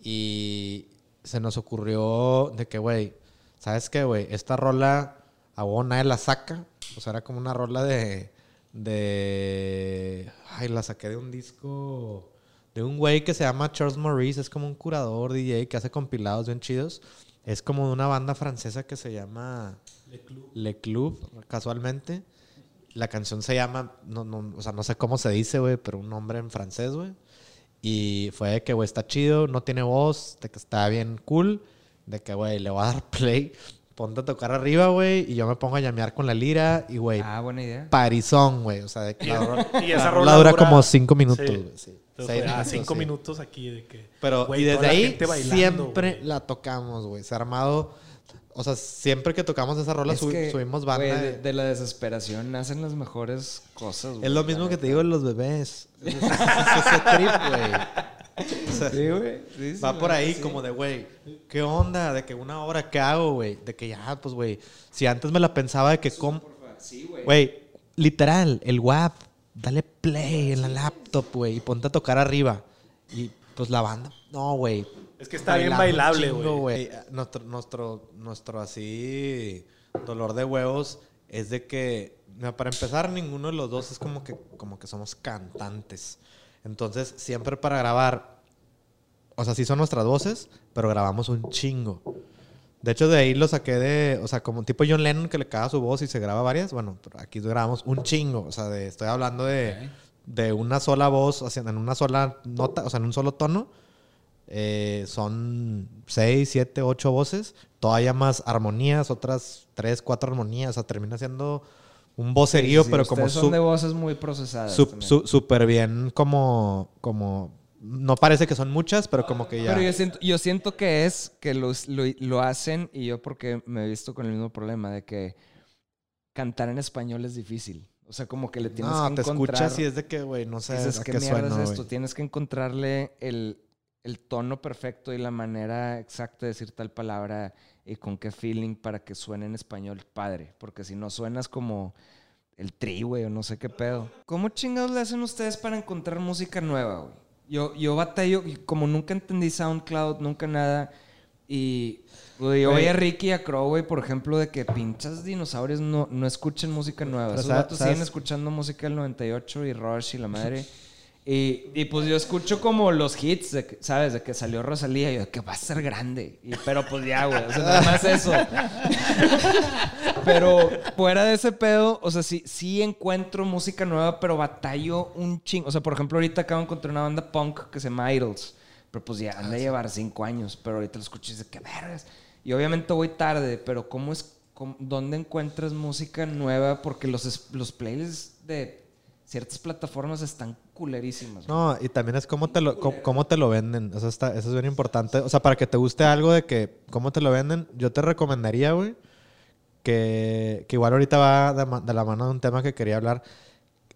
Y se nos ocurrió de que, güey, ¿sabes qué, güey? Esta rola, a huevo nadie la saca. O sea, era como una rola de, de, ay, la saqué de un disco, de un güey que se llama Charles Maurice, es como un curador DJ que hace compilados bien chidos. Es como de una banda francesa que se llama Le Club, casualmente. La canción se llama, no, no, o sea, no sé cómo se dice, güey, pero un nombre en francés, güey. Y fue de que, güey, está chido, no tiene voz, de que está bien cool, de que, güey, le voy a dar [laughs] play, ponte a tocar arriba, güey, y yo me pongo a llamear con la lira, y, güey, Ah, buena idea. parizón, güey, o sea, de que [laughs] la, Y esa la rola dura dura- como cinco minutos, Sí. güey, sí. Entonces Seis ah, minutos, cinco sí. minutos aquí de que. Pero, güey, y desde la ahí bailando, siempre la tocamos, güey. Se ha armado. O sea, siempre que tocamos esa rola Es subi- que, subimos banda. de- la desesperación nacen las mejores cosas, güey. es lo mismo que te digo de los bebés. [laughs] Es, es- es ese trip, güey. O sea, Sí, güey. Sí, sí, va por ahí sí. como de, güey, ¿qué onda? De que una hora, ¿qué hago, güey? De que ya, pues, güey, si antes me la pensaba de que, Sí, güey. güey, literal, el WAP, dale play en la laptop, güey, y ponte a tocar arriba. Y pues la banda, no, güey, Es que está bien bailando bailable, güey. Nuestro, nuestro, nuestro así dolor de huevos es de que, para empezar, ninguno de los dos es como que, como que somos cantantes. Entonces, siempre para grabar, o sea, sí son nuestras voces, pero grabamos un chingo. De hecho, de ahí lo saqué de, o sea, como tipo John Lennon que le caga su voz y se graba varias. Bueno, aquí grabamos un chingo. O sea, de, estoy hablando de, de una sola voz, o sea, en una sola nota, o sea, en un solo tono. Eh, son seis, siete, ocho voces. Todavía más armonías, otras tres, cuatro armonías. O sea, termina siendo un vocerío, Sí, sí, pero como son de voces muy procesadas. su- súper bien, como, como. No parece que son muchas, pero como que ya. Pero yo siento, yo siento que es que los- lo, lo hacen y yo porque me he visto con el mismo problema de que cantar en español es difícil. O sea, como que le tienes no, que te encontrar... escuchas y es de que, güey, no sé dices, a ¿qué qué mierda suena, es esto? Tienes que encontrarle el, el tono perfecto y la manera exacta de decir tal palabra y con qué feeling para que suene en español padre. Porque si no suenas como el tri, güey, o no sé qué pedo. ¿Cómo chingados le hacen ustedes para encontrar música nueva, güey? Yo, yo batallo, como nunca entendí SoundCloud, nunca nada. Y güey, yo veía a Ricky y a Crow, güey, por ejemplo, de que pinchas dinosaurios no, no escuchen música nueva. Pero Esos sabes- siguen escuchando música del 98 y Rush y la madre. [laughs] Y, y pues yo escucho como los hits, de que, ¿sabes? De que salió Rosalía y yo de que va a ser grande. Y, pero pues ya, güey. O sea, nada más eso. [laughs] pero fuera de ese pedo, o sea, sí, sí encuentro música nueva, pero batallo un chingo. O sea, por ejemplo, ahorita acabo de encontrar una banda punk que se llama Idols. Pero pues ya han de llevar cinco años. Pero ahorita lo escucho y dice, qué vergas. Y obviamente voy tarde, pero ¿cómo es, cómo- dónde encuentras música nueva? Porque los, los playlists de ciertas plataformas están culerísimas. No, y también es cómo te lo, cómo, cómo te lo venden. Eso, está, eso es bien importante. O sea, para que te guste algo de que cómo te lo venden, yo te recomendaría, güey, que, que igual ahorita va de, de la mano de un tema que quería hablar.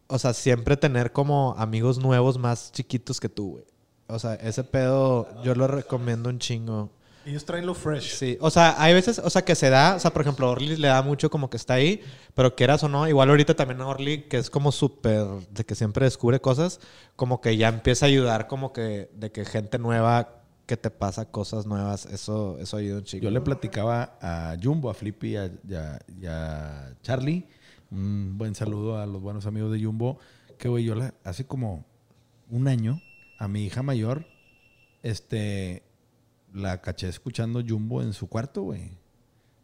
O sea, siempre tener como amigos nuevos más chiquitos que tú, güey. O sea, ese pedo yo lo recomiendo un chingo. Ellos traen lo fresh. Sí, o sea, hay veces, o sea, que se da, o sea, por ejemplo, Orly le da mucho como que está ahí, pero quieras o no, igual ahorita también a Orly, que es como súper, de que siempre descubre cosas, como que ya empieza a ayudar, como que, de que gente nueva que te pasa cosas nuevas, eso, eso ayuda un chico. Yo le platicaba a Jumbo, a Flippy y a, y a- Charlie. Un buen saludo a los buenos amigos de Jumbo. Que, güey, yo hace como un año a mi hija mayor, este, la caché escuchando Jumbo en su cuarto, güey.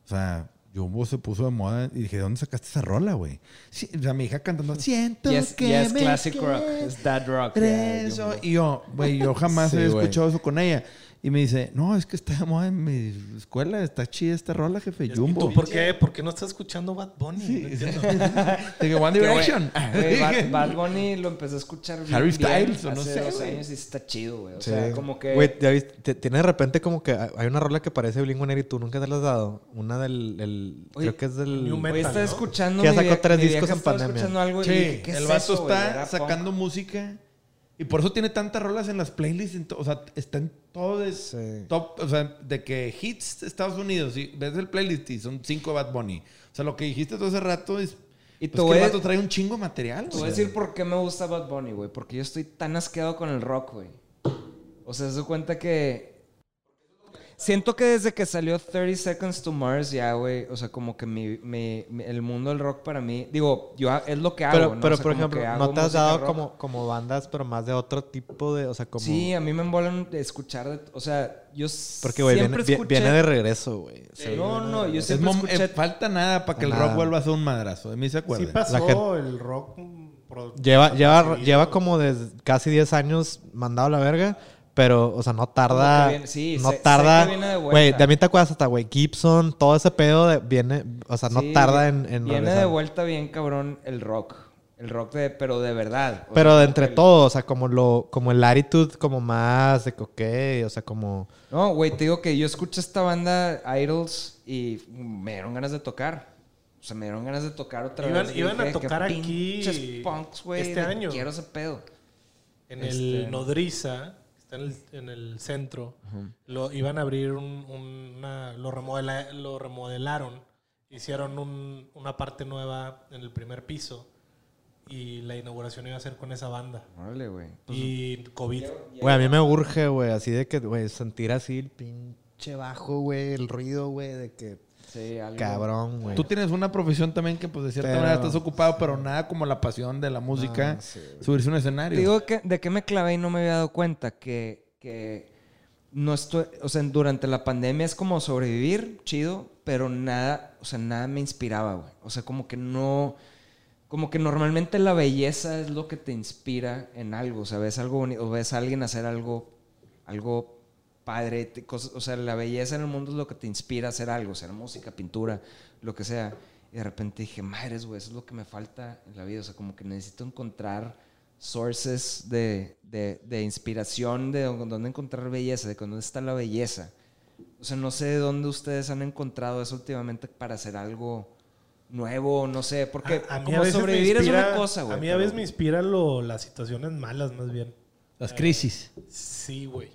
O sea, Jumbo se puso de moda y dije, ¿de dónde sacaste esa rola, güey? Sí, o sea, mi hija cantando, siento Y es, que y es me classic rock, quieres". es dad rock. Ya, Y yo, güey, yo [laughs] jamás Sí, he güey. escuchado eso con ella. Y me dice, no, es que está de moda en mi escuela, está chida esta rola, jefe, ¿Y Jumbo. tú por qué? ¿Por qué no estás escuchando Bad Bunny? No entiendo. [laughs] Dije, One Direction. güey, [laughs] Bad, Bad Bunny lo empecé a escuchar bien, Harry bien Styles, o no hace sé, dos años y está chido, güey. O Sí. sea, como que... Güey, ya viste, t- tiene de repente como que hay una rola que parece Blink y tú nunca te la has dado. Una del, el- Oye, creo que es del... New Metal, estaba ¿no? escuchando. Que sacó tres discos en pandemia. escuchando algo y Sí, dije, ¿qué es el vato eso, está sacando música Y por eso tiene tantas rolas en las playlists. en o sea, está en todo de Sí. top. O sea, de que hits de Estados Unidos. Y ves el playlist y son cinco Bad Bunny. O sea, lo que dijiste todo hace rato es. Y pues a- vato trae un chingo de material. Te voy a decir por qué me gusta Bad Bunny, güey. Porque yo estoy tan asqueado con el rock, güey. O sea, se da cuenta que. Siento que desde que salió 30 Seconds to Mars, ya, güey. O sea, como que mi, mi- mi- el mundo del rock para mí. Digo, yo es lo que hago. Pero, ¿no? pero O sea, por ejemplo, ¿no te has dado rock. como, como bandas, pero más de otro tipo de, o sea, como... Sí, a mí me embolan de escuchar. de- o sea, yo Porque, güey, viene, escuché- viene de regreso, güey. O sea, No, no, yo Es siempre mom- escuché. eh, falta nada para que el Nada. rock vuelva a ser un madrazo. De mí se Sí acuerda. pasó gente- el rock. Lleva, lleva, lleva como desde casi 10 años mandado a la verga, pero, o sea, no tarda. Viene- sí, no sé- tarda. que viene de vuelta. Güey, de mí te acuerdas hasta, güey, Gibson, todo ese pedo de- viene, o sea, no Sí, tarda en, en Viene regresar. de vuelta bien cabrón el rock. El rock de, pero de verdad. Pero sea, de entre el- todo, o sea, como lo, como el attitude como más de que, ok, o sea, como... No, güey, te digo que yo escucho esta banda Idols y me dieron ganas de tocar. O sea, me dieron ganas de tocar otra Iban- vez. iban a dije, tocar aquí punks, güey, este año. Quiero ese pedo. En Este- el Nodriza, está en el, en el centro, lo iban a abrir un- una. Lo, remodela- lo remodelaron. Hicieron un- una parte nueva en el primer piso. Y la inauguración iba a ser con esa banda. Órale, güey. Y COVID. Güey, a mí me urge, güey, así de que, güey, sentir así el pinche bajo, güey, el ruido, güey, de que... Sí, algo. Cabrón, güey. Tú tienes una profesión también que, pues, de cierta Pero- manera estás ocupado, pero nada como la pasión de la música, No, sí, güey. subirse a un Te escenario. digo que, de qué me clavé y no me había dado cuenta que, que no estoy, o sea, durante la pandemia es como sobrevivir, chido, pero nada, o sea, nada me inspiraba, güey. O sea, como que no, como que normalmente la belleza es lo que te inspira en algo, o sea, ves algo bonito, o ves a alguien hacer algo, algo padre, te- cosas- o sea, la belleza en el mundo es lo que te inspira a hacer algo, sea música, pintura, lo que sea. Y de repente dije, madres, güey, eso es lo que me falta en la vida, o sea, como que necesito encontrar sources de, de, de inspiración, de dó- dónde encontrar belleza, de dónde está la belleza. O sea, no sé de dónde ustedes han encontrado eso últimamente para hacer algo nuevo, no sé, porque A- a mí a como sobrevivir es una cosa, güey. A mí a pero- veces me inspira lo, las situaciones malas, más bien. Las crisis. Sí, güey.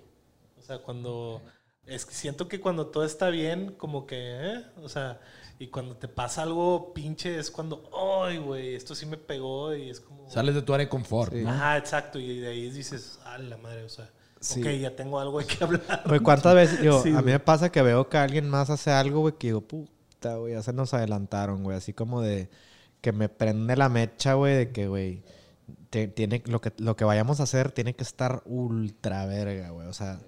O sea, cuando. Es que siento que cuando todo está bien, como que. ¿eh? O sea, y cuando te pasa algo pinche, es cuando. ¡Ay, güey! Esto sí me pegó y es como. Sales de tu área de confort. ¿no? Ajá, exacto. Y de ahí dices, ¡ah, la madre! O sea, Sí. ok, ya tengo algo de qué [laughs] hablar. Güey, ¿cuántas veces yo, Sí, a mí güey. me pasa que veo que alguien más hace algo, güey, que digo, puta, güey, ya se nos adelantaron, güey, así como de que me prende la mecha, güey, de que, güey, te- tiene lo que lo que vayamos a hacer tiene que estar ultra verga, güey, o sea,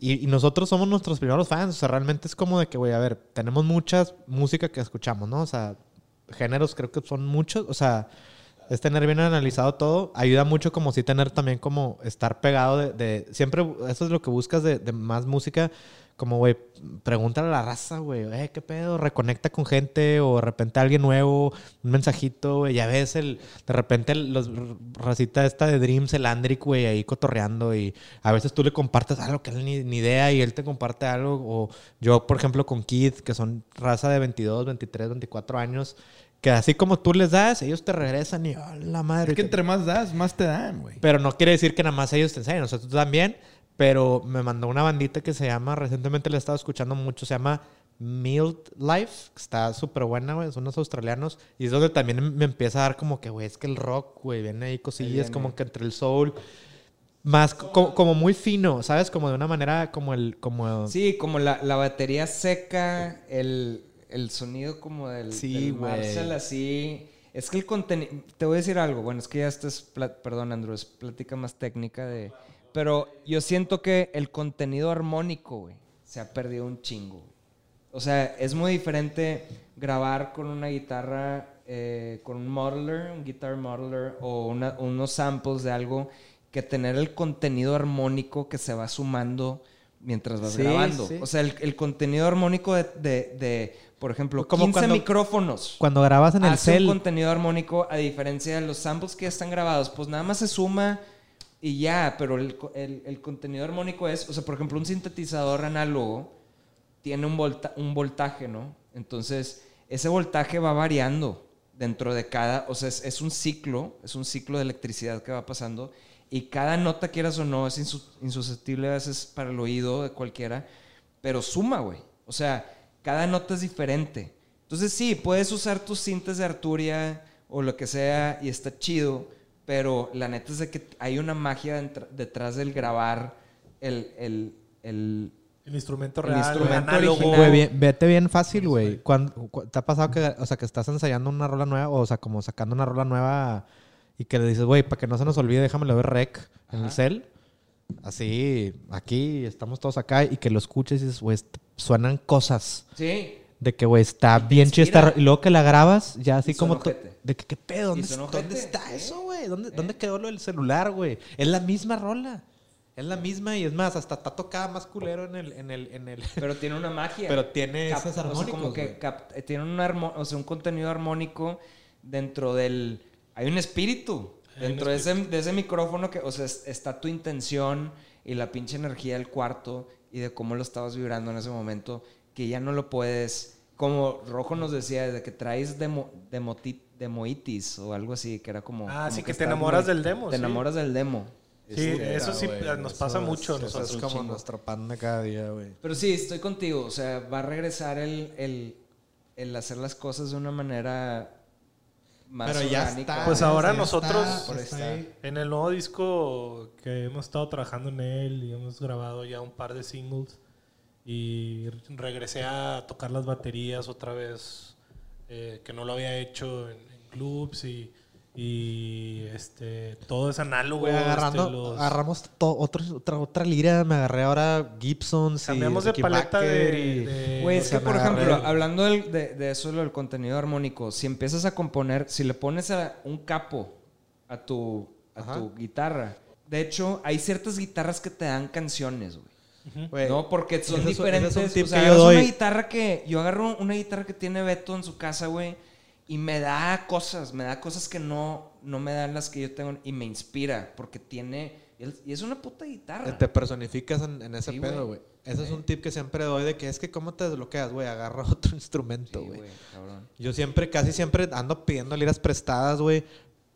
y, nosotros somos nuestros primeros fans, o sea, realmente es como de que, güey, a ver, tenemos muchas música que escuchamos, ¿no? O sea, géneros creo que son muchos, o sea, es tener bien analizado todo. Ayuda mucho como si tener también como estar pegado de... siempre eso es lo que buscas de más música. Como, güey, pregúntale a la raza, güey. Eh, ¿qué pedo? Reconecta con gente o de repente alguien nuevo, un mensajito, güey. Ya ves el... De repente los racita esta de Dreams, el Andric, güey, ahí cotorreando y a veces tú le compartes algo que él ni, ni idea y él te comparte algo. O yo, por ejemplo, con Kid, que son raza de 22, 23, 24 años, que así como tú les das, ellos te regresan y, ¡oh, la madre! Es que entre más das, más te dan, güey. Pero no quiere decir que nada más ellos te enseñen, o sea, tú también. Pero me mandó una bandita que se llama, recientemente la he estado escuchando mucho, se llama Mild Life, que está súper buena, güey, son unos australianos. Y es donde también me empieza a dar como que, güey, es que el rock, güey, viene ahí cosillas viene. como que entre el soul. Más co- como, muy fino, ¿sabes? Como de una manera como el... Como Sí, como la, la batería seca, el, el sonido como del, Sí, del. Marshall así. Es que el contenido... Te voy a decir algo. Bueno, es que ya esto es... Perdón, Andrew, es plática más técnica de... Pero yo siento que el contenido armónico, güey, se ha perdido un chingo. güey. O sea, es muy diferente grabar con una guitarra, eh, con un modeler, un guitar modeler o una- unos samples de algo que tener el contenido armónico que se va sumando mientras vas Sí, grabando. sí. O sea, el, el contenido armónico de, de- de, por ejemplo, Como 15 cuando- micrófonos. Cuando grabas en el hace un cel... contenido armónico a diferencia de los samples que ya están grabados, pues nada más se suma y ya, pero el, el- contenido armónico es, o sea, por ejemplo, un sintetizador análogo tiene un, volta- un voltaje, ¿no? Entonces, ese voltaje va variando dentro de cada, o sea, es, es un ciclo, es un ciclo de electricidad que va pasando Y cada nota, quieras o no, es insu- insusceptible a veces para el oído de cualquiera, pero suma, güey. O sea, cada nota es diferente. Entonces sí, puedes usar tus cintas de Arturia o lo que sea y está chido, pero la neta es de que hay una magia detrás del grabar el, el, el, El instrumento El real, instrumento análogo. original. Güey, bien- vete bien fácil, güey. ¿Te ha pasado que, o sea, que estás ensayando una rola nueva o, sea, como sacando una rola nueva y que le dices, güey, para que no se nos olvide, déjamelo ver rec en el cel? Así, aquí, estamos todos acá y que lo escuches y dices, güey, suenan cosas Sí. De que, güey, está bien chida Y luego que la grabas, ya así como... de que, ¿qué pedo? ¿Dónde, ¿dónde está ¿eh? eso, güey? ¿Dónde, ¿Dónde quedó lo del celular, güey? Es la misma rola. Es la misma y es más, hasta está tocada más culero en el... En el, en el [laughs] Pero tiene una magia. Pero tiene Cap- esos o sea, armónicos, como que cap- eh, tiene un, armo- o sea, un contenido armónico dentro del... Hay un espíritu. Hay un Dentro de ese, de ese micrófono que, o sea, es- está tu intención y la pinche energía del cuarto y de cómo lo estabas vibrando en ese momento, que ya no lo puedes... Como Rojo nos decía, desde que traes demo, demoti- demoitis o algo así, que era como... Ah, como sí, que te enamoras muy- del demo, Te sí. enamoras del demo. Sí, eso sí nos pasa mucho Eso nosotros. es como chingo. nuestro pan de cada día, güey. Pero sí, estoy contigo. O sea, va a regresar el, el, el hacer las cosas de una manera más Pero ya orgánica. está. Pues ahora ya nosotros- está, Por ahí está. está. En el nuevo disco que hemos estado trabajando en él y hemos grabado ya un par de singles y regresé a tocar las baterías otra vez, eh, que no lo había hecho en, en clubs y, y este todo es análogo. Güey, agarrando, este, los- agarramos to- otro- otra, otra lira, me agarré ahora Gibson. cambiamos de paleta de, de- Güey, es que, por agarré ejemplo, el- hablando del- de, de eso, lo del contenido armónico, si empiezas a componer, si le pones a un capo a tu, a Ajá. tu guitarra, de hecho, hay ciertas guitarras que te dan canciones, güey. No, porque son diferentes. ese es un tip o sea, que yo agarras doy. una guitarra que. Yo agarro una guitarra que tiene Beto en su casa, güey. Y me da cosas, me da cosas que no, no me dan las que yo tengo. Y me inspira, porque tiene. Y es una puta guitarra. Te personificas en, en ese Sí, pedo, güey. Ese es un tip que siempre doy de que es que cómo te desbloqueas, güey. Agarra [laughs] otro instrumento, güey. Yo siempre, casi siempre ando pidiendo liras prestadas, güey.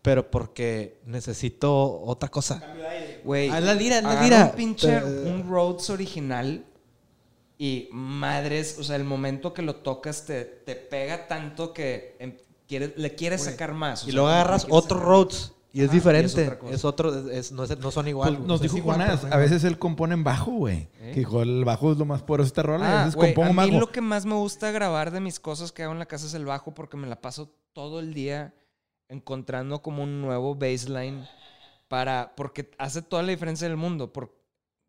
Pero porque necesito otra cosa. Güey. Ah, es la lira, es la lira. un pinche. Un Rhodes original. Y madres, o sea, el momento que lo tocas te, te pega tanto que em, quieres, le quieres sacar más. o Y sea, que agarras otro sacar- Rhodes. Y es Ajá, y es diferente. es, otro, es- es- no, es- no son igual. Pues güey. nos O sea, dijo igual, pero- a veces él compone en bajo, güey. ¿Eh? Que dijo, el bajo es lo más poderoso de esta rola. y a Ah, veces güey, compongo a mí bajo. lo que más me gusta grabar de mis cosas que hago en la casa es el bajo porque me la paso todo el día encontrando como un nuevo baseline para porque hace toda la diferencia del mundo, por,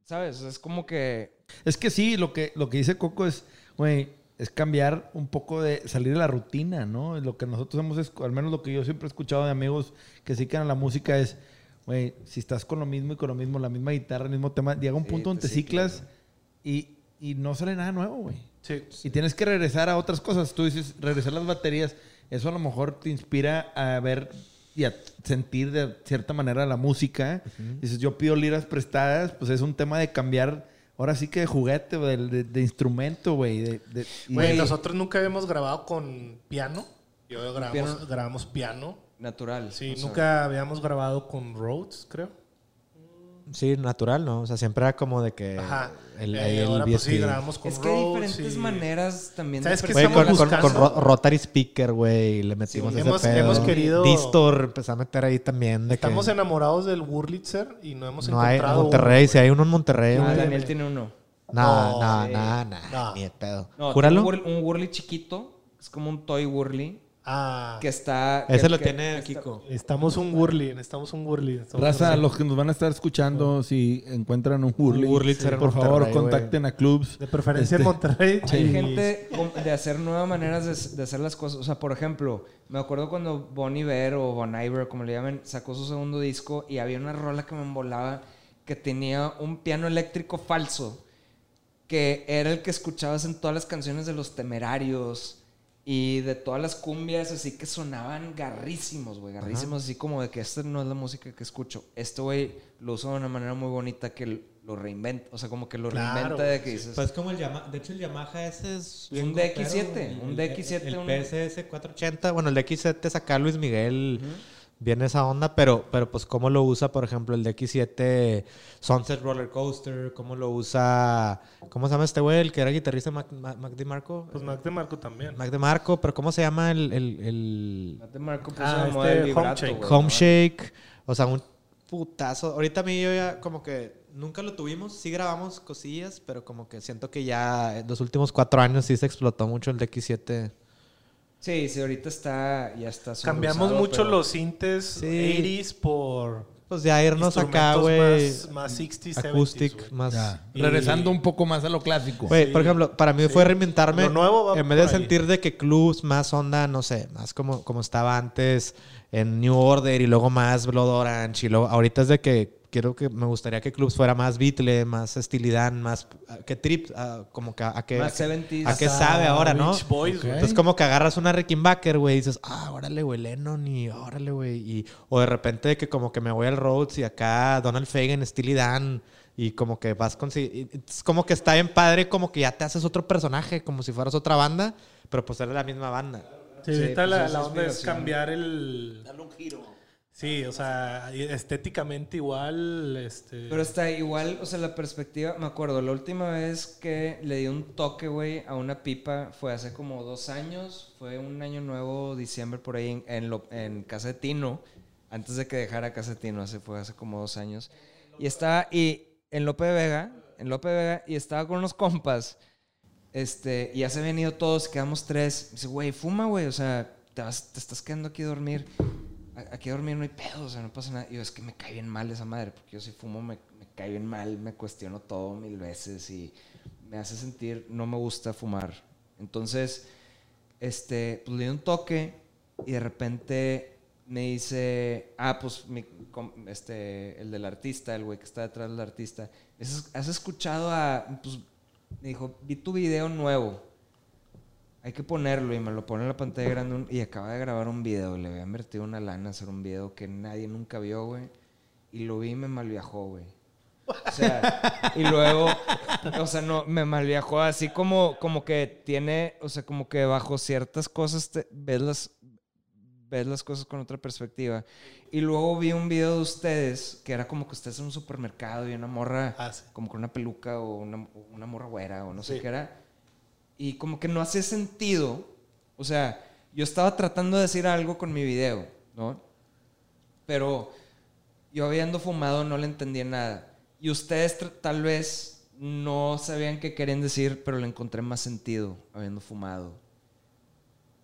¿sabes? Es como que Es que sí, lo que, lo que dice Coco es, güey, es cambiar un poco de salir de la rutina, ¿no? Lo que nosotros hemos, al menos lo que yo siempre he escuchado de amigos que sí quedan la música es, güey, si estás con lo mismo y con lo mismo, la misma guitarra, el mismo tema, llega un Sí, punto donde te te ciclas y, y no sale nada nuevo, güey. Sí. Y tienes que regresar a otras cosas. Tú dices, regresar las baterías. Eso a lo mejor te inspira a ver y a sentir de cierta manera la música. Dices, yo pido liras prestadas, pues es un tema de cambiar, ahora sí que de juguete, de, de- de instrumento, güey. Güey, nosotros nunca habíamos grabado con piano. Yo grabamos, Piano. grabamos piano. natural. Sí, o sea, nunca habíamos grabado con Rhodes, creo. Sí, natural, ¿no? O sea, siempre era como de que. Ajá. El, Eh, el ahora pues sí, grabamos con Es que hay diferentes y- maneras también ¿Sabes de qué Güey, estamos con, con- con buscando? Ro- Rotary Speaker, güey, le metimos Sí, ese hemos- pedo. hemos querido- Distor, empecé a meter ahí también. De Estamos que enamorados del Wurlitzer y no hemos no hay en encontrado Monterrey, uno, si hay uno en Monterrey. Ah. Daniel tiene uno. No, nah, nah, No. ni de pedo. No, Júralo. un Wurly chiquito, es como un toy Wurly Ah, que está Ese que- lo que- tiene que Kiko. necesitamos un Wurly, necesitamos un Wurly. Estamos Raza, los que nos van a estar escuchando, si encuentran un Wurlitzer en por favor, contacten a clubs. De preferencia Este, en Monterrey. [laughs] Hay y- gente de hacer nuevas maneras de, de hacer las cosas. O sea, por ejemplo, me acuerdo cuando Bon Iver o Bon Iver, como le llaman, sacó su segundo disco y había una rola que me embolaba que tenía un piano eléctrico falso que era el que escuchabas en todas las canciones de los temerarios y de todas las cumbias, así que sonaban garrísimos, güey, garrísimos, así como de que esta no es la música que escucho. Este güey lo usa de una manera muy bonita que lo reinventa, o sea, como que lo Claro, reinventa de que sí. dices... Pues como el Yamaha, de hecho el Yamaha ese es un DX7, un DX7, el, un- PSS 480, bueno el DX7 saca Luis Miguel viene esa onda, pero, pero pues cómo lo usa, por ejemplo, el DX7 Sunset Roller Coaster, cómo lo usa, ¿cómo se llama este güey? El que era guitarrista Mac, Mac, Mac DeMarco. Pues Mac de Marco también. Mac DeMarco, pero ¿cómo se llama el, el, el Mate Marco puso Ah, este Homeshake. güey, Home. Shake? O sea, un putazo. Ahorita a mí yo ya como que nunca lo tuvimos, sí grabamos cosillas, pero como que siento que ya en los últimos cuatro años sí se explotó mucho el DX7. Sí, sí, ahorita está, ya está Cambiamos mucho pero- los sintes Sí. 80s por Pues ya irnos acá, güey. más, más 60s, 70s, Acoustic, más... Ya. Y- Regresando un poco más a lo clásico. Güey, Sí. por ejemplo, para mí Sí. fue reinventarme. Lo nuevo va en vez de sentir de que clubs más onda, no sé, más como, como estaba antes en New Order y luego más Blood Orange y luego ahorita es de que quiero que me gustaría que clubs fuera más Beatle, más estilidad, más ah, que trip, ah, como que a, Más a que- 70s. a qué Hasta sabe ahora, ¿no? Boys. Entonces como que agarras una Rickenbacker, güey, y dices, ah, órale, güey, Lennon y órale, güey. Y, o de repente que como que me voy al Rhodes y acá Donald Fagen, Steely Dan, y como que vas con... Es como que está bien padre, como que ya te haces otro personaje, como si fueras otra banda, pero pues eres la misma banda. Sí, Sí, ahorita pues la, la onda es cambiar el... Darle un giro. Sí, o sea, estéticamente igual, este... Pero está igual, o sea, la perspectiva, me acuerdo, la última vez que le di un toque, güey, a una pipa fue hace como dos años, fue un año nuevo, diciembre, por ahí, en, en, lo- en Casa de Tino, antes de que dejara Casa de Tino, hace, fue hace como dos años, y estaba, y en Lope Vega, en Lope Vega, y estaba con unos compas, este, y ya se habían ido todos, quedamos tres, dice, güey, fuma, güey, o sea, te, vas, te estás quedando aquí a dormir, aquí a dormir no hay pedo, o sea, no pasa nada. Y yo, es que me cae bien mal esa madre, porque yo si fumo me, me cae bien mal, me cuestiono todo mil veces y me hace sentir, no me gusta fumar. Entonces, este, pues le di un toque y de repente me dice, ah, pues mi este, el del artista, el güey que está detrás del artista, ¿has has escuchado a, pues, me dijo, vi tu video nuevo. Hay que ponerlo y me lo pone en la pantalla grande un- y acaba de grabar un video. Le había invertido una lana a hacer un video que nadie nunca vio, güey. Y lo vi y me malviajó, güey. O sea, y luego, o sea, no, me malviajó así como, como que tiene, o sea, como que bajo ciertas cosas te- ves, las, ves las cosas con otra perspectiva. Y luego vi un video de ustedes que era como que ustedes en un supermercado y una morra Ah, sí. como con una peluca o una, una morra güera o no sé Sí. qué era. Y como que no hacía sentido. O sea, yo estaba tratando de decir algo con mi video, ¿no? Pero yo habiendo fumado no le entendía nada. Y ustedes tal vez no sabían qué querían decir, pero le encontré más sentido habiendo fumado.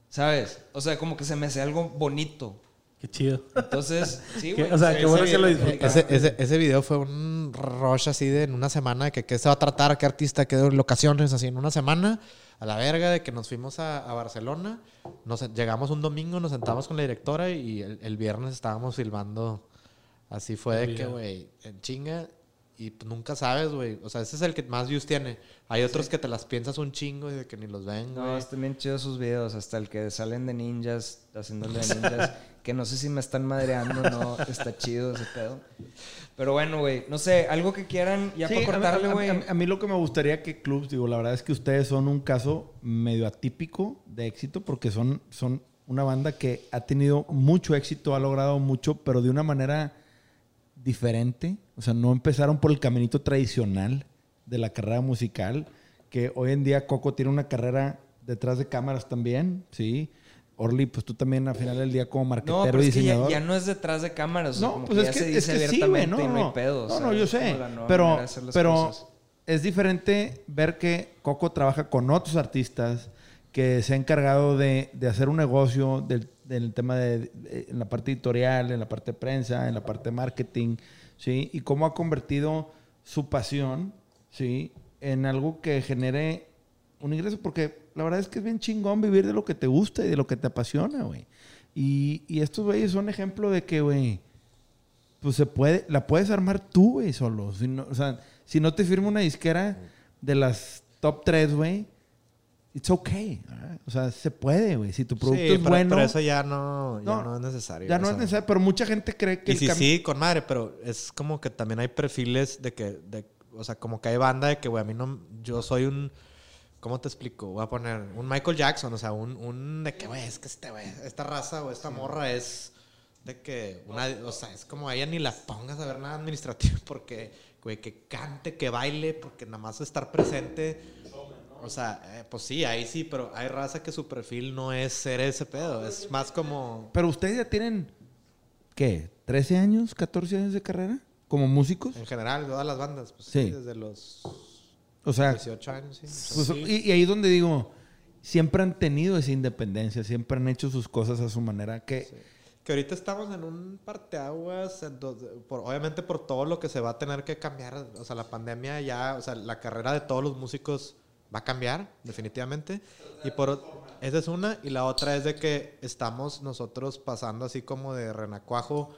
¿Sabes? O sea, como que se me hacía algo bonito. Qué chido. Entonces, sí, güey. o sea, se- qué bueno que lo el- disfrutaste. Ese, ese, ese video fue un rush así de en una semana, de que qué se va a tratar, qué artista, qué locaciones, así en una semana, a la verga, de que nos fuimos a, a Barcelona, nos, llegamos un domingo, nos sentamos con la directora y el, el viernes estábamos filmando. Así fue de que, güey, en chinga. Y pues, nunca sabes, güey. O sea, ese es el que más views tiene. Hay otros que te las piensas un chingo y de que ni los ven, No, güey. están bien chidos sus videos, hasta el que salen de ninjas, haciéndole de [laughs] ninjas, que no sé si me están madreando, no, [laughs] está chido ese pedo. Pero bueno, güey, no sé, algo que quieran ya Sí, para cortarle, güey. a mí- a mí lo que me gustaría que clubs, digo, la verdad es que ustedes son un caso medio atípico de éxito porque son, son una banda que ha tenido mucho éxito, ha logrado mucho, pero de una manera diferente. O sea, no empezaron por el caminito tradicional de la carrera musical, que hoy en día Coco tiene una carrera detrás de cámaras también, ¿sí? Orly, pues tú también al final del día como No, marquetero pero es que ya, ya no es detrás de cámaras, o sea, No, como pues que es ya que, se es dice que sí, güey. No, y no hay no. pedo. o no, sea, no, yo es sé. Pero, pero cosas. es diferente ver que Coco trabaja con otros artistas que se ha encargado de, de hacer un negocio del, del tema de, de- en la parte editorial, en la parte de prensa, en la parte de marketing, ¿sí? Y cómo ha convertido su pasión, ¿sí? En algo que genere un ingreso, porque la verdad es que es bien chingón vivir de lo que te gusta y de lo que te apasiona, güey. Y, y estos güeyes son ejemplo de que, güey, pues se puede, la puedes armar tú, güey, solo. Si no, o sea, si no te firma una disquera de las top 3, güey, it's okay. ¿verdad? O sea, se puede, güey. Si tu producto Sí, es pero, bueno, pero eso ya no, ya No, no, es necesario. ya no es sea. necesario. Pero mucha gente cree que Y el sí, cam- sí, con madre, pero es como que también hay perfiles de que, de, o sea, como que hay banda de que, güey, a mí no, yo soy un, ¿cómo te explico? Voy a poner un Michael Jackson, o sea, un, un de que, güey, es que este, güey, esta raza o esta morra es de que una, o sea, es como a ella ni la pongas a ver nada administrativo [laughs] porque, güey, que cante, que baile, porque nada más estar presente. O sea, eh, pues sí, ahí sí, pero hay raza que su perfil no es ser ese pedo, es más como... Pero ustedes ya tienen, ¿qué? ¿13 años, 14 años de carrera? ¿Como músicos? En general, todas las bandas, pues sí, Sí. desde los O sea, 18 años, sí. pues, y, y ahí donde digo, siempre han tenido esa independencia, siempre han hecho sus cosas a su manera. Que Que ahorita estamos en un parteaguas, por, obviamente por todo lo que se va a tener que cambiar. O sea, la pandemia ya, o sea, la carrera de todos los músicos va a cambiar, definitivamente. Y por esa es una. Y la otra es de que estamos nosotros pasando así como de renacuajo,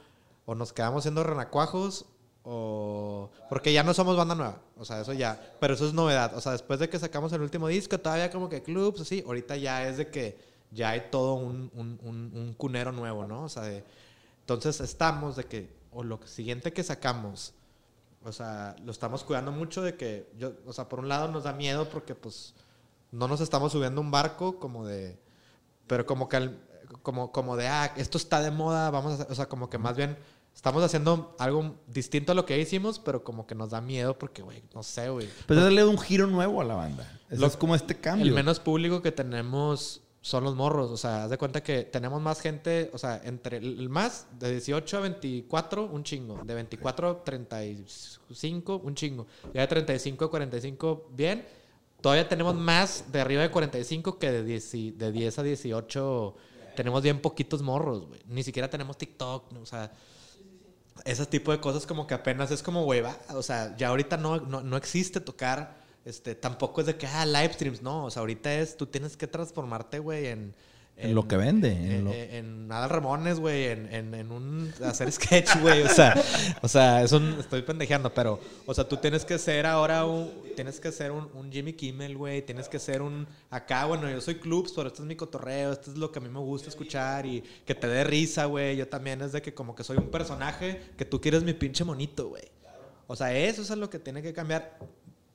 o nos quedamos siendo renacuajos, o. Porque ya no somos banda nueva. O sea, eso ya. Pero eso es novedad. O sea, después de que sacamos el último disco, todavía como que clubs, así. Ahorita ya es de que ya hay todo un, un, un, un cunero nuevo, ¿no? O sea, de, entonces estamos de que, o lo siguiente que sacamos, o sea, lo estamos cuidando mucho de que, yo, o sea, por un lado nos da miedo porque pues no nos estamos subiendo un barco como de, pero como que, al- como, como de, ah, esto está de moda, vamos a o sea, como que más bien estamos haciendo algo distinto a lo que hicimos, pero como que nos da miedo porque, güey, no sé, güey. pues darle un giro nuevo a la banda. Eso Lo- es como este cambio. El menos público que tenemos son los morros. O sea, haz de cuenta que tenemos más gente, o sea, entre el más de 18 a 24, un chingo. De 24 a 35, un chingo. Ya de 35 a 45, bien. Todavía tenemos más de arriba de 45 que de 10, y- de 10 a 18. Tenemos bien poquitos morros, güey. Ni siquiera tenemos TikTok, o sea ese tipo de cosas como que apenas es como hueva. O sea, ya ahorita no, no, no existe tocar. Este, tampoco es de que, ah, live streams. No, o sea, ahorita es, tú tienes que transformarte, güey, en... En lo que vende, en En, lo- en, Adal Ramones, güey, en, un... Hacer sketch, [laughs] güey. O sea, o sea, es un... Estoy pendejeando, pero... O sea, tú tienes que ser ahora un... Tienes que ser un, un Jimmy Kimmel, güey. Tienes que ser un... Acá, bueno, yo soy clubs, pero este es mi cotorreo. Esto es lo que a mí me gusta escuchar. Y que te dé risa, güey. Yo también es de que como que soy un personaje que tú quieres mi pinche monito, güey. O sea, eso es lo que tiene que cambiar.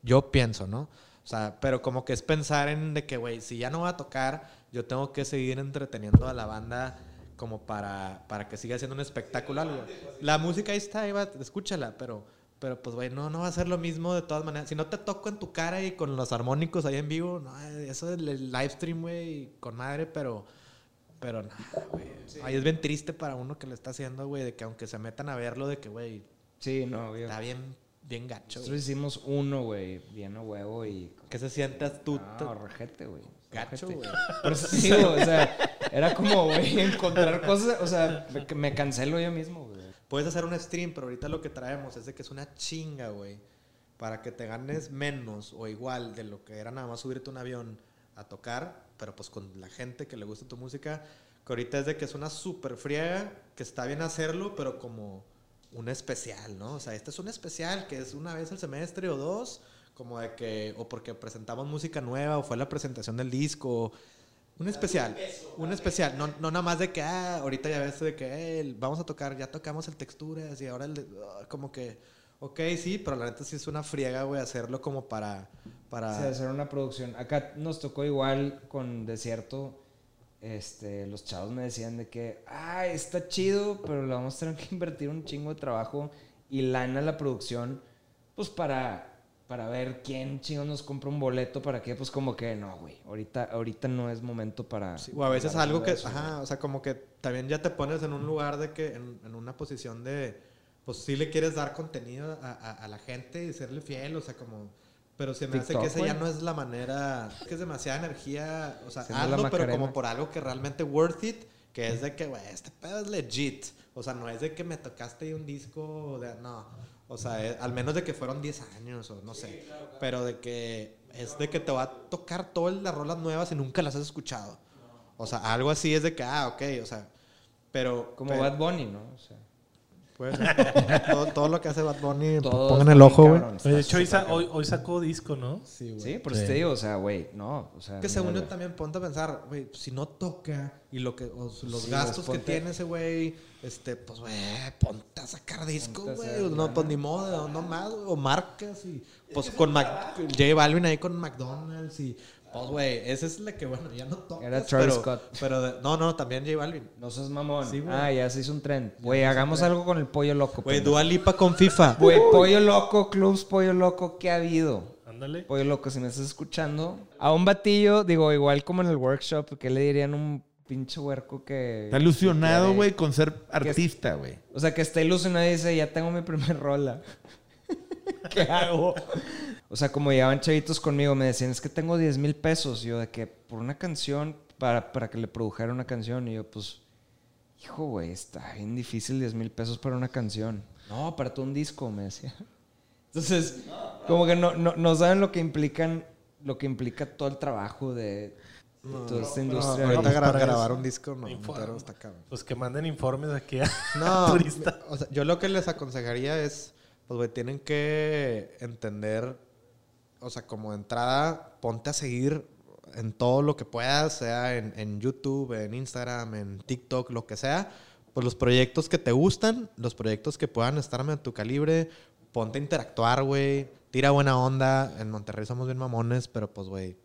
Yo pienso, ¿no? O sea, pero como que es pensar en de que, güey, si ya no va a tocar, yo tengo que seguir entreteniendo a la banda como para, para que siga siendo un espectáculo algo. La música ahí está, ahí va, escúchala, pero, pero pues, güey, no, no va a ser lo mismo de todas maneras. Si no te toco en tu cara y con los armónicos ahí en vivo, no, eso del el live stream, güey, con madre, pero... Pero nada, güey. Ahí es bien triste para uno que lo está haciendo, güey, de que aunque se metan a verlo, de que, güey, Sí, no, obvio. está bien, bien gacho. Nosotros hicimos uno, güey, bien a huevo y... ¿Qué se sientas tú? No, rejete, güey. Gacho, güey. Por eso te digo, o sea, era como, güey, encontrar cosas, o sea, me, me cancelo yo mismo, güey. Puedes hacer un stream, pero ahorita lo que traemos es de que es una chinga, güey. Para que te ganes menos o igual de lo que era nada más subirte un avión a tocar, pero pues con la gente que le gusta tu música, que ahorita es de que es una super friega, que está bien hacerlo, pero como un especial, ¿no? O sea, este es un especial que es una vez al semestre o dos, como de que, o porque presentamos música nueva, o fue la presentación del disco, un especial, un especial, no, no nada más de que, ah, ahorita ya ves de que vamos a tocar, ya tocamos el texturas y ahora el, de- ah, como que, ok, sí, pero la neta sí es una friega, güey, hacerlo como para, para... O sea, hacer una producción. Acá nos tocó igual con Desierto. Este, los chavos me decían de que, ah, está chido, pero le vamos a tener que [laughs] invertir un chingo de trabajo y lana a la producción, pues para, para ver quién chingo nos compra un boleto, para qué, pues como que no, güey, ahorita, ahorita no es momento para... Sí, o a veces algo que, eso, ajá, o sea, como que también ya te pones en un lugar de que, en, en una posición de, pues sí le quieres dar contenido a, a- a la gente y serle fiel, o sea, como, pero se me hace TikTok, que esa ya güey. no es la manera, que es demasiada energía, o sea, hazlo, pero como por algo que realmente worth it, que es de que, güey, este pedo es legit, o sea, no es de que me tocaste un disco, de, no, o sea, es- al menos de que fueron 10 años, o no sé, pero de que es de que te va a tocar todas las rolas nuevas y nunca las has escuchado. O sea, algo así es de que, ah, ok, o sea, pero... Como pero- Bad Bunny, ¿no? O sea, pues, [laughs] todo, todo lo que hace Bad Bunny, todo pongan el ojo, güey. de hecho, hoy, hoy, hoy sacó disco, ¿no? Sí, güey. Sí, por eso te digo, o sea, güey, no, o sea... Que según yo también ponte a pensar, güey, si no toca y lo que o los Sí, gastos pues, que tiene ese güey, este, pues güey, ponte a sacar disco, güey, no pues ni modo, no más, güey, o marcas y pues con Mac- J Balvin ahí con McDonald's y Pues, güey, ese es la que, bueno, ya no toca. Era Travis pero, Scott. Pero, de- no, no, también J Balvin. No seas mamón. Sí, ah, ya se hizo un tren. Güey, hagamos algo con el pollo loco. Güey. Dua Lipa con FIFA. Güey, pollo loco, clubs, pollo loco, ¿qué ha habido? Ándale. Pollo loco, si me estás escuchando. A un batillo, digo, igual como en el workshop, ¿qué le dirían un pinche huerco que. Está ilusionado, güey, con ser artista, güey. O sea, que está ilusionado y dice, ya tengo mi primer rola. [laughs] ¿Qué hago? O sea, como llevaban chavitos conmigo, me decían, es que tengo 10 mil pesos. Y yo, de que por una canción, para, para que le produjera una canción. Y yo, pues, hijo, güey, está bien difícil 10 mil pesos para una canción. No, para todo un disco, me decía. Entonces, como que no, no, no saben lo que implican, lo que implica todo el trabajo de, esta No, industria. ahorita para gra- eso. grabar un disco, no, está cabrón. Pues que manden informes aquí a [laughs] No, [laughs] turista. o sea, yo lo que les aconsejaría es, pues, güey, tienen que entender, o sea, como de entrada, ponte a seguir en todo lo que puedas, sea en, en YouTube, en Instagram, en TikTok, lo que sea, pues los proyectos que te gustan, los proyectos que puedan estar a tu calibre, ponte a interactuar, güey, tira buena onda. En Monterrey somos bien mamones, pero pues, güey,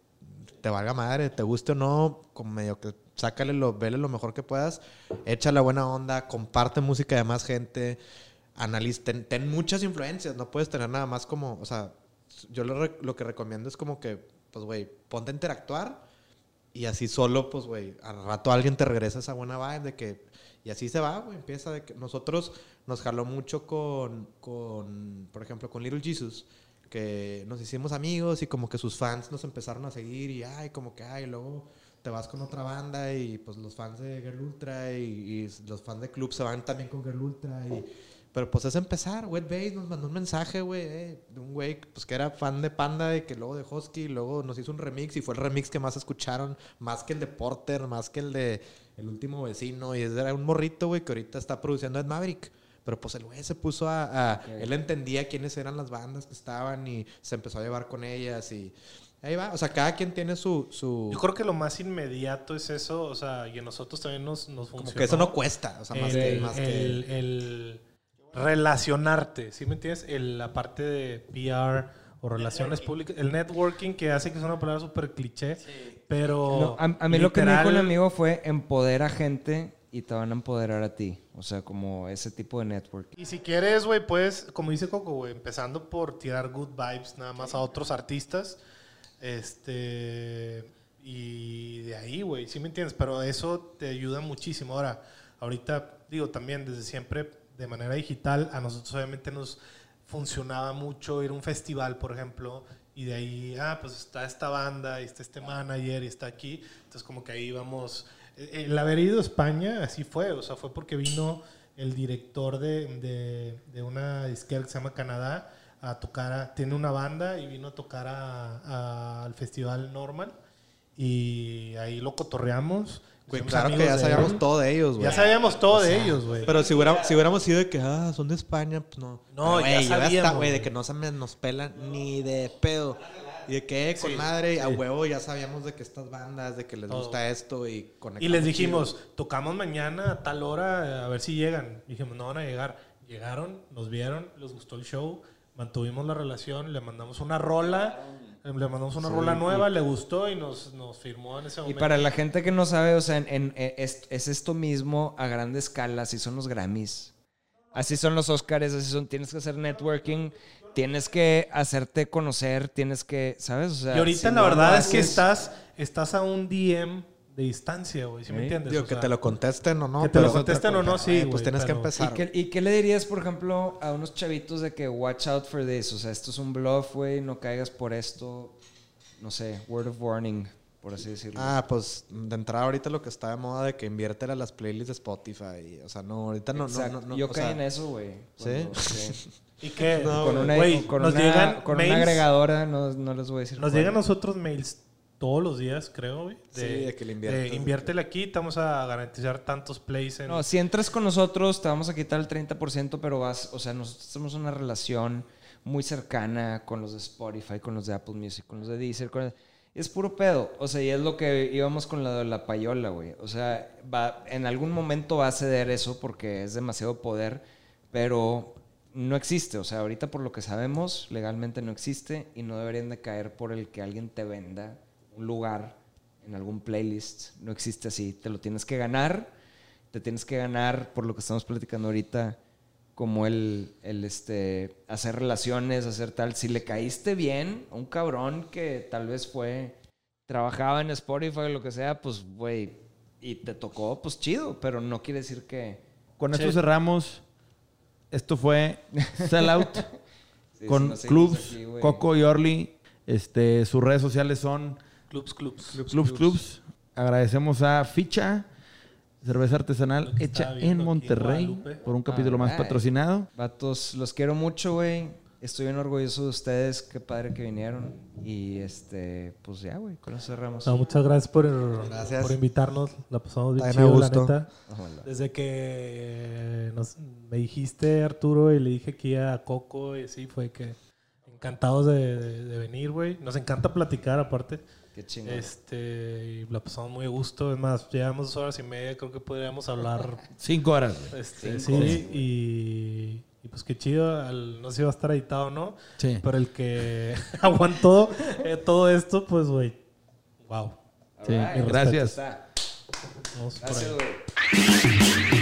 te valga madre, te guste o no, como medio que sácale lo, vele lo mejor que puedas, echa la buena onda, comparte música de más gente, analiza, ten, muchas influencias, no puedes tener nada más como, o sea, yo lo, lo que recomiendo es como que, pues, güey, ponte a interactuar y así solo, pues, güey, al rato alguien te regresa esa buena vibe de que, y así se va, güey, empieza de que nosotros nos jaló mucho con, con, por ejemplo, con Little Jesus, que nos hicimos amigos y como que sus fans nos empezaron a seguir y, ay, como que, ay, luego te vas con otra banda y pues los fans de Girl Ultra y, los fans de Club se van también con Girl Ultra y... Pero pues es empezar, Wet Bass nos mandó un mensaje, güey, eh, de un güey pues, que era fan de Panda y que luego de Husky, y luego nos hizo un remix y fue el remix que más escucharon, más que el de Porter, más que el de El Último Vecino, y era un morrito, güey, que ahorita está produciendo Ed Maverick. Pero pues el güey se puso a, a- Él entendía quiénes eran las bandas que estaban y se empezó a llevar con ellas y... Ahí va, o sea, cada quien tiene su... su Yo creo que lo más inmediato es eso, o sea, y a nosotros también nos, nos como funcionó. que eso no cuesta, o sea, más que... el, Más que el- el relacionarte, ¿sí me entiendes? El- la parte de PR o relaciones públicas, el networking que hace que es una palabra súper cliché, pero... No, a, a mí lo que me dijo un literal, amigo fue empodera gente y te van a empoderar a ti. O sea, como ese tipo de network. Y si quieres, güey, puedes, como dice Coco, güey, empezando por tirar good vibes nada más a otros artistas. Este. Y de ahí, güey, ¿sí me entiendes? Pero eso te ayuda muchísimo. Ahora, ahorita, digo, también desde siempre, de manera digital, a nosotros obviamente nos funcionaba mucho ir a un festival, por ejemplo, y de ahí, ah, pues está esta banda, y está este manager, y está aquí. Entonces, como que ahí vamos. El haber ido a España, así fue, o sea, fue porque vino el director de, de, de una disquera que se llama Canadá a tocar, a- tiene una banda y vino a tocar a- a- al festival normal y ahí lo cotorreamos. Güey, claro que ya sabíamos él. todo de ellos, güey. Ya sabíamos todo de ellos, güey. Pero si, hubiera, si hubiéramos sido de que, ah, son de España, pues no. No, Pero, ya sabíamos, güey, de que no se me nos pelan ni de pedo. Y de que, eh, con Sí, madre, a sí. huevo ya sabíamos de que estas bandas, de que les Todo. gusta esto y conectamos Y les chido. dijimos, tocamos mañana a tal hora, a ver si llegan. Dijimos, no van a llegar. Llegaron, nos vieron, les gustó el show, mantuvimos la relación, le mandamos una rola, le mandamos una rola nueva, le gustó y nos, nos firmó en ese Y momento. para la gente que no sabe, o sea, en, en- eh, es, es esto mismo a grande escala. Así son los Grammys. Así son los Oscars, así son. Tienes que hacer networking, tienes que hacerte conocer, tienes que, ¿sabes? O sea, y ahorita si la no verdad es que estás, estás a un DM de distancia, güey, ¿sí me entiendes? Digo, O que sea, te lo contesten o no. que te lo contesten o no, sí, Pues tienes que empezar. ¿Y qué, y qué le dirías, por ejemplo, a unos chavitos de que watch out for this? O sea, esto es un bluff, güey, no caigas por esto. No sé, word of warning, por así decirlo. Ah, pues de entrada ahorita lo que está de moda de que inviértela a las playlists de Spotify. O sea, no, ahorita no, no, Exacto. no, no, Yo caí sea, en eso, güey. ¿Sí? cuando- sí. [laughs] ¿Y qué? No, con una, Güey, con nos una- llegan con mails- una agregadora, no, no les voy a decir. Nos cuál. llegan a nosotros mails todos los días, creo, güey. Sí, de que le inviertas, de inviértele aquí, te vamos a garantizar tantos plays en... No, si entras con nosotros, te vamos a quitar el 30%, pero vas, o sea, nosotros tenemos una relación muy cercana con los de Spotify, con los de Apple Music, con los de Deezer, con es puro pedo. O sea, y es lo que íbamos con la de la payola, güey. O sea, va, en algún momento va a ceder eso porque es demasiado poder, pero no existe. O sea, ahorita por lo que sabemos, legalmente no existe y no deberían de caer por el que alguien te venda un lugar en algún playlist. No existe así. Te lo tienes que ganar. Te tienes que ganar por lo que estamos platicando ahorita, como el, el este, hacer relaciones, hacer tal. Si le caíste bien a un cabrón que tal vez fue, trabajaba en Spotify o lo que sea, pues, güey, y te tocó, pues chido, pero no quiere decir que... Con esto cerramos. Esto fue Sellout [laughs] Sí, con si no seguimos Clubs, aquí. Coco y Orly. Este, sus redes sociales son Clubs, clubs. Clubs Clubs. Agradecemos a Ficha, cerveza artesanal hecha en Monterrey por un capítulo más Alright. patrocinado. Vatos, los quiero mucho, güey. Estoy bien orgulloso de ustedes. Qué padre que vinieron. Y este, pues ya, güey, con eso cerramos. No, muchas gracias por, Gracias. por invitarnos. La pasamos bien chido, la neta. Ojalá. Desde que nos, me dijiste, Arturo, y le dije aquí a Coco, y sí, fue que encantados de, de- de venir, güey. Nos encanta platicar, aparte. Qué chingón. Este, y la pasamos muy a gusto. Es más, llevamos dos horas y media. Creo que podríamos hablar. [laughs] Cinco horas. güey. Este, Cinco. sí, y, y pues qué chido. al- no sé si va a estar editado o no. Sí. Pero el que [laughs] aguantó eh, todo esto, pues, güey. Wow. Sí, Alright, gracias. Gracias, güey.